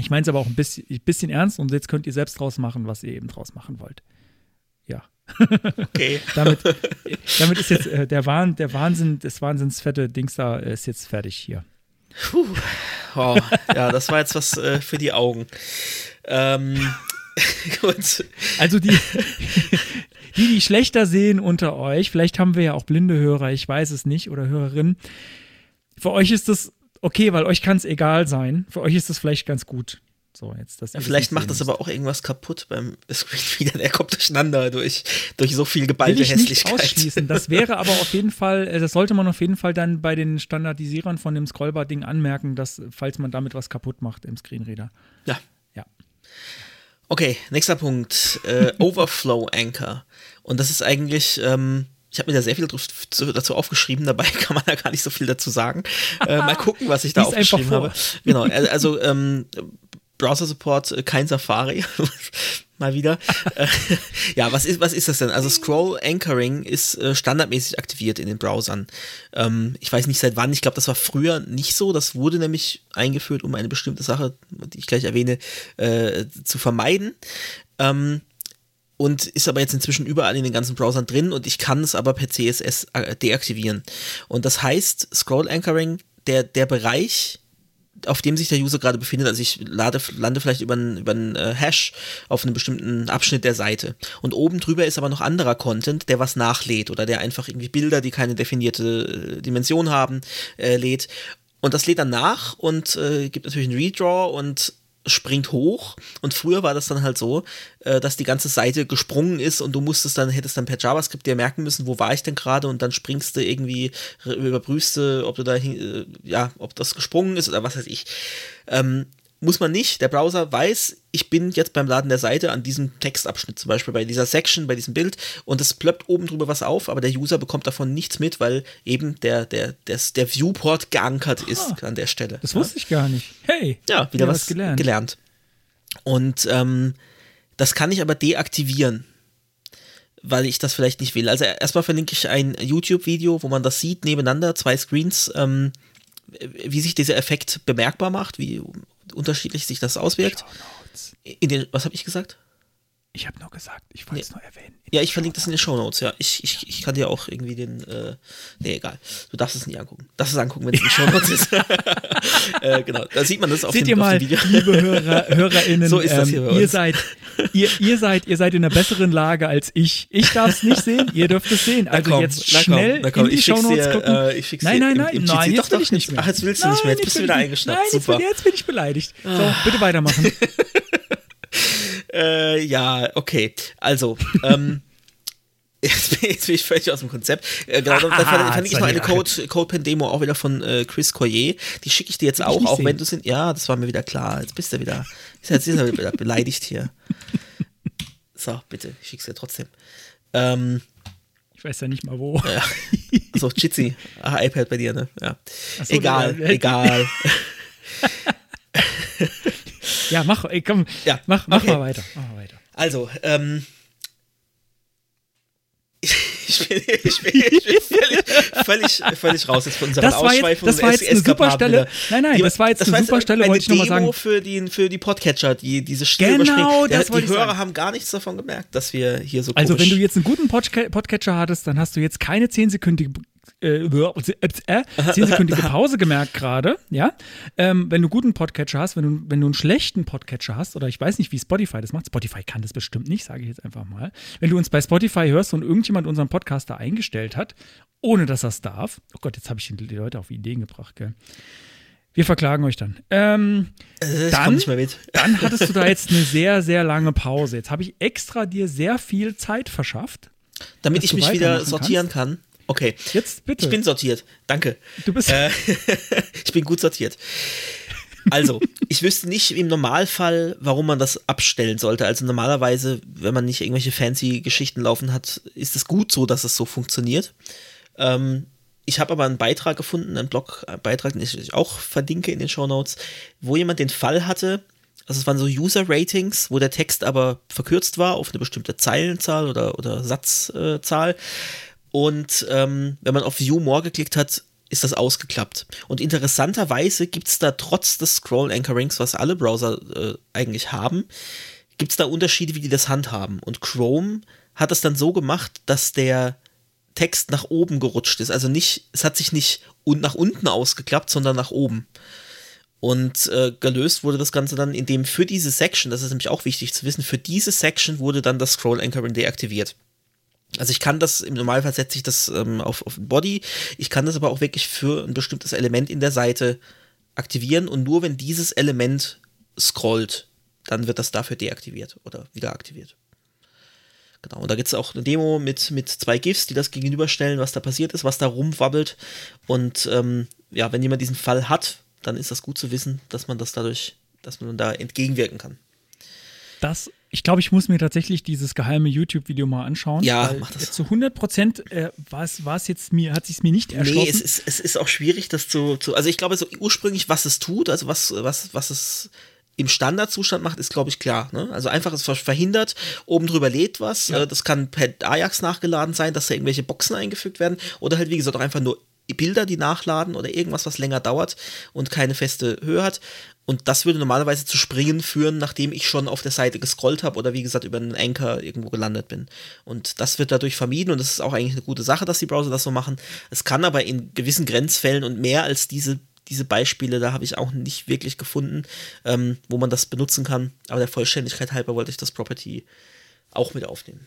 Ich meine es aber auch ein bisschen, ein bisschen ernst und jetzt könnt ihr selbst draus machen, was ihr eben draus machen wollt. Ja. Okay. <laughs> damit, damit ist jetzt äh, der, Wahn, der Wahnsinn, das wahnsinnsfette Dings da ist jetzt fertig hier. Puh. Oh, ja, das war jetzt was äh, für die Augen. Ähm, <laughs> gut. Also die, die, die schlechter sehen unter euch, vielleicht haben wir ja auch blinde Hörer, ich weiß es nicht, oder Hörerinnen. Für euch ist das okay, weil euch kann es egal sein. Für euch ist das vielleicht ganz gut. So, jetzt, Ja, das vielleicht nicht macht das aber auch irgendwas kaputt beim Screen <laughs> wieder. Der kommt durcheinander durch, durch so viel Will geballte ich nicht Hässlichkeit. ausschließen. Das wäre aber auf jeden Fall, äh, das sollte man auf jeden Fall dann bei den Standardisierern von dem Scrollbar-Ding anmerken, dass, falls man damit was kaputt macht im Screenreader. Ja. Ja. Okay, nächster Punkt. Äh, <laughs> Overflow Anchor. Und das ist eigentlich, ähm, ich habe mir da sehr viel dazu aufgeschrieben, dabei <laughs> kann man da gar nicht so viel dazu sagen. Äh, mal <laughs> gucken, was ich da Lies aufgeschrieben habe. Genau, also, also ähm, Browser Support, äh, kein Safari. <laughs> Mal wieder. Äh, ja, was ist, was ist das denn? Also Scroll Anchoring ist äh, standardmäßig aktiviert in den Browsern. Ähm, ich weiß nicht seit wann, ich glaube, das war früher nicht so. Das wurde nämlich eingeführt, um eine bestimmte Sache, die ich gleich erwähne, äh, zu vermeiden. Ähm, und ist aber jetzt inzwischen überall in den ganzen Browsern drin und ich kann es aber per CSS äh, deaktivieren. Und das heißt, Scroll Anchoring, der, der Bereich, auf dem sich der User gerade befindet, also ich lade, lande vielleicht über einen, über einen äh, Hash auf einem bestimmten Abschnitt der Seite. Und oben drüber ist aber noch anderer Content, der was nachlädt oder der einfach irgendwie Bilder, die keine definierte äh, Dimension haben, äh, lädt. Und das lädt dann nach und gibt natürlich einen Redraw und springt hoch und früher war das dann halt so, äh, dass die ganze Seite gesprungen ist und du musstest dann, hättest dann per JavaScript dir merken müssen, wo war ich denn gerade und dann springst du irgendwie, überprüfst du, ob du da, äh, ja, ob das gesprungen ist oder was weiß ich. Ähm, muss man nicht. Der Browser weiß, ich bin jetzt beim Laden der Seite an diesem Textabschnitt, zum Beispiel bei dieser Section, bei diesem Bild, und es plöppt oben drüber was auf, aber der User bekommt davon nichts mit, weil eben der, der, der, der Viewport geankert ist an der Stelle. Das wusste ich gar nicht. Hey, Ja, wieder was gelernt. gelernt. Und ähm, das kann ich aber deaktivieren, weil ich das vielleicht nicht will. Also erstmal verlinke ich ein YouTube-Video, wo man das sieht, nebeneinander, zwei Screens, ähm, wie sich dieser Effekt bemerkbar macht, wie unterschiedlich sich das auswirkt. In den, was habe ich gesagt? Ich habe nur gesagt, ich wollte es nur erwähnen. Ja, ich verlinke das in den Shownotes, ja. Ich, ich, ich kann dir auch irgendwie den, äh, nee, egal. Du darfst es nicht angucken. Darfst es angucken, wenn es in den Shownotes ist. <laughs> <laughs> äh, genau, da sieht man das auf Seht dem, ihr mal, Video. liebe Hörer, HörerInnen, <laughs> So ist das hier ähm, bei ihr seid, ihr, ihr seid, ihr seid in einer besseren Lage als ich. Ich darf es nicht sehen, ihr dürft es sehen. Also komm, jetzt na komm, schnell na komm, in die Shownotes dir, gucken. äh, ich nein, dir nein, im- nein, im nein, jetzt Doch, will ich nicht mehr. ach, jetzt willst du nicht mehr, jetzt Nein, bist du wieder eingeschnappt. Nein, jetzt bin, jetzt bin ich beleidigt. So, bitte weitermachen. <laughs> Äh, ja, okay. Also, ähm, <laughs> jetzt, bin, jetzt bin ich völlig aus dem Konzept. Äh, genau, dann Ah, fand, fand ich noch eine. Code, Code-Pen-Demo auch wieder von äh, Chris Collier. Die schicke ich dir jetzt auch, auch sehen. wenn du sind. Ja, das war mir wieder klar. Jetzt bist du wieder. Jetzt ist er wieder beleidigt hier. So, bitte, ich schick's dir trotzdem. Ähm, Ich weiß ja nicht mal wo. ja. Achso, Jitsi. <laughs> Ah, iPad bei dir, ne? Ja. Ach so, egal, egal. Ja, mach, ey, komm, Ja, mach, mach okay. mal weiter. Mach mal weiter. Also, ähm. <laughs> Ich bin, ich bin, ich bin völlig, völlig, völlig raus jetzt von unserer Das war jetzt- Ausschweifung das war jetzt eine super Stelle. Nein, nein, das war jetzt eine super Stelle, wollte ich noch mal Demo sagen. für die, für die Podcatcher, die diese Stille Genau, das Der, die Hörer sagen. haben gar nichts davon gemerkt, dass wir hier so Also, wenn du jetzt einen guten Podca Podcatcher hattest, dann hast du jetzt keine 10-sekündige äh, äh, 10-sekündige <laughs> Pause gemerkt gerade, ja? Ähm, wenn du einen guten Podcatcher hast, wenn du, wenn du einen schlechten Podcatcher hast, oder ich weiß nicht, wie Spotify das macht, Spotify kann das bestimmt nicht, sage ich jetzt einfach mal. Wenn du uns bei Spotify hörst und irgendjemand unseren Podcaster eingestellt hat, ohne dass er es darf, oh Gott, jetzt habe ich die Leute auf Ideen gebracht, gell? Wir verklagen euch dann. Ähm, äh, dann- <laughs> dann hattest du da jetzt eine <laughs> sehr, sehr lange Pause. Jetzt habe ich extra dir sehr viel Zeit verschafft. Damit ich mich wieder sortieren kann. Okay. Jetzt bitte. Ich bin sortiert. Danke. du bist. Äh, <laughs> ich bin gut sortiert. Also, ich wüsste nicht im Normalfall, warum man das abstellen sollte. Also normalerweise, wenn man nicht irgendwelche fancy Geschichten laufen hat, ist es gut so, dass es so funktioniert. Ähm, ich habe aber einen Beitrag gefunden, einen Blogbeitrag, den ich auch verlinke in den Show Notes, wo jemand den Fall hatte, also es waren so User-Ratings, wo der Text aber verkürzt war auf eine bestimmte Zeilenzahl oder, oder Satzzahl. Und ähm, wenn man auf View More geklickt hat, ist das ausgeklappt. Und interessanterweise gibt es da trotz des Scroll-Anchorings, was alle Browser äh, eigentlich haben, gibt es da Unterschiede, wie die das handhaben. Und Chrome hat es dann so gemacht, dass der Text nach oben gerutscht ist. Also nicht, es hat sich nicht un nach unten ausgeklappt, sondern nach oben. Und äh, gelöst wurde das Ganze dann, indem für diese Section, das ist nämlich auch wichtig zu wissen, für diese Section wurde dann das Scroll Anchoring deaktiviert. Also ich kann das, im Normalfall setze ich das ähm, auf, auf Body, ich kann das aber auch wirklich für ein bestimmtes Element in der Seite aktivieren und nur wenn dieses Element scrollt, dann wird das dafür deaktiviert oder wieder aktiviert. Genau, und da gibt es auch eine Demo mit, mit zwei GIFs, die das gegenüberstellen, was da passiert ist, was da rumwabbelt. Und ähm, ja, wenn jemand diesen Fall hat, dann ist das gut zu wissen, dass man das dadurch, dass man da entgegenwirken kann. Das, ich glaube, ich muss mir tatsächlich dieses geheime YouTube-Video mal anschauen. Ja, mach das. Zu 100 Prozent äh, war es jetzt mir, hat sich mir nicht erschlossen. Nee, es ist, es ist auch schwierig, das zu, zu. Also ich glaube, so ursprünglich, was es tut, also was, was, was es im Standardzustand macht, ist, glaube ich, klar. Ne? Also einfach es verhindert, oben drüber lädt was. Ja. Äh, Das kann per Ajax nachgeladen sein, dass da irgendwelche Boxen eingefügt werden. Oder halt, wie gesagt, auch einfach nur Bilder, die nachladen oder irgendwas, was länger dauert und keine feste Höhe hat. Und das würde normalerweise zu Springen führen, nachdem ich schon auf der Seite gescrollt habe oder wie gesagt über einen Anchor irgendwo gelandet bin. Und das wird dadurch vermieden und das ist auch eigentlich eine gute Sache, dass die Browser das so machen. Es kann aber in gewissen Grenzfällen und mehr als diese, diese Beispiele, da habe ich auch nicht wirklich gefunden, ähm, wo man das benutzen kann. Aber der Vollständigkeit halber wollte ich das Property auch mit aufnehmen.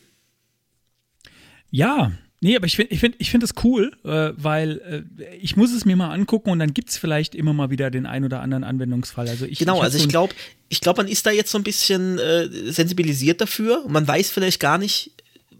Ja, nee, aber ich finde ich find, ich find das cool, äh, weil äh, ich muss es mir mal angucken und dann gibt es vielleicht immer mal wieder den ein oder anderen Anwendungsfall. Also ich, Genau, ich also so ich glaube, ich glaube, man ist da jetzt so ein bisschen äh, sensibilisiert dafür. Man weiß vielleicht gar nicht,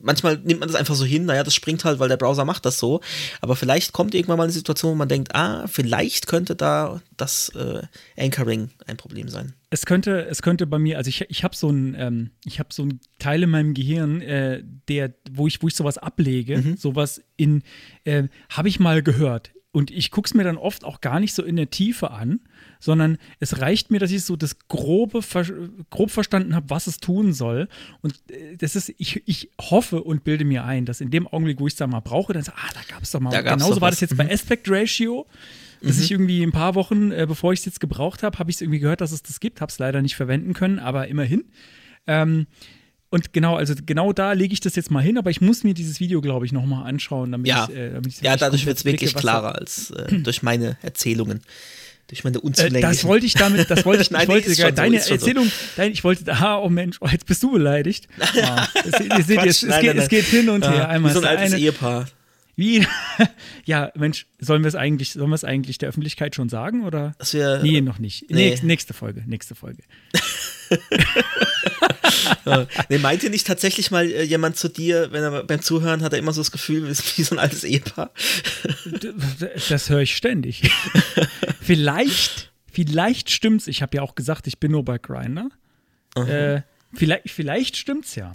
manchmal nimmt man das einfach so hin, naja, das springt halt, weil der Browser macht das so. Aber vielleicht kommt irgendwann mal eine Situation, wo man denkt, ah, vielleicht könnte da das äh, Anchoring ein Problem sein. Es könnte, es könnte bei mir, also ich, ich habe so ein, ähm, ich habe so ein Teil in meinem Gehirn, äh, der, wo ich, wo ich sowas ablege, Mhm. sowas in, äh, habe ich mal gehört. Und ich gucke es mir dann oft auch gar nicht so in der Tiefe an, sondern es reicht mir, dass ich so das grobe, grob verstanden habe, was es tun soll. Und äh, das ist, ich, ich hoffe und bilde mir ein, dass in dem Augenblick, wo ich es da mal brauche, dann so, ah, da gab es doch mal. Da Genauso war das jetzt bei Aspect Ratio dass ich irgendwie ein paar Wochen, äh, bevor ich es jetzt gebraucht habe, habe ich es irgendwie gehört, dass es das gibt, habe es leider nicht verwenden können, aber immerhin. Ähm, und genau, also genau da lege ich das jetzt mal hin, aber ich muss mir dieses Video, glaube ich, nochmal anschauen, damit Ja, ich äh, damit ja dadurch wird es wirklich klarer als äh, durch meine Erzählungen. Durch meine Äh, unzulänglichen. das wollte ich damit, das wollte ich, <laughs> Nein, ich wollte ist schon so, deine so. Erzählung, dein, ich wollte, ah, oh Mensch, oh, jetzt bist du beleidigt. <laughs> Ah, es, ihr seht, Quatsch, jetzt, es, nein, geht, nein, es nein. geht hin und her. Ah, Einmal wie so ein altes eine, Ehepaar. Wie? <laughs> ja, Mensch, sollen wir es eigentlich, sollen wir es eigentlich der Öffentlichkeit schon sagen oder? Dass wir, Nee, noch nicht. nee. Nächste, nächste Folge, nächste Folge. <laughs> Nee, meinte nicht tatsächlich mal äh, jemand zu dir, wenn er beim Zuhören hat er immer so das Gefühl, wir sind wie so ein altes Ehepaar? Das höre ich ständig. <laughs> vielleicht, vielleicht stimmt's. Ich habe ja auch gesagt, ich bin nur bei Grindr. Äh, vielleicht, vielleicht stimmt's ja.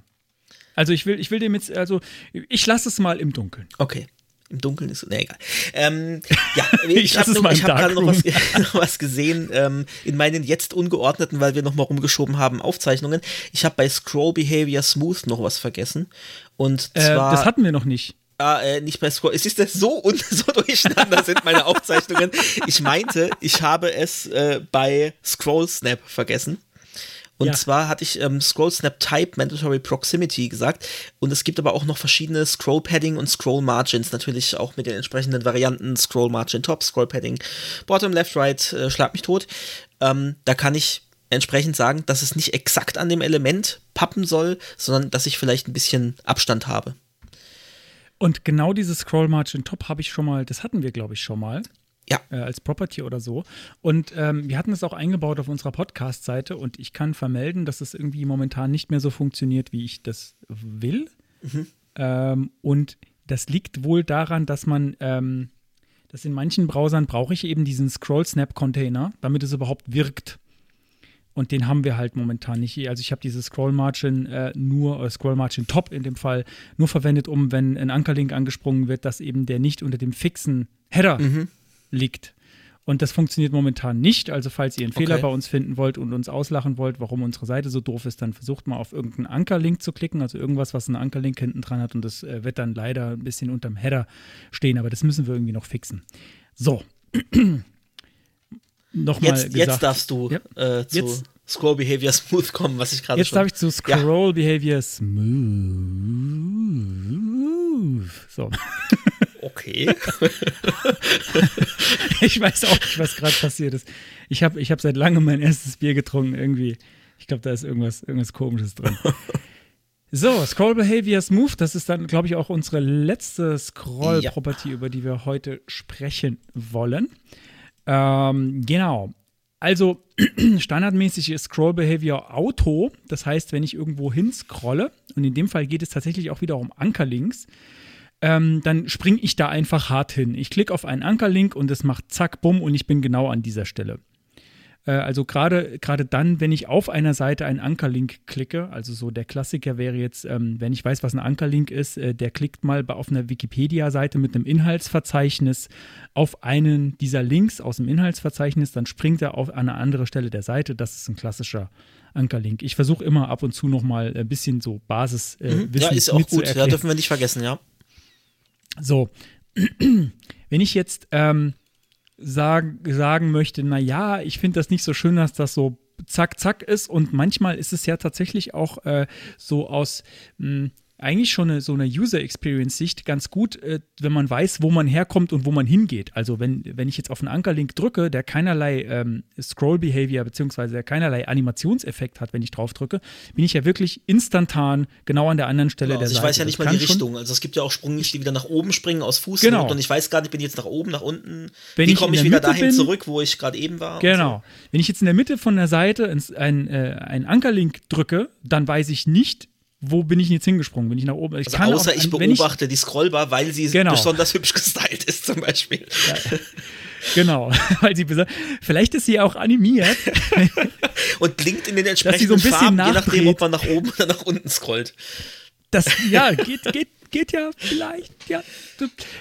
Also ich will, ich will dem jetzt, also ich lasse es mal im Dunkeln. Okay. Im Dunkeln ist. Nee, egal. Ähm, ja, <laughs> Ich ich habe hab gerade noch was, <laughs> noch was gesehen ähm, in meinen jetzt ungeordneten, weil wir noch mal rumgeschoben haben, Aufzeichnungen. Ich habe bei Scroll Behavior Smooth noch was vergessen. Und Äh, zwar. das hatten wir noch nicht. Ah, äh, nicht bei Scroll. Es ist das so und <laughs> so durcheinander sind meine Aufzeichnungen. Ich meinte, ich habe es äh, bei Scroll Snap vergessen. Und Ja. zwar hatte ich ähm, Scroll Snap Type Mandatory Proximity gesagt. Und es gibt aber auch noch verschiedene Scroll Padding und Scroll Margins. Natürlich auch mit den entsprechenden Varianten Scroll Margin Top, Scroll Padding Bottom, Left, Right, äh, schlag mich tot. Ähm, da kann ich entsprechend sagen, dass es nicht exakt an dem Element pappen soll, sondern dass ich vielleicht ein bisschen Abstand habe. Und genau dieses Scroll Margin Top habe ich schon mal, das hatten wir, glaube ich, schon mal. Ja. Äh, als Property oder so. Und ähm, wir hatten es auch eingebaut auf unserer Podcast-Seite und ich kann vermelden, dass es irgendwie momentan nicht mehr so funktioniert, wie ich das will. Ähm, und das liegt wohl daran, dass man, ähm, dass in manchen Browsern brauche ich eben diesen Scroll-Snap-Container, damit es überhaupt wirkt. Und den haben wir halt momentan nicht. Also ich habe diese Scroll Margin äh, nur, oder Scroll Margin Top in dem Fall, nur verwendet, um, wenn ein Ankerlink angesprungen wird, dass eben der nicht unter dem fixen Header liegt. Und das funktioniert momentan nicht. Also falls ihr einen Fehler Okay. bei uns finden wollt und uns auslachen wollt, warum unsere Seite so doof ist, dann versucht mal auf irgendeinen Ankerlink zu klicken, also irgendwas, was einen Ankerlink hinten dran hat und das äh, wird dann leider ein bisschen unterm Header stehen, aber das müssen wir irgendwie noch fixen. So. <clears throat> Nochmal Jetzt, gesagt. jetzt darfst du Ja. äh, zu Jetzt- Scroll Behavior Smooth kommen, was ich gerade Jetzt schon. darf ich zu Scroll Behavior Smooth. So. <laughs> okay. <laughs> Ich weiß auch nicht, was gerade passiert ist. Ich habe ich hab seit langem mein erstes Bier getrunken. Irgendwie, ich glaube, da ist irgendwas, irgendwas Komisches drin. <laughs> So, Scroll Behavior Smooth, das ist dann, glaube ich, auch unsere letzte Scroll-Property, über die wir heute sprechen wollen. Ähm, genau. Also, <clears throat> standardmäßig ist Scroll Behavior Auto. Das heißt, wenn ich irgendwo hin scrolle, und in dem Fall geht es tatsächlich auch wieder um Ankerlinks, ähm, dann springe ich da einfach hart hin. Ich klicke auf einen Ankerlink und es macht zack, bumm und ich bin genau an dieser Stelle. Äh, also gerade dann, wenn ich auf einer Seite einen Ankerlink klicke, also so der Klassiker wäre jetzt, ähm, wenn ich weiß, was ein Ankerlink ist, äh, der klickt mal auf einer Wikipedia-Seite mit einem Inhaltsverzeichnis auf einen dieser Links aus dem Inhaltsverzeichnis, dann springt er auf eine andere Stelle der Seite. Das ist ein klassischer Ankerlink. Ich versuche immer ab und zu noch mal ein bisschen so Basis äh, Mhm. Ja, ist auch gut. Ja, dürfen wir nicht vergessen, ja. So, <clears throat> wenn ich jetzt ähm, sag, sagen möchte, na ja, ich finde das nicht so schön, dass das so zack, zack ist. Und manchmal ist es ja tatsächlich auch äh, so aus mh, eigentlich schon eine, so eine User-Experience-Sicht ganz gut, äh, wenn man weiß, wo man herkommt und wo man hingeht. Also wenn, wenn ich jetzt auf einen Ankerlink drücke, der keinerlei ähm, Scroll-Behavior beziehungsweise der keinerlei Animationseffekt hat, wenn ich drauf drücke, bin ich ja wirklich instantan genau an der anderen Stelle der Also ich Seite. weiß ja Das nicht mal kann die Richtung. Also es gibt ja auch Sprünge, die wieder nach oben springen aus Fuß Genau. und ich weiß gar nicht, bin ich jetzt nach oben, nach unten. Wenn Wie ich komme ich der wieder Mitte dahin bin- zurück, wo ich gerade eben war? Genau. Wenn ich jetzt in der Mitte von der Seite ins, ein, äh, einen Ankerlink drücke, dann weiß ich nicht, wo bin ich jetzt hingesprungen. Bin ich nach oben? Ich Also außer auch, ich beobachte die Scrollbar, weil sie Genau. besonders hübsch gestylt ist, zum Beispiel. Genau, <laughs> weil sie vielleicht ist sie auch animiert. <laughs> Und blinkt in den entsprechenden so Farben, je nachdem, ob man nach oben oder nach unten scrollt. Das ja <laughs> geht geht geht ja vielleicht ja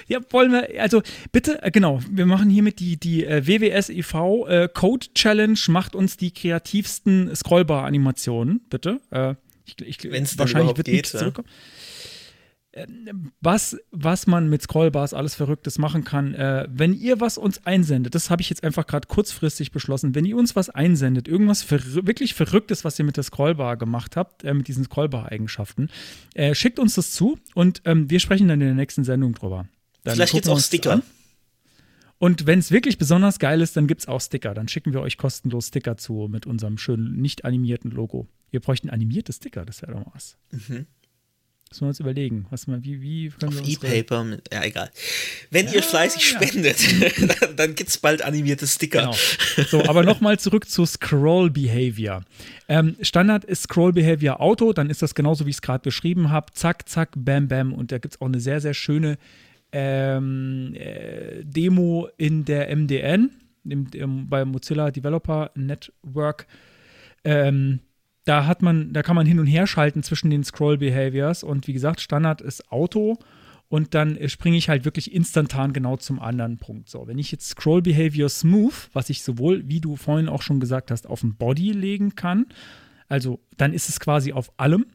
ja wollen wir also bitte äh, genau wir machen hiermit die die äh, WWS e.V. Äh, Code Challenge macht uns die kreativsten Scrollbar Animationen bitte. Ich, ich, Wenn's dann wahrscheinlich wird geht, nichts ja. zurückkommen. Ähm, Was, was man mit Scrollbars alles Verrücktes machen kann, äh, wenn ihr was uns einsendet, das habe ich jetzt einfach gerade kurzfristig beschlossen, wenn ihr uns was einsendet, irgendwas verrü wirklich Verrücktes, was ihr mit der Scrollbar gemacht habt, äh, mit diesen Scrollbar-Eigenschaften, äh, schickt uns das zu und ähm, wir sprechen dann in der nächsten Sendung drüber. Dann Vielleicht gibt's wir auch Sticker. an. Und wenn es wirklich besonders geil ist, dann gibt es auch Sticker. Dann schicken wir euch kostenlos Sticker zu mit unserem schönen, nicht animierten Logo. Wir bräuchten animierte Sticker, das wäre doch was. Müssen wir uns überlegen, was man, wie, wie können wir Mhm. Auf unsere- E-Paper, mit- ja, egal. Wenn ihr fleißig ja. spendet, <laughs> dann, dann gibt es bald animierte Sticker. Genau. So, aber nochmal zurück zu Scroll Behavior. Ähm, Standard ist Scroll Behavior Auto, dann ist das genauso, wie ich es gerade beschrieben habe. Zack, zack, bam, bam. Und da gibt es auch eine sehr, sehr schöne ähm, äh, Demo in der MDN, im, im, bei Mozilla Developer Network. Ähm, da hat man, da kann man hin und her schalten zwischen den Scroll Behaviors und wie gesagt, Standard ist Auto und dann springe ich halt wirklich instantan genau zum anderen Punkt. So, wenn ich jetzt Scroll Behavior Smooth, was ich sowohl, wie du vorhin auch schon gesagt hast, auf dem Body legen kann, also dann ist es quasi auf allem.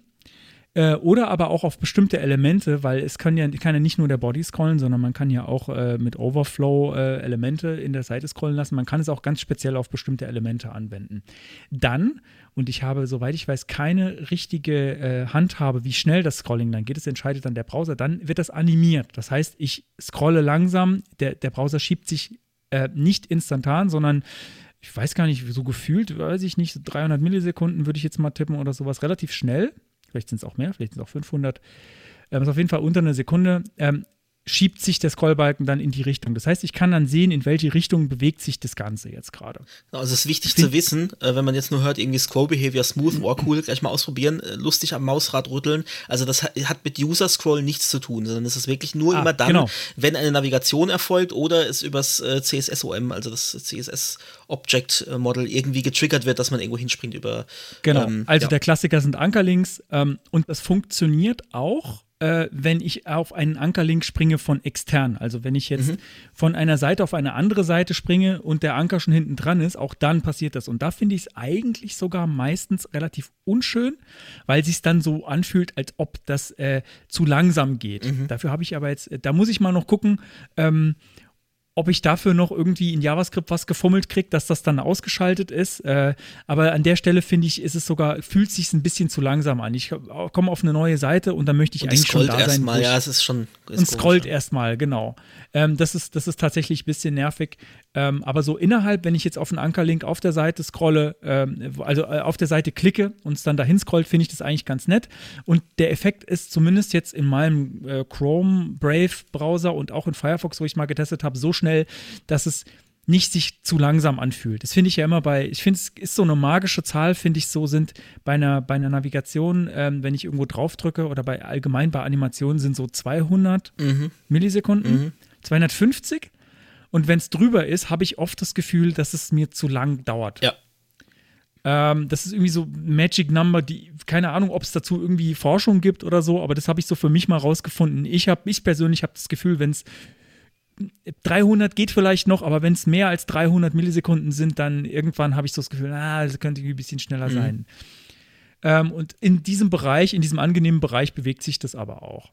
Äh, oder aber auch auf bestimmte Elemente, weil es kann ja, kann ja nicht nur der Body scrollen, sondern man kann ja auch äh, mit Overflow äh, Elemente in der Seite scrollen lassen. Man kann es auch ganz speziell auf bestimmte Elemente anwenden. Dann, und ich habe, soweit ich weiß, keine richtige äh, Handhabe, wie schnell das Scrolling dann geht, das entscheidet dann der Browser, dann wird das animiert. Das heißt, ich scrolle langsam, der, der Browser schiebt sich äh, nicht instantan, sondern ich weiß gar nicht, so gefühlt, weiß ich nicht, so 300 Millisekunden würde ich jetzt mal tippen oder sowas, relativ schnell. Vielleicht sind es auch mehr, vielleicht sind es auch 500. Ähm, ist auf jeden Fall unter einer Sekunde. Ähm, schiebt sich der Scrollbalken dann in die Richtung. Das heißt, ich kann dann sehen, in welche Richtung bewegt sich das Ganze jetzt gerade. Also es ist wichtig zu wissen, äh, wenn man jetzt nur hört, irgendwie Scroll Behavior Smooth, oh cool, gleich mal ausprobieren, äh, lustig am Mausrad rütteln. Also das hat, hat mit User Scroll nichts zu tun, sondern es ist wirklich nur Ah, immer dann, genau. wenn eine Navigation erfolgt oder es übers äh, CSSOM, also das CSS Object äh, Model irgendwie getriggert wird, dass man irgendwo hinspringt über Genau. ähm, also ja. der Klassiker sind Ankerlinks ähm, und das funktioniert auch, äh, wenn ich auf einen Ankerlink springe von extern. Also wenn ich Mhm. jetzt von einer Seite auf eine andere Seite springe und der Anker schon hinten dran ist, auch dann passiert das. Und da finde ich es eigentlich sogar meistens relativ unschön, weil sich dann so anfühlt, als ob das äh, zu langsam geht. Mhm. Dafür habe ich aber jetzt, äh, da muss ich mal noch gucken, ähm, ob ich dafür noch irgendwie in JavaScript was gefummelt kriege, dass das dann ausgeschaltet ist. Äh, aber an der Stelle finde ich, ist es sogar, fühlt sich ein bisschen zu langsam an. Ich komme auf eine neue Seite und dann möchte ich Und eigentlich schon scrollt da sein. ich- ja, es ist schon. Ist und scrollt erstmal, genau. Ähm, das, ist, das ist tatsächlich ein bisschen nervig. Ähm, aber so innerhalb, wenn ich jetzt auf einen Ankerlink auf der Seite scrolle, ähm, also äh, auf der Seite klicke und es dann dahin scrollt, finde ich das eigentlich ganz nett. Und der Effekt ist zumindest jetzt in meinem äh, Chrome, Brave-Browser und auch in Firefox, wo ich mal getestet habe, so schnell, dass es nicht sich zu langsam anfühlt. Das finde ich ja immer bei, ich finde, es ist so eine magische Zahl, finde ich so, sind bei einer, bei einer Navigation, ähm, wenn ich irgendwo drauf drücke oder bei allgemein bei Animationen sind so 200 Millisekunden, 250. Und wenn es drüber ist, habe ich oft das Gefühl, dass es mir zu lang dauert. Ja. Ähm, das ist irgendwie so Magic Number, die, keine Ahnung, ob es dazu irgendwie Forschung gibt oder so, aber das habe ich so für mich mal rausgefunden. Ich habe, ich persönlich habe das Gefühl, wenn es 300 geht vielleicht noch, aber wenn es mehr als 300 Millisekunden sind, dann irgendwann habe ich so das Gefühl, ah, das könnte ein bisschen schneller sein. Ähm, und in diesem Bereich, in diesem angenehmen Bereich bewegt sich das aber auch.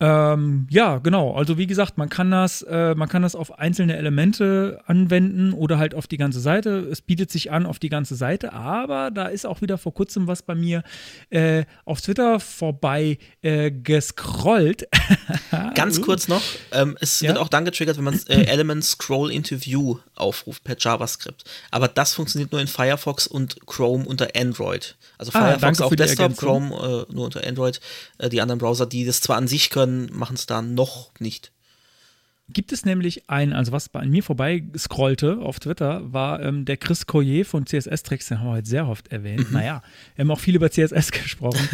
Ähm, ja, genau. Also wie gesagt, man kann das, äh, man kann das auf einzelne Elemente anwenden oder halt auf die ganze Seite. Es bietet sich an auf die ganze Seite, aber da ist auch wieder vor kurzem was bei mir äh, auf Twitter vorbei äh, gescrollt. <laughs> Ganz kurz noch, ähm, es Ja? wird auch dann getriggert, wenn man äh, <clears throat> Element Scroll into View aufruft per JavaScript. Aber das funktioniert nur in Firefox und Chrome unter Android. Also Ah, Firefox danke auf Desktop. Chrome äh, nur unter Android. Äh, die anderen Browser, die das zwar an sich können, machen es da noch nicht. gibt es nämlich ein, also was bei mir vorbei scrollte auf Twitter, war ähm, der Chris Collier von CSS Tricks, den haben wir heute sehr oft erwähnt. Naja, wir haben auch viel über CSS <laughs> gesprochen.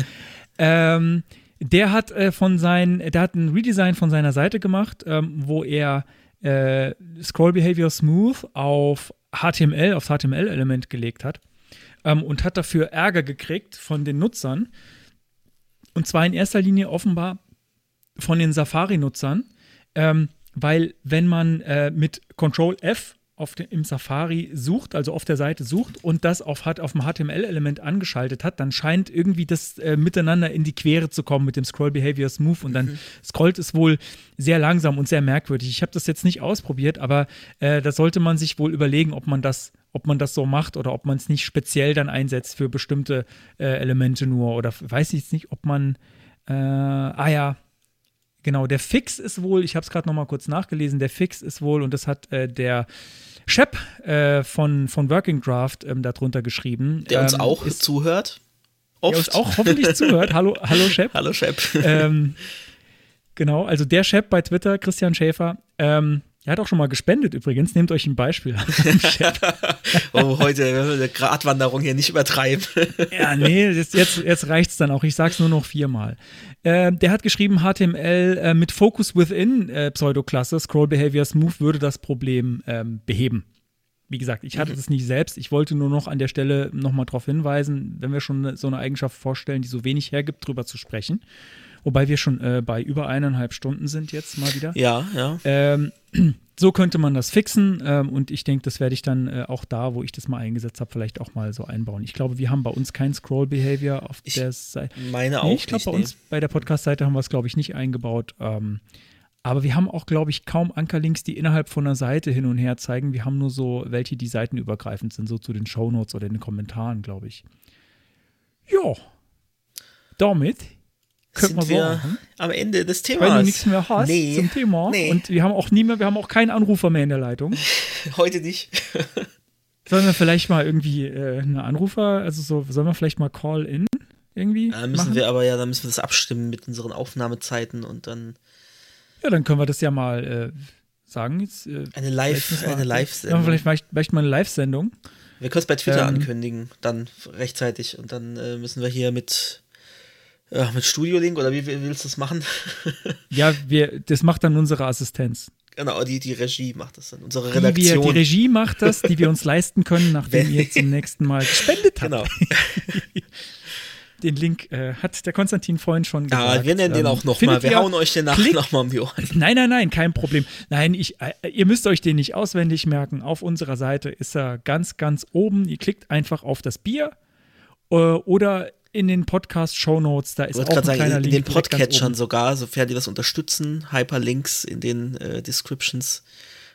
ähm, der hat äh, von seinen, der hat ein Redesign von seiner Seite gemacht, ähm, wo er äh, Scroll Behavior Smooth auf HTML, aufs HTML-Element gelegt hat ähm, und hat dafür Ärger gekriegt von den Nutzern. Und zwar in erster Linie offenbar von den Safari-Nutzern, ähm, weil wenn man äh, mit Control F auf dem, im Safari sucht, also auf der Seite sucht und das auf, hat, auf dem HTML-Element angeschaltet hat, dann scheint irgendwie das äh, miteinander in die Quere zu kommen mit dem Scroll Behavior Smooth und dann scrollt es wohl sehr langsam und sehr merkwürdig. Ich habe das jetzt nicht ausprobiert, aber äh, da sollte man sich wohl überlegen, ob man das ob man das so macht oder ob man es nicht speziell dann einsetzt für bestimmte äh, Elemente nur oder weiß ich jetzt nicht, ob man äh, ah ja, Genau, der Fix ist wohl, ich habe es gerade noch mal kurz nachgelesen, der Fix ist wohl, und das hat äh, der Shep äh, von, von Working Draft ähm, darunter geschrieben. Der uns ähm, auch ist, zuhört. der Oft. uns auch hoffentlich <laughs> zuhört. Hallo, hallo Shep. Hallo Shep. ähm, genau, also der Shep bei Twitter, Christian Schäfer, ähm, er hat auch schon mal gespendet übrigens. Nehmt euch ein Beispiel. <laughs> <laughs> oh, heute eine Gratwanderung hier nicht übertreiben. <laughs> Ja, nee, jetzt, jetzt, jetzt reicht's dann auch. Ich sag's nur noch viermal. Äh, der hat geschrieben, HTML äh, mit Focus Within äh, Pseudoklasse, Scroll Behavior Smooth, würde das Problem ähm, beheben. Wie gesagt, ich hatte das nicht selbst. Ich wollte nur noch an der Stelle nochmal darauf hinweisen, wenn wir schon so eine Eigenschaft vorstellen, die so wenig hergibt, drüber zu sprechen. Wobei wir schon äh, bei über eineinhalb Stunden sind jetzt mal wieder. ja, ja. Ähm, <clears throat> so könnte man das fixen ähm, und ich denke, das werde ich dann äh, auch da, wo ich das mal eingesetzt habe, vielleicht auch mal so einbauen. Ich glaube, wir haben bei uns kein Scroll Behavior auf Ich der Seite. Meine Nee, auch ich glaube, bei nee. uns bei der Podcast-Seite haben wir es, glaube ich, nicht eingebaut. Ähm, aber wir haben auch, glaube ich, kaum Ankerlinks, die innerhalb von einer Seite hin und her zeigen. Wir haben nur so welche, die seitenübergreifend sind, so zu den Shownotes oder in den Kommentaren, glaube ich. Ja. Damit könnten Sind wir so wir machen. am Ende des Themas. Weil du nichts mehr hast nee, zum Thema. Nee, Und wir haben auch nie mehr, wir haben auch keinen Anrufer mehr in der Leitung. <laughs> heute nicht. <laughs> Sollen wir vielleicht mal irgendwie äh, eine Anrufer, also so, sollen wir vielleicht mal Call-In irgendwie? Da müssen machen? wir aber ja, da müssen wir das abstimmen mit unseren Aufnahmezeiten und dann Ja, dann können wir das ja mal äh, sagen. Jetzt, äh, eine Live, Live-Sendung. vielleicht, vielleicht, vielleicht mal eine Live-Sendung. Wir können es bei Twitter Ähm, ankündigen, dann rechtzeitig und dann äh, müssen wir hier mit ja, mit Studio-Link oder wie, wie willst du das machen? <laughs> Ja, wir, das macht dann unsere Assistenz. genau, die, die Regie macht das dann, unsere Die, wir, Redaktion. die Regie macht das, die wir uns <laughs> leisten können, nachdem ihr zum nächsten Mal gespendet habt. genau. <laughs> Den Link äh, hat der Konstantin vorhin schon gesagt. Ja, wir nennen den Ähm, auch nochmal. Wir hauen euch den nachher nochmal um die Ohren. Nein, nein, nein, kein Problem. Nein, ich, äh, ihr müsst euch den nicht auswendig merken. Auf unserer Seite ist er ganz, ganz oben. Ihr klickt einfach auf das Bier äh, oder in den Podcast-Shownotes, da ist auch ein sagen, kleiner in, in Link den direkt ganz Podcatchern sogar, sofern die das unterstützen, Hyperlinks in den äh, Descriptions.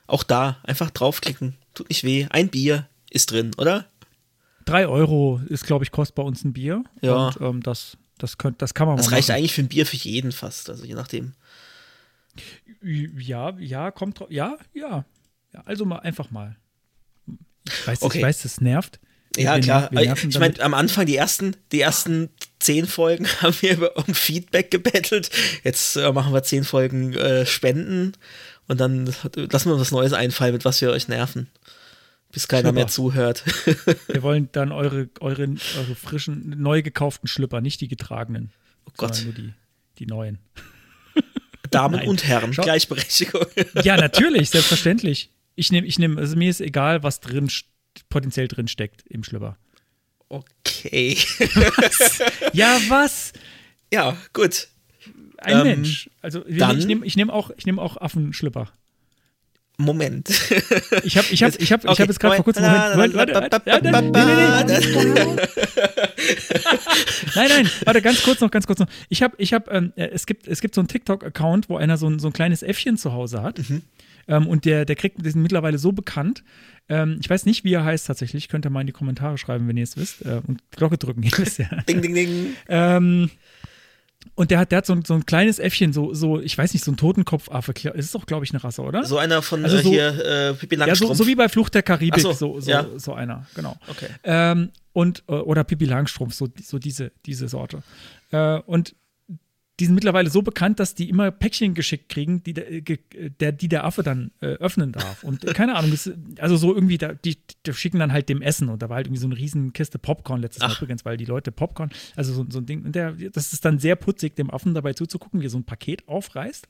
Auch da einfach draufklicken. Tut nicht weh. Ein Bier ist drin, oder? Drei Euro ist, glaube ich, kostet bei uns ein Bier. Ja. Und ähm, das, das, könnt, das kann man Das reicht machen. eigentlich für ein Bier für jeden fast, also je nachdem. Ja, ja, kommt drauf. Ja, ja, ja. Also mal einfach mal. Ich weiß, Okay. ich weiß, das nervt. Ja, Wir- klar. Wir nerven ich meine, am Anfang, die ersten, die ersten zehn Folgen <laughs> haben wir über um Feedback gebettelt. Jetzt äh, machen wir zehn Folgen äh, Spenden und dann lassen wir uns was Neues einfallen, mit was wir euch nerven. Bis keiner Schlüpper. mehr zuhört. <laughs> Wir wollen dann eure, eure, eure frischen, neu gekauften Schlüpper, nicht die getragenen. Oh Gott. Nur die, die neuen. <laughs> Damen Nein. und Herren, Schau- Gleichberechtigung. Ja, natürlich, selbstverständlich. Ich nehme, ich nehme, also mir ist egal, was drin st- potenziell drin steckt im Schlüpper. Okay. Ja, was? ja, gut. Ein Ähm, Mensch. Also dann- ich nehme ich nehm auch, ich nehm auch Affenschlüpper. Moment. Ich habe ich hab, ich hab, ich Okay, hab jetzt gerade vor kurzem. Moment, Moment, warte, warte, warte, nein, nein, warte, ganz kurz noch, ganz kurz noch. Ich habe, ich habe, ähm, äh, es gibt, es gibt so einen TikTok-Account, wo einer so ein, so ein kleines Äffchen zu Hause hat. Ähm, und der, der kriegt, die sind mittlerweile so bekannt. Ähm, ich weiß nicht, wie er heißt tatsächlich. Könnt ihr mal in die Kommentare schreiben, wenn ihr es wisst. Äh, und Glocke drücken, <laughs> ihr wisst ja. Ding, ding, ding. Ähm, und der hat, der hat so, ein- so ein kleines Äffchen, so, so, ich weiß nicht, so ein Totenkopfaffe. Klar, Ist doch, glaube ich, eine Rasse, oder? So einer von Also äh, so- hier äh, Pippi ja, so, Langstrumpf. so wie bei Flucht der Karibik, Ach so, so, so, ja. so einer, genau. Okay. Ähm, und, äh, oder Pippi Langstrumpf, so, so diese, diese Sorte. Äh, und die sind mittlerweile so bekannt, dass die immer Päckchen geschickt kriegen, die der, äh, ge- der, die der Affe dann äh, öffnen darf. Und äh, keine Ahnung, das, also so irgendwie, da, die, die schicken dann halt dem Essen. Und da war halt irgendwie so eine riesen Kiste Popcorn letztes Mal Ach. übrigens, weil die Leute Popcorn, also so, so ein Ding, und der, das ist dann sehr putzig, dem Affen dabei zuzugucken, wie er so ein Paket aufreißt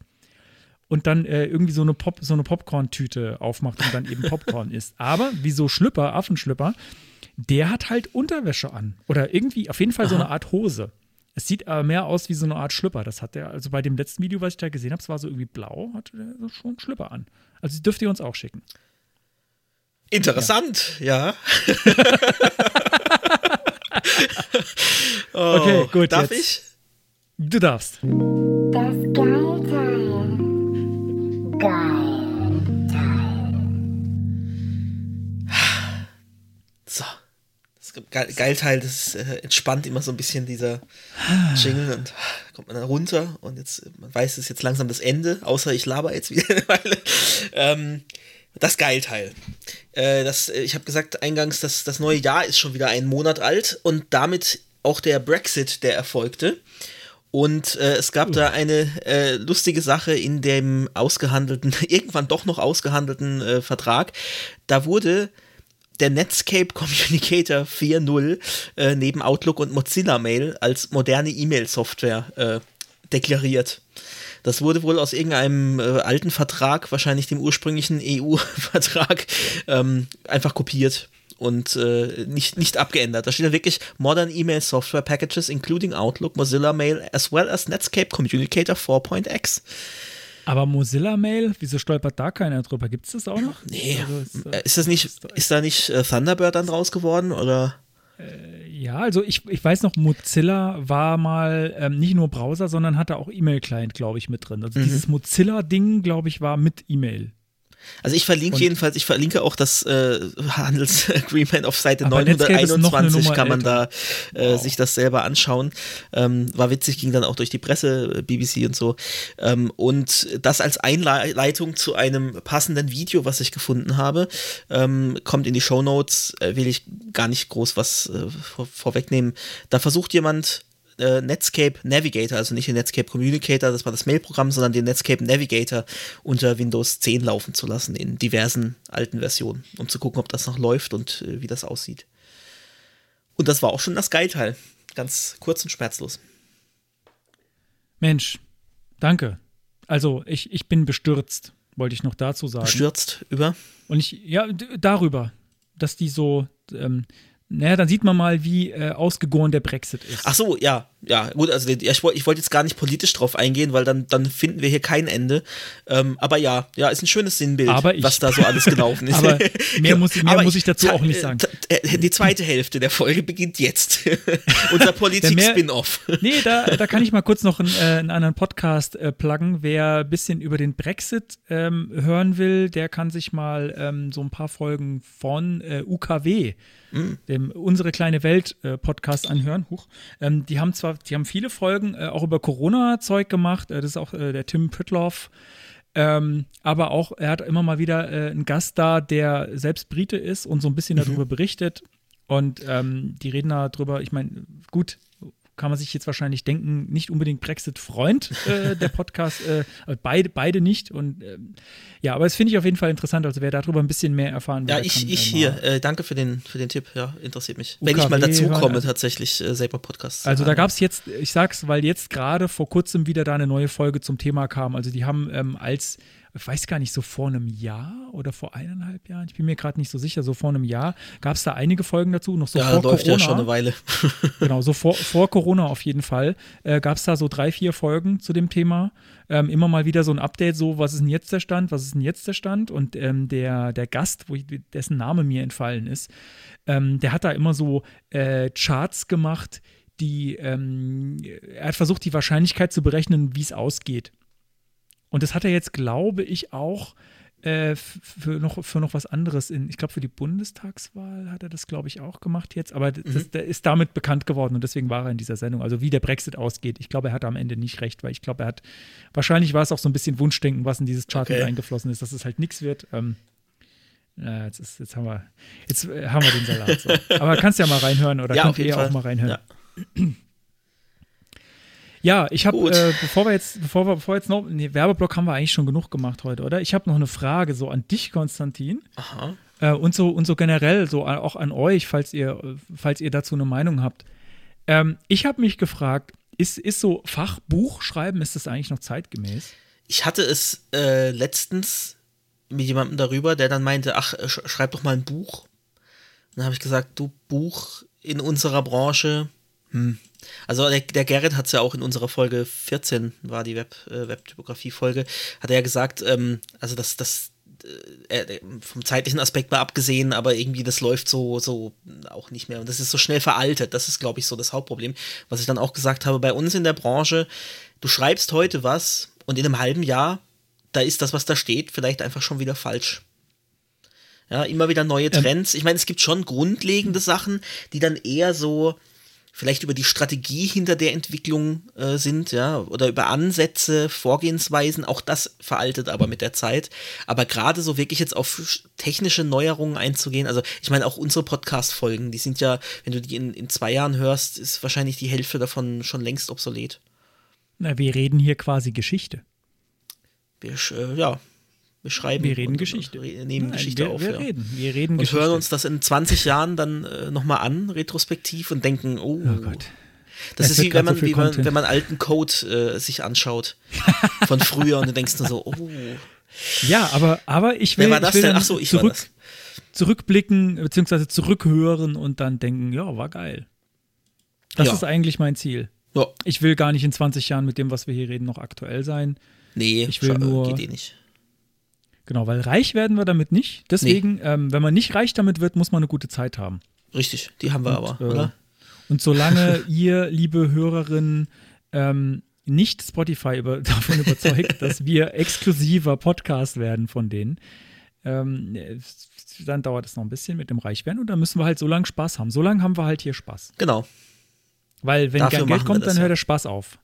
und dann äh, irgendwie so eine, Pop, so eine Popcorn-Tüte aufmacht und dann eben Popcorn <laughs> isst. Aber wie so Schlüpper, Affenschlüpper, der hat halt Unterwäsche an. Oder irgendwie, auf jeden Fall so eine Art Hose. Es sieht aber mehr aus wie so eine Art Schlüpper. Das hat der, also bei dem letzten Video, was ich da gesehen habe, es war so irgendwie blau, hatte der so schon Schlüpper an. Also die dürft ihr uns auch schicken. Interessant, ja. <laughs> oh, Okay, gut, Darf jetzt. ich? Du darfst. Das Geilteil. Geil. Ge Geilteil, das äh, entspannt immer so ein bisschen dieser Jingle und kommt man dann runter und jetzt, man weiß, es ist jetzt langsam das Ende, außer ich laber jetzt wieder eine Weile. Ähm, das Geilteil. Äh, äh, ich habe gesagt eingangs, dass das neue Jahr ist schon wieder einen Monat alt und damit auch der Brexit, der erfolgte. Und äh, es gab da eine äh, lustige Sache in dem ausgehandelten, <laughs> irgendwann doch noch ausgehandelten äh, Vertrag. Da wurde der Netscape Communicator 4.0 äh, neben Outlook und Mozilla Mail als moderne E-Mail-Software äh, deklariert. Das wurde wohl aus irgendeinem äh, alten Vertrag, wahrscheinlich dem ursprünglichen EU-Vertrag, <laughs> ähm, einfach kopiert und äh, nicht, nicht abgeändert. Da steht ja wirklich Modern Email Software Packages including Outlook, Mozilla Mail as well as Netscape Communicator 4.x. Aber Mozilla Mail, wieso stolpert da keiner drüber? Gibt es das auch noch? Nee, Also ist, äh, ist das nicht, ist da nicht äh, Thunderbird dann draus geworden oder? Ja, also ich, ich weiß noch, Mozilla war mal ähm, nicht nur Browser, sondern hatte auch E-Mail-Client, glaube ich, mit drin. Mhm. Also dieses Mozilla-Ding, glaube ich, war mit E-Mail. Also ich verlinke Und- jedenfalls, ich verlinke auch das äh, Handelsagreement auf Seite Aber Netscape ist noch eine 921, Nummer kann man älter. da äh, sich das selber anschauen. Ähm, war witzig, ging dann auch durch die Presse, äh, BBC und so. Ähm, und das als Einleitung zu einem passenden Video, was ich gefunden habe, ähm, kommt in die Show Notes, äh, will ich gar nicht groß was äh, vor, vorwegnehmen. Da versucht jemand äh, Netscape Navigator, also nicht den Netscape Communicator, das war das Mailprogramm, sondern den Netscape Navigator unter Windows 10 laufen zu lassen in diversen alten Versionen, um zu gucken, ob das noch läuft und äh, wie das aussieht. Und das war auch schon das Geilteil. Ganz kurz und schmerzlos. Mensch, danke. Also ich, ich bin bestürzt, wollte ich noch dazu sagen. Stürzt über. Und ich, ja, darüber, dass die so, ähm, naja, dann sieht man mal, wie äh, ausgegoren der Brexit ist. Ach so, ja. Ja, gut, also ja, ich, wollte ich wollte jetzt gar nicht politisch drauf eingehen, weil dann, dann finden wir hier kein Ende. Ähm, aber ja, ja, ist ein schönes Sinnbild, was da so alles <laughs> gelaufen ist. Aber <laughs> mehr muss ich- mehr Aber muss ich dazu auch nicht sagen. äh, Die zweite Hälfte der Folge beginnt jetzt. <laughs> Unser Politik-Spin-Off. Nee, da, da kann ich mal kurz noch einen, äh, einen anderen Podcast äh, pluggen. Wer ein bisschen über den Brexit ähm, hören will, der kann sich mal ähm, so ein paar Folgen von äh, UKW, dem Unsere kleine Welt äh, Podcast anhören. Huch. Ähm, die haben zwar, die haben viele Folgen äh, auch über Corona-Zeug gemacht. Äh, das ist auch äh, der Tim Pritloff. Ähm, aber auch, er hat immer mal wieder äh, einen Gast da, der selbst Brite ist und so ein bisschen darüber berichtet. Und ähm, die reden da drüber, ich meine, gut, kann man sich jetzt wahrscheinlich denken, nicht unbedingt Brexit-Freund, äh, der Podcast, äh, beide, beide nicht. Und ähm, ja, aber das finde ich auf jeden Fall interessant. Also wer darüber ein bisschen mehr erfahren will. Ja, ich, kann, ich äh, hier. Äh, danke für den, für den Tipp. Ja, interessiert mich. Wenn ich mal UKW dazu komme, tatsächlich äh, selber Podcasts. Also da gab es jetzt, ich sag's, weil jetzt gerade vor kurzem wieder da eine neue Folge zum Thema kam. Also die haben ähm, als, ich weiß gar nicht, so vor einem Jahr oder vor eineinhalb Jahren, ich bin mir gerade nicht so sicher, so vor einem Jahr gab es da einige Folgen dazu, noch so ja, vor läuft Corona. ja schon eine Weile. <laughs> Genau, so vor, vor Corona auf jeden Fall. Äh, Gab es da so drei, vier Folgen zu dem Thema. Ähm, immer mal wieder so ein Update, so, was ist denn jetzt der Stand, was ist denn jetzt der Stand? Und ähm, der, der Gast, ich, dessen Name mir entfallen ist, ähm, der hat da immer so äh, Charts gemacht, die, ähm, er hat versucht, die Wahrscheinlichkeit zu berechnen, wie es ausgeht. Und das hat er jetzt, glaube ich, auch äh, für, noch, für noch was anderes. In, ich glaube, für die Bundestagswahl hat er das, glaube ich, auch gemacht jetzt. Aber Mhm. das, der ist damit bekannt geworden und deswegen war er in dieser Sendung. Also wie der Brexit ausgeht. Ich glaube, er hatte am Ende nicht recht, weil ich glaube, er hat, wahrscheinlich war es auch so ein bisschen Wunschdenken, was in dieses Chart Okay. eingeflossen ist, dass es halt nichts wird. Ähm, ja, jetzt, ist, jetzt, haben wir, jetzt äh, haben wir den Salat. So. <laughs> Aber kannst ja mal reinhören oder Ja, könnt ihr auch mal reinhören. Ja. <clears throat> Ja, ich habe, äh, bevor wir jetzt, bevor wir, bevor jetzt noch, nee, Werbeblock haben wir eigentlich schon genug gemacht heute, oder? Ich habe noch eine Frage so an dich, Konstantin, Aha. äh, und so und so generell so auch an euch, falls ihr, falls ihr dazu eine Meinung habt. Ähm, ich habe mich gefragt, ist, ist so Fachbuchschreiben, ist das eigentlich noch zeitgemäß? Ich hatte es äh, letztens mit jemandem darüber, der dann meinte, ach, sch schreib doch mal ein Buch. Dann habe ich gesagt, du Buch in unserer Branche. Hm. Also der, der Gerrit hat es ja auch in unserer Folge 14, war die Web, äh, Webtypografie-Folge, hat er ja gesagt, ähm, also das, das äh, äh, vom zeitlichen Aspekt mal abgesehen, aber irgendwie das läuft so, so auch nicht mehr. Und das ist so schnell veraltet. Das ist, glaube ich, so das Hauptproblem. Was ich dann auch gesagt habe, bei uns in der Branche, du schreibst heute was und in einem halben Jahr, da ist das, was da steht, vielleicht einfach schon wieder falsch. Ja, immer wieder neue Trends. Ich meine, es gibt schon grundlegende Sachen, die dann eher so vielleicht über die Strategie hinter der Entwicklung äh, sind, ja, oder über Ansätze, Vorgehensweisen, auch das veraltet aber mit der Zeit. Aber gerade so wirklich jetzt auf sch- technische Neuerungen einzugehen, also ich meine auch unsere Podcast-Folgen, die sind ja, wenn du die in, in zwei Jahren hörst, ist wahrscheinlich die Hälfte davon schon längst obsolet. Na, wir reden hier quasi Geschichte. Wir, äh, ja, wir schreiben. Wir reden und, Geschichte. Und, nehmen Nein, Geschichte wir, auf. Wir ja. reden, wir reden Und Geschichte. hören uns das in 20 Jahren dann äh, nochmal an, retrospektiv, und denken, oh, Oh Gott. das Es ist wie wenn man, so wie man, wenn man alten Code äh, sich anschaut von früher und du denkst nur so, oh, Ja, aber, aber ich will, wer war das ich will denn? Ach so, ich zurück, das. zurückblicken beziehungsweise zurückhören und dann denken, ja, war geil. Das Ja. ist eigentlich mein Ziel. Ja, Ich will gar nicht in 20 Jahren mit dem, was wir hier reden, noch aktuell sein. nee, Ich will nur- geht eh nicht. Genau, weil reich werden wir damit nicht. Deswegen, ähm, wenn man nicht reich damit wird, muss man eine gute Zeit haben. Richtig, die haben wir aber, äh, oder? Und solange <laughs> ihr, liebe Hörerinnen, ähm, nicht Spotify über, <laughs> davon überzeugt, dass wir exklusiver Podcast werden von denen, ähm, dann dauert es noch ein bisschen mit dem Reichwerden und dann müssen wir halt so lange Spaß haben. So lange haben wir halt hier Spaß. Genau. Weil wenn Dafür Geld kommt, das, dann ja. hört der Spaß auf.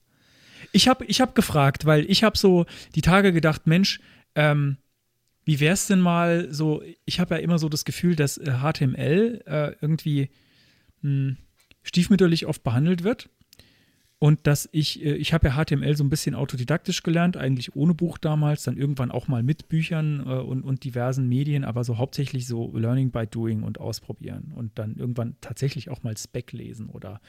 Ich habe ich hab gefragt, weil ich habe so die Tage gedacht, Mensch, ähm, wie wär's denn mal so, ich habe ja immer so das Gefühl, dass äh, HTML äh, irgendwie mh, stiefmütterlich oft behandelt wird. Und dass ich, äh, ich habe ja HTML so ein bisschen autodidaktisch gelernt, eigentlich ohne Buch damals, dann irgendwann auch mal mit Büchern äh, und, und diversen Medien, aber so hauptsächlich so Learning by Doing und ausprobieren und dann irgendwann tatsächlich auch mal Spec lesen oder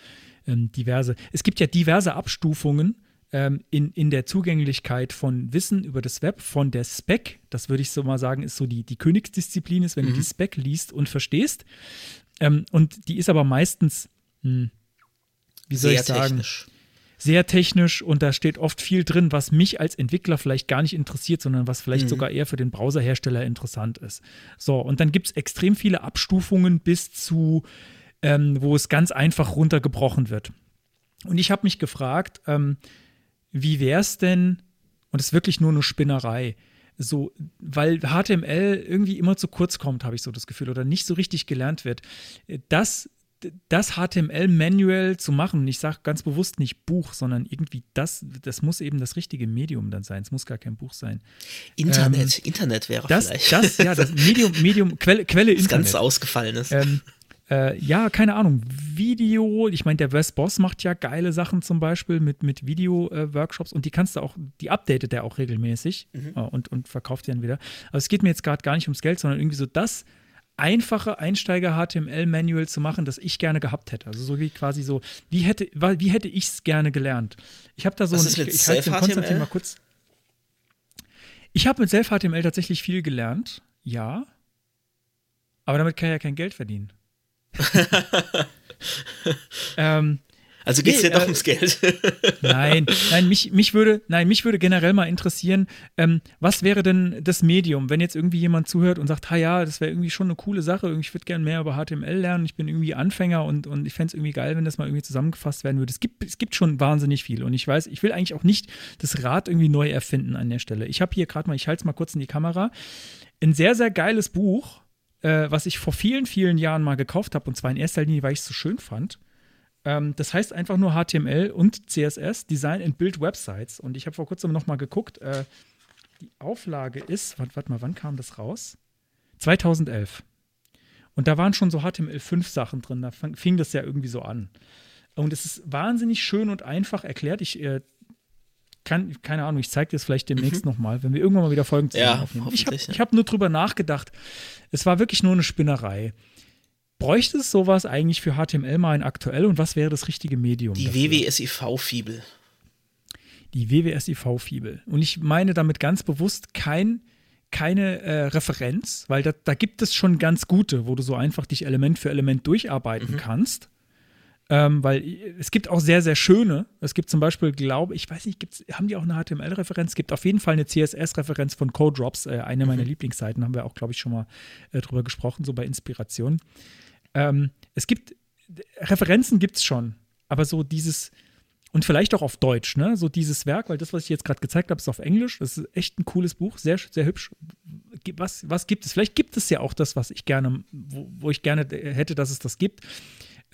ähm, diverse. Es gibt ja diverse Abstufungen ähm, in, in der Zugänglichkeit von Wissen über das Web, von der Spec, das würde ich so mal sagen, ist so die, die Königsdisziplin ist, wenn du die Spec liest und verstehst. Ähm, und die ist aber meistens, hm, wie soll Sehr ich sagen, technisch. sehr technisch und da steht oft viel drin, was mich als Entwickler vielleicht gar nicht interessiert, sondern was vielleicht sogar eher für den Browserhersteller interessant ist. So, und dann gibt es extrem viele Abstufungen bis zu, ähm, wo es ganz einfach runtergebrochen wird. Und ich habe mich gefragt, ähm, wie wäre es denn, und es ist wirklich nur eine Spinnerei, so, weil HTML irgendwie immer zu kurz kommt, habe ich so das Gefühl, oder nicht so richtig gelernt wird. Das das HTML manuell zu machen, und ich sage ganz bewusst nicht Buch, sondern irgendwie das, das muss eben das richtige Medium dann sein. Es muss gar kein Buch sein. Internet, Ähm, Internet wäre Das, vielleicht. das, ja, das Medium, Medium, Quelle, Quelle das Internet. ganz ausgefallen ist. Ähm, äh, ja, keine Ahnung. Video, ich meine, der Wes Boss macht ja geile Sachen zum Beispiel mit, mit Video-Workshops und die kannst du auch, die updatet er auch regelmäßig äh, und, und verkauft die dann wieder. Aber es geht mir jetzt gerade gar nicht ums Geld, sondern irgendwie so das einfache Einsteiger-HTML-Manual zu machen, das ich gerne gehabt hätte. Also so wie quasi so, wie hätte, wie hätte ich es gerne gelernt? Ich habe da so Was ein, ist ich, mit ich halte den Self-HTML? Konstantin mal kurz. Ich habe mit Self-HTML tatsächlich viel gelernt, ja. Aber damit kann ich ja kein Geld verdienen. <laughs> ähm, Also geht es nee, dir doch äh, ums Geld. <laughs> nein, nein, mich, mich würde, nein, mich würde generell mal interessieren, ähm, was wäre denn das Medium, wenn jetzt irgendwie jemand zuhört und sagt, ha ja, das wäre irgendwie schon eine coole Sache, ich würde gerne mehr über HTML lernen, ich bin irgendwie Anfänger und, und ich fände es irgendwie geil, wenn das mal irgendwie zusammengefasst werden würde. Es gibt, es gibt schon wahnsinnig viel und ich weiß, ich will eigentlich auch nicht das Rad irgendwie neu erfinden an der Stelle. Ich habe hier gerade mal, ich halte es mal kurz in die Kamera, ein sehr, sehr geiles Buch, äh, was ich vor vielen, vielen Jahren mal gekauft habe und zwar in erster Linie, weil ich es so schön fand. Ähm, das heißt einfach nur HTML und CSS, Design and Build Websites. Und ich habe vor kurzem noch mal geguckt. Äh, die Auflage ist, warte wart mal, wann kam das raus? 2011. Und da waren schon so HTML5 Sachen drin. Da fang, fing das ja irgendwie so an. Und es ist wahnsinnig schön und einfach erklärt. Ich äh, kann, keine Ahnung, ich zeige dir das vielleicht demnächst noch mal, wenn wir irgendwann mal wieder Folgen zusammen Ja, aufnehmen. Ich habe ja. hab nur drüber nachgedacht. Es war wirklich nur eine Spinnerei. Bräuchte es sowas eigentlich für HTML mal in aktuell und was wäre das richtige Medium? Die? WWSIV-Fibel. Die WWSIV-Fibel. Und ich meine damit ganz bewusst kein, keine äh, Referenz, weil da, da gibt es schon ganz gute, wo du so einfach dich Element für Element durcharbeiten kannst. Ähm, weil es gibt auch sehr, sehr schöne. Es gibt zum Beispiel, glaube ich, weiß nicht, gibt's, haben die auch eine HTML-Referenz? Es gibt auf jeden Fall eine CSS-Referenz von Codrops, äh, eine meiner Lieblingsseiten, haben wir auch, glaube ich, schon mal äh, drüber gesprochen, so bei Inspiration. Ähm, es gibt, Referenzen gibt es schon, aber so dieses, und vielleicht auch auf Deutsch, ne? So dieses Werk, weil das, was ich jetzt gerade gezeigt habe, ist auf Englisch. Das ist echt ein cooles Buch, sehr, sehr hübsch. Was, was gibt es? Vielleicht gibt es ja auch das, was ich gerne, wo, wo ich gerne hätte, dass es das gibt.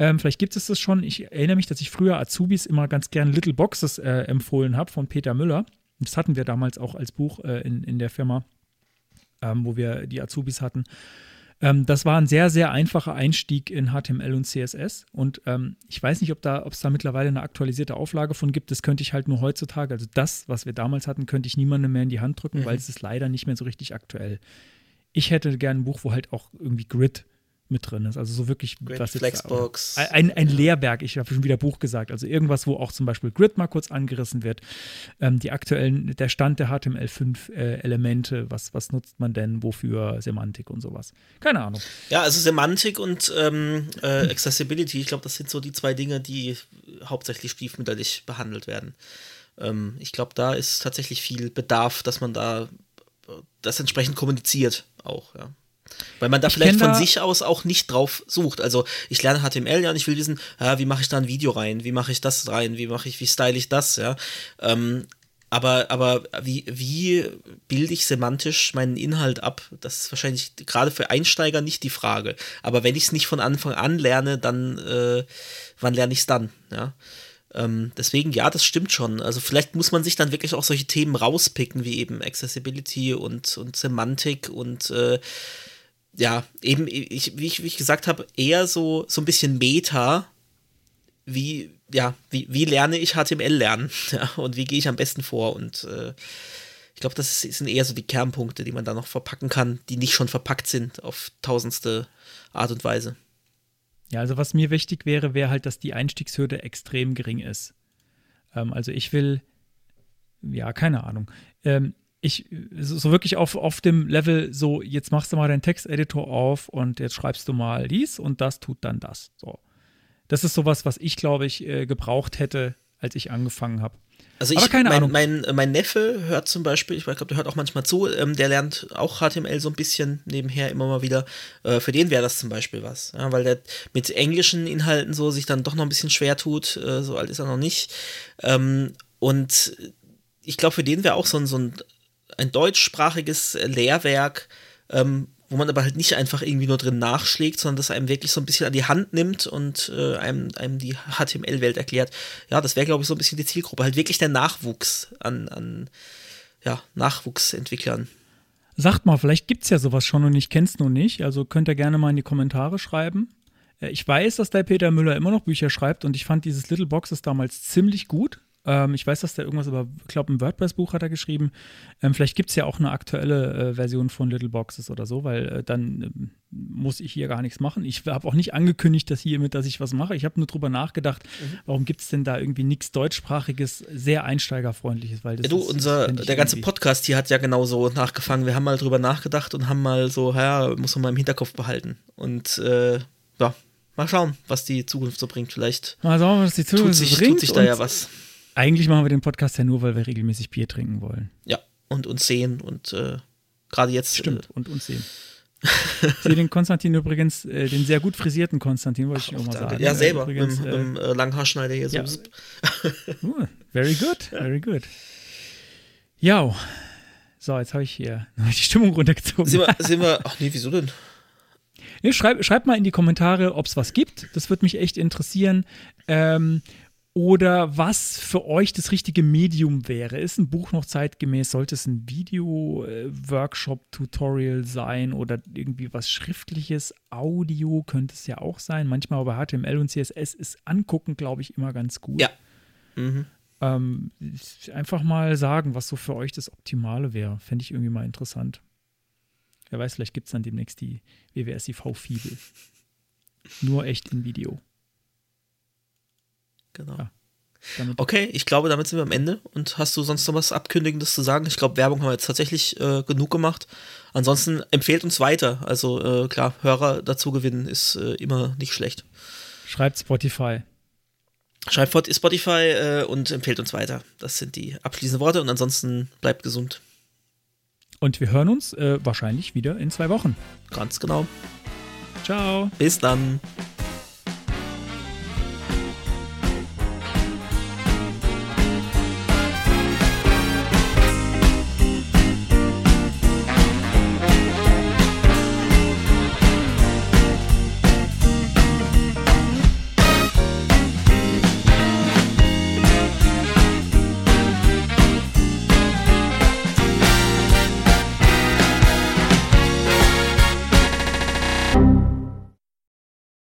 Ähm, vielleicht gibt es das schon. Ich erinnere mich, dass ich früher Azubis immer ganz gerne Little Boxes äh, empfohlen habe von Peter Müller. Das hatten wir damals auch als Buch äh, in, in der Firma, ähm, wo wir die Azubis hatten. Ähm, das war ein sehr, sehr einfacher Einstieg in HTML und CSS. Und ähm, ich weiß nicht, ob da, ob es da mittlerweile eine aktualisierte Auflage von gibt. Das könnte ich halt nur heutzutage, also das, was wir damals hatten, könnte ich niemandem mehr in die Hand drücken, weil es ist leider nicht mehr so richtig aktuell. Ich hätte gerne ein Buch, wo halt auch irgendwie Grid mit drin ist. Also so wirklich Grid, was jetzt- Flexbox. Ein, ein Lehrwerk, ich habe schon wieder Buch gesagt. Also irgendwas, wo auch zum Beispiel Grid mal kurz angerissen wird. Ähm, die aktuellen, der Stand der HTML5-Elemente, was, was nutzt man denn, wofür Semantik und sowas. Keine Ahnung. Ja, also Semantik und ähm, äh, Accessibility, ich glaube, das sind so die zwei Dinge, die hauptsächlich stiefmütterlich behandelt werden. Ähm, ich glaube, da ist tatsächlich viel Bedarf, dass man da äh, das entsprechend kommuniziert auch, ja. Weil man da Ich vielleicht von da- sich aus auch nicht drauf sucht. Also ich lerne HTML ja und ich will wissen, ja, wie mache ich da ein Video rein, wie mache ich das rein, wie mache ich, wie style ich das, ja. Ähm, aber, aber wie, wie bilde ich semantisch meinen Inhalt ab? Das ist wahrscheinlich gerade für Einsteiger nicht die Frage. Aber wenn ich es nicht von Anfang an lerne, dann äh, wann lerne ich es dann? Ja. Ähm, deswegen, ja, das stimmt schon. Also vielleicht muss man sich dann wirklich auch solche Themen rauspicken, wie eben Accessibility und, und Semantik und äh, ja, eben, ich, wie, ich, wie ich gesagt habe, eher so, so ein bisschen Meta, wie, ja, wie, wie lerne ich HTML lernen <laughs> ja, und wie gehe ich am besten vor und äh, ich glaube, das sind eher so die Kernpunkte, die man da noch verpacken kann, die nicht schon verpackt sind auf tausendste Art und Weise. Ja, also was mir wichtig wäre, wäre halt, dass die Einstiegshürde extrem gering ist. Ähm, also ich will, ja, keine Ahnung. Ähm, ich, so, wirklich auf, auf dem Level, so, jetzt machst du mal deinen Texteditor auf und jetzt schreibst du mal dies und das tut dann das. So. Das ist sowas, was ich, glaube ich, äh, gebraucht hätte, als ich angefangen habe. Also ich, keine mein. Mein, mein Neffe hört zum Beispiel, ich glaube, der hört auch manchmal zu, ähm, der lernt auch HTML so ein bisschen nebenher immer mal wieder. Äh, für den wäre das zum Beispiel was, ja, weil der mit englischen Inhalten so sich dann doch noch ein bisschen schwer tut. Äh, so alt ist er noch nicht. Ähm, und ich glaube, für den wäre auch so ein, so ein, ein deutschsprachiges Lehrwerk, ähm, wo man aber halt nicht einfach irgendwie nur drin nachschlägt, sondern das einem wirklich so ein bisschen an die Hand nimmt und äh, einem, einem die HTML-Welt erklärt. Ja, das wäre, glaube ich, so ein bisschen die Zielgruppe. Halt wirklich der Nachwuchs an, an ja, Nachwuchsentwicklern. Sagt mal, vielleicht gibt es ja sowas schon und ich kenne es nur nicht. Also könnt ihr gerne mal in die Kommentare schreiben. Äh, Ich weiß, dass der Peter Müller immer noch Bücher schreibt und ich fand dieses Little Boxes damals ziemlich gut. Ähm, ich weiß, dass der irgendwas über, ich glaube, ein WordPress-Buch hat er geschrieben. Ähm, vielleicht gibt es ja auch eine aktuelle äh, Version von Little Boxes oder so, weil äh, dann ähm, muss ich hier gar nichts machen. Ich habe auch nicht angekündigt, dass hiermit, dass ich was mache. Ich habe nur drüber nachgedacht, Mhm. warum gibt es denn da irgendwie nichts deutschsprachiges, sehr einsteigerfreundliches? Weil das Ja, du, ist- unser, der ganze irgendwie- Podcast hier hat ja genauso nachgefangen. Wir haben mal drüber nachgedacht und haben mal so, ja, muss man mal im Hinterkopf behalten. Und äh, ja, mal schauen, was die Zukunft so bringt. Vielleicht Mal schauen, was die tut Zukunft sich, bringt. tut sich da ja was. Eigentlich machen wir den Podcast ja nur, weil wir regelmäßig Bier trinken wollen. Ja, und uns sehen und äh, gerade jetzt. Stimmt, und uns sehen. Ich sehe den Konstantin übrigens, äh, den sehr gut frisierten Konstantin, wollte ich Äh, auch mal sagen. ja, Äh, selber, Übrigens, mit, äh, dem äh, Langhaarschneider hier ja. so. <laughs> uh, very good, very good. Ja, so, jetzt habe ich hier die Stimmung runtergezogen. Sind wir, <laughs> sind wir, ach nee, wieso denn? Nee, schreib, schreibt mal in die Kommentare, ob es was gibt. Das würde mich echt interessieren. Ähm, oder was für euch das richtige Medium wäre. Ist ein Buch noch zeitgemäß? Sollte es ein Video-Workshop-Tutorial sein oder irgendwie was Schriftliches? Audio könnte es ja auch sein. Manchmal aber HTML und CSS ist angucken, glaube ich, immer ganz gut. Ja. Mhm. Ähm, einfach mal sagen, was so für euch das Optimale wäre. Fände ich irgendwie mal interessant. Wer weiß, vielleicht gibt es dann demnächst die WWSIV-Fibel. Nur echt in Video. Genau. Ja. Okay, ich glaube, damit sind wir am Ende. Und hast du sonst noch was Abkündigendes zu sagen? Ich glaube, Werbung haben wir jetzt tatsächlich äh, genug gemacht. Ansonsten empfehlt uns weiter. Also äh, klar, Hörer dazu gewinnen ist äh, immer nicht schlecht. schreibt Spotify. Schreibt Spotify äh, und empfehlt uns weiter. Das sind die abschließenden Worte und ansonsten bleibt gesund. Und wir hören uns äh, wahrscheinlich wieder in zwei Wochen. Ganz genau. Ciao. Bis dann.